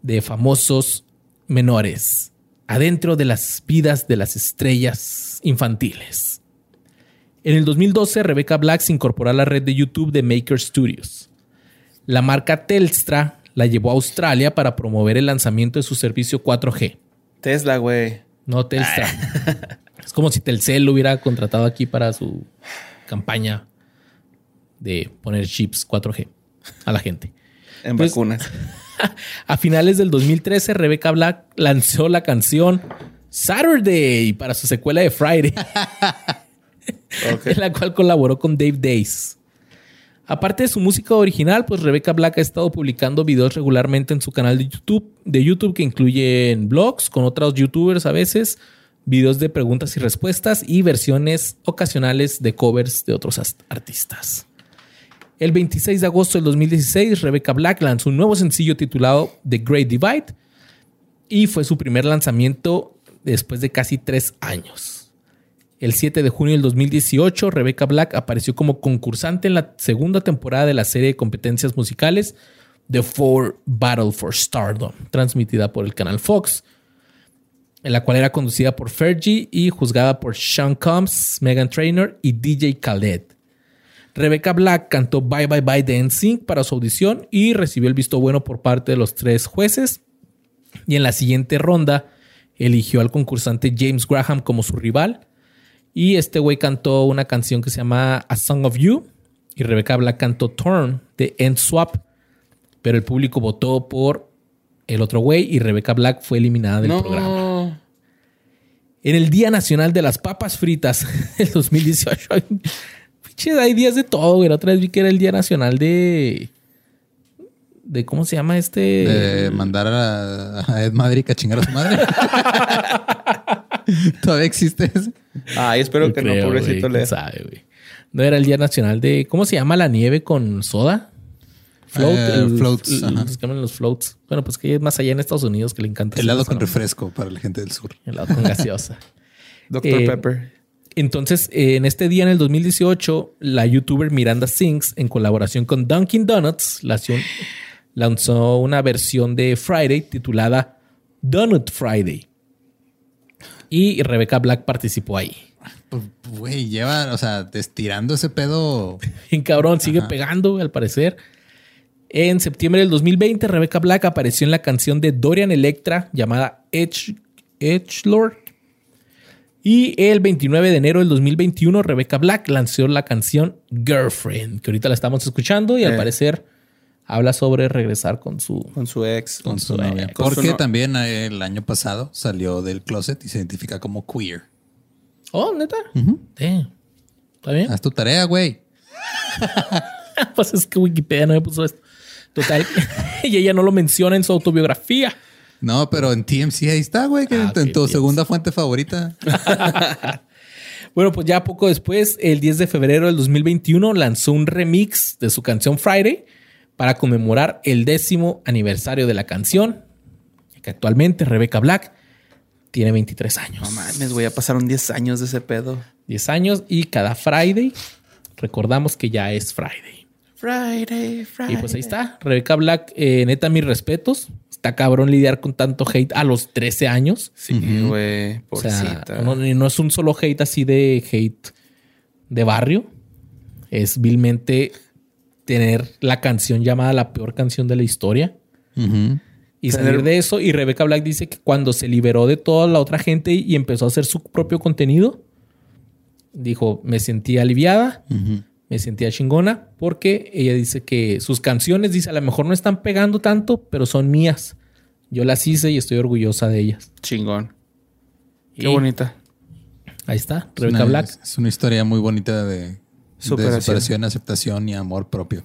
S1: de Famosos Menores. Adentro de las vidas de las estrellas infantiles. En el 2012, Rebecca Black se incorporó a la red de YouTube de Maker Studios. La marca Telstra la llevó a Australia para promover el lanzamiento de su servicio 4G.
S2: Tesla, güey.
S1: No Telstra. (laughs) es como si Telcel lo hubiera contratado aquí para su campaña de poner chips 4G a la gente.
S2: En
S1: Pues-
S2: vacunas. (laughs)
S1: A finales del 2013, Rebecca Black lanzó la canción Saturday para su secuela de Friday, (laughs) en la cual colaboró con Dave Days. Aparte de su música original, pues Rebecca Black ha estado publicando videos regularmente en su canal de YouTube, de YouTube que incluyen blogs con otros youtubers a veces, videos de preguntas y respuestas y versiones ocasionales de covers de otros as- artistas. El 26 de agosto del 2016, Rebecca Black lanzó un nuevo sencillo titulado The Great Divide y fue su primer lanzamiento después de casi tres años. El 7 de junio del 2018, Rebecca Black apareció como concursante en la segunda temporada de la serie de competencias musicales The Four Battle for Stardom, transmitida por el canal Fox, en la cual era conducida por Fergie y juzgada por Sean Combs, Megan Trainor y DJ Khaled. Rebecca Black cantó Bye Bye Bye de NSYNC para su audición y recibió el visto bueno por parte de los tres jueces. Y en la siguiente ronda eligió al concursante James Graham como su rival. Y este güey cantó una canción que se llama A Song of You. Y Rebecca Black cantó Turn de End Swap. Pero el público votó por el otro güey y Rebecca Black fue eliminada del programa. En el Día Nacional de las Papas Fritas (laughs) del 2018. Ay, Pinche, hay días de todo, güey. La otra vez vi que era el Día Nacional de. de ¿Cómo se llama este?
S3: De mandar a, a Ed Madrid a chingar a su madre. (laughs) Todavía existe ese.
S2: Ay, espero que
S1: creo,
S2: no, pobrecito
S1: güey, sabe, güey. No era el Día Nacional de. ¿Cómo se llama la nieve con soda? Float,
S3: Eh,
S1: el-
S3: floats,
S1: el-
S3: ajá.
S1: los que llaman los floats. Bueno, pues que es más allá en Estados Unidos que le encanta. hacer
S3: Helado con refresco para la gente del sur.
S1: Helado con gaseosa. (laughs)
S2: Doctor
S1: Eh,
S2: Pepper.
S1: Entonces, eh, en este día, en el 2018, la youtuber Miranda Sings, en colaboración con Dunkin' Donuts, lanzó, lanzó una versión de Friday titulada Donut Friday. Y Rebecca Black participó ahí.
S3: Pues, Güey, lleva, o sea, estirando ese pedo. (laughs)
S1: En cabrón, sigue pegando, al parecer. En septiembre del 2020, Rebecca Black apareció en la canción de Dorian Electra llamada Edge, Edgelord. Y el 29 de enero del 2021, Rebecca Black lanzó la canción Girlfriend, que ahorita la estamos escuchando y al
S2: Eh.
S1: parecer habla sobre regresar con su...
S2: Con su ex.
S3: Con su
S1: su
S3: novia.
S1: ex.
S2: Con su
S3: Porque
S2: no-
S3: también eh, el año pasado salió del closet y se identifica como queer.
S1: Oh, neta. ¿Está bien?
S3: Haz tu tarea, güey. (laughs)
S1: pues es que Wikipedia no me puso esto. Total. (laughs) y ella no lo menciona en su autobiografía.
S3: No, pero en TMC ahí está, güey, que
S1: Ah,
S3: en, tu
S1: bien.
S3: segunda fuente favorita. (laughs)
S1: Bueno, pues ya poco después, el 10 de febrero del 2021, lanzó un remix de su canción Friday para conmemorar el décimo aniversario de la canción, que actualmente Rebecca Black tiene 23 años.
S2: No mames, güey, ya pasaron 10 años de ese pedo.
S1: 10 años y cada Friday recordamos que ya es Friday.
S2: Friday, Friday.
S1: Y pues ahí está, Rebecca Black, eh, neta mis respetos. Está cabrón lidiar con tanto hate a los 13 años.
S2: Sí, güey.
S1: O sea,
S2: Pobrecita.
S1: no, y no es un solo hate así de hate de barrio. Es vilmente tener la canción llamada la peor canción de la historia. Y
S2: Tener-
S1: salir de eso. Y Rebecca Black dice que cuando se liberó de toda la otra gente y empezó a hacer su propio contenido, dijo, me sentí aliviada. Me sentía chingona, porque ella dice que sus canciones, dice, a lo mejor no están pegando tanto, pero son mías. Yo las hice y estoy orgullosa de ellas.
S2: Chingón. Qué
S1: Y
S2: bonita.
S1: Ahí está,
S3: Es
S1: Rebecca
S3: una-
S1: Black.
S3: Es una historia muy bonita de de
S2: Superación.
S3: aceptación y amor propio.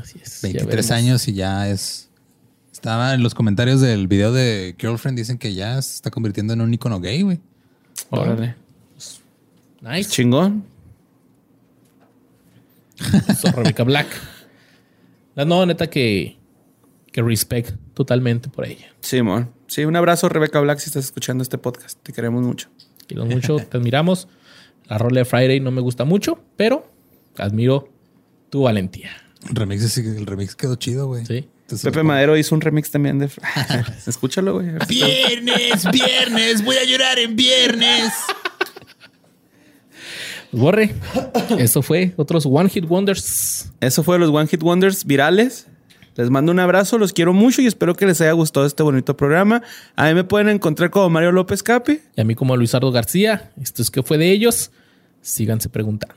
S1: Así es. Ya
S3: 23
S1: veremos.
S3: años y ya es. Estaba en los comentarios del video de Girlfriend, dicen que ya se está convirtiendo en un icono gay, güey.
S2: Órale.
S1: Nice.
S2: Chingón. (laughs)
S1: So, Rebecca Black. No, No, neta que, que respect totalmente por ella.
S2: Simón. Sí, un abrazo, Rebeca Black, si estás escuchando este podcast. Te queremos mucho.
S1: Quiero mucho, te admiramos. La rola de Friday no me gusta mucho, pero admiro tu valentía.
S3: El remix, el remix quedó chido, güey.
S1: Sí.
S3: Entonces,
S2: Pepe Madero hizo un remix también de. (laughs) (laughs) Escúchalo, güey.
S3: Viernes, viernes, voy a llorar en viernes.
S1: Borre, eso fue otros One Hit Wonders.
S2: Eso fue los One Hit Wonders virales. Les mando un abrazo, los quiero mucho y espero que les haya gustado este bonito programa. A mí me pueden encontrar como Mario López Capi.
S1: Y a mí como Luisardo García. Esto es que fue de ellos. Síganse preguntando.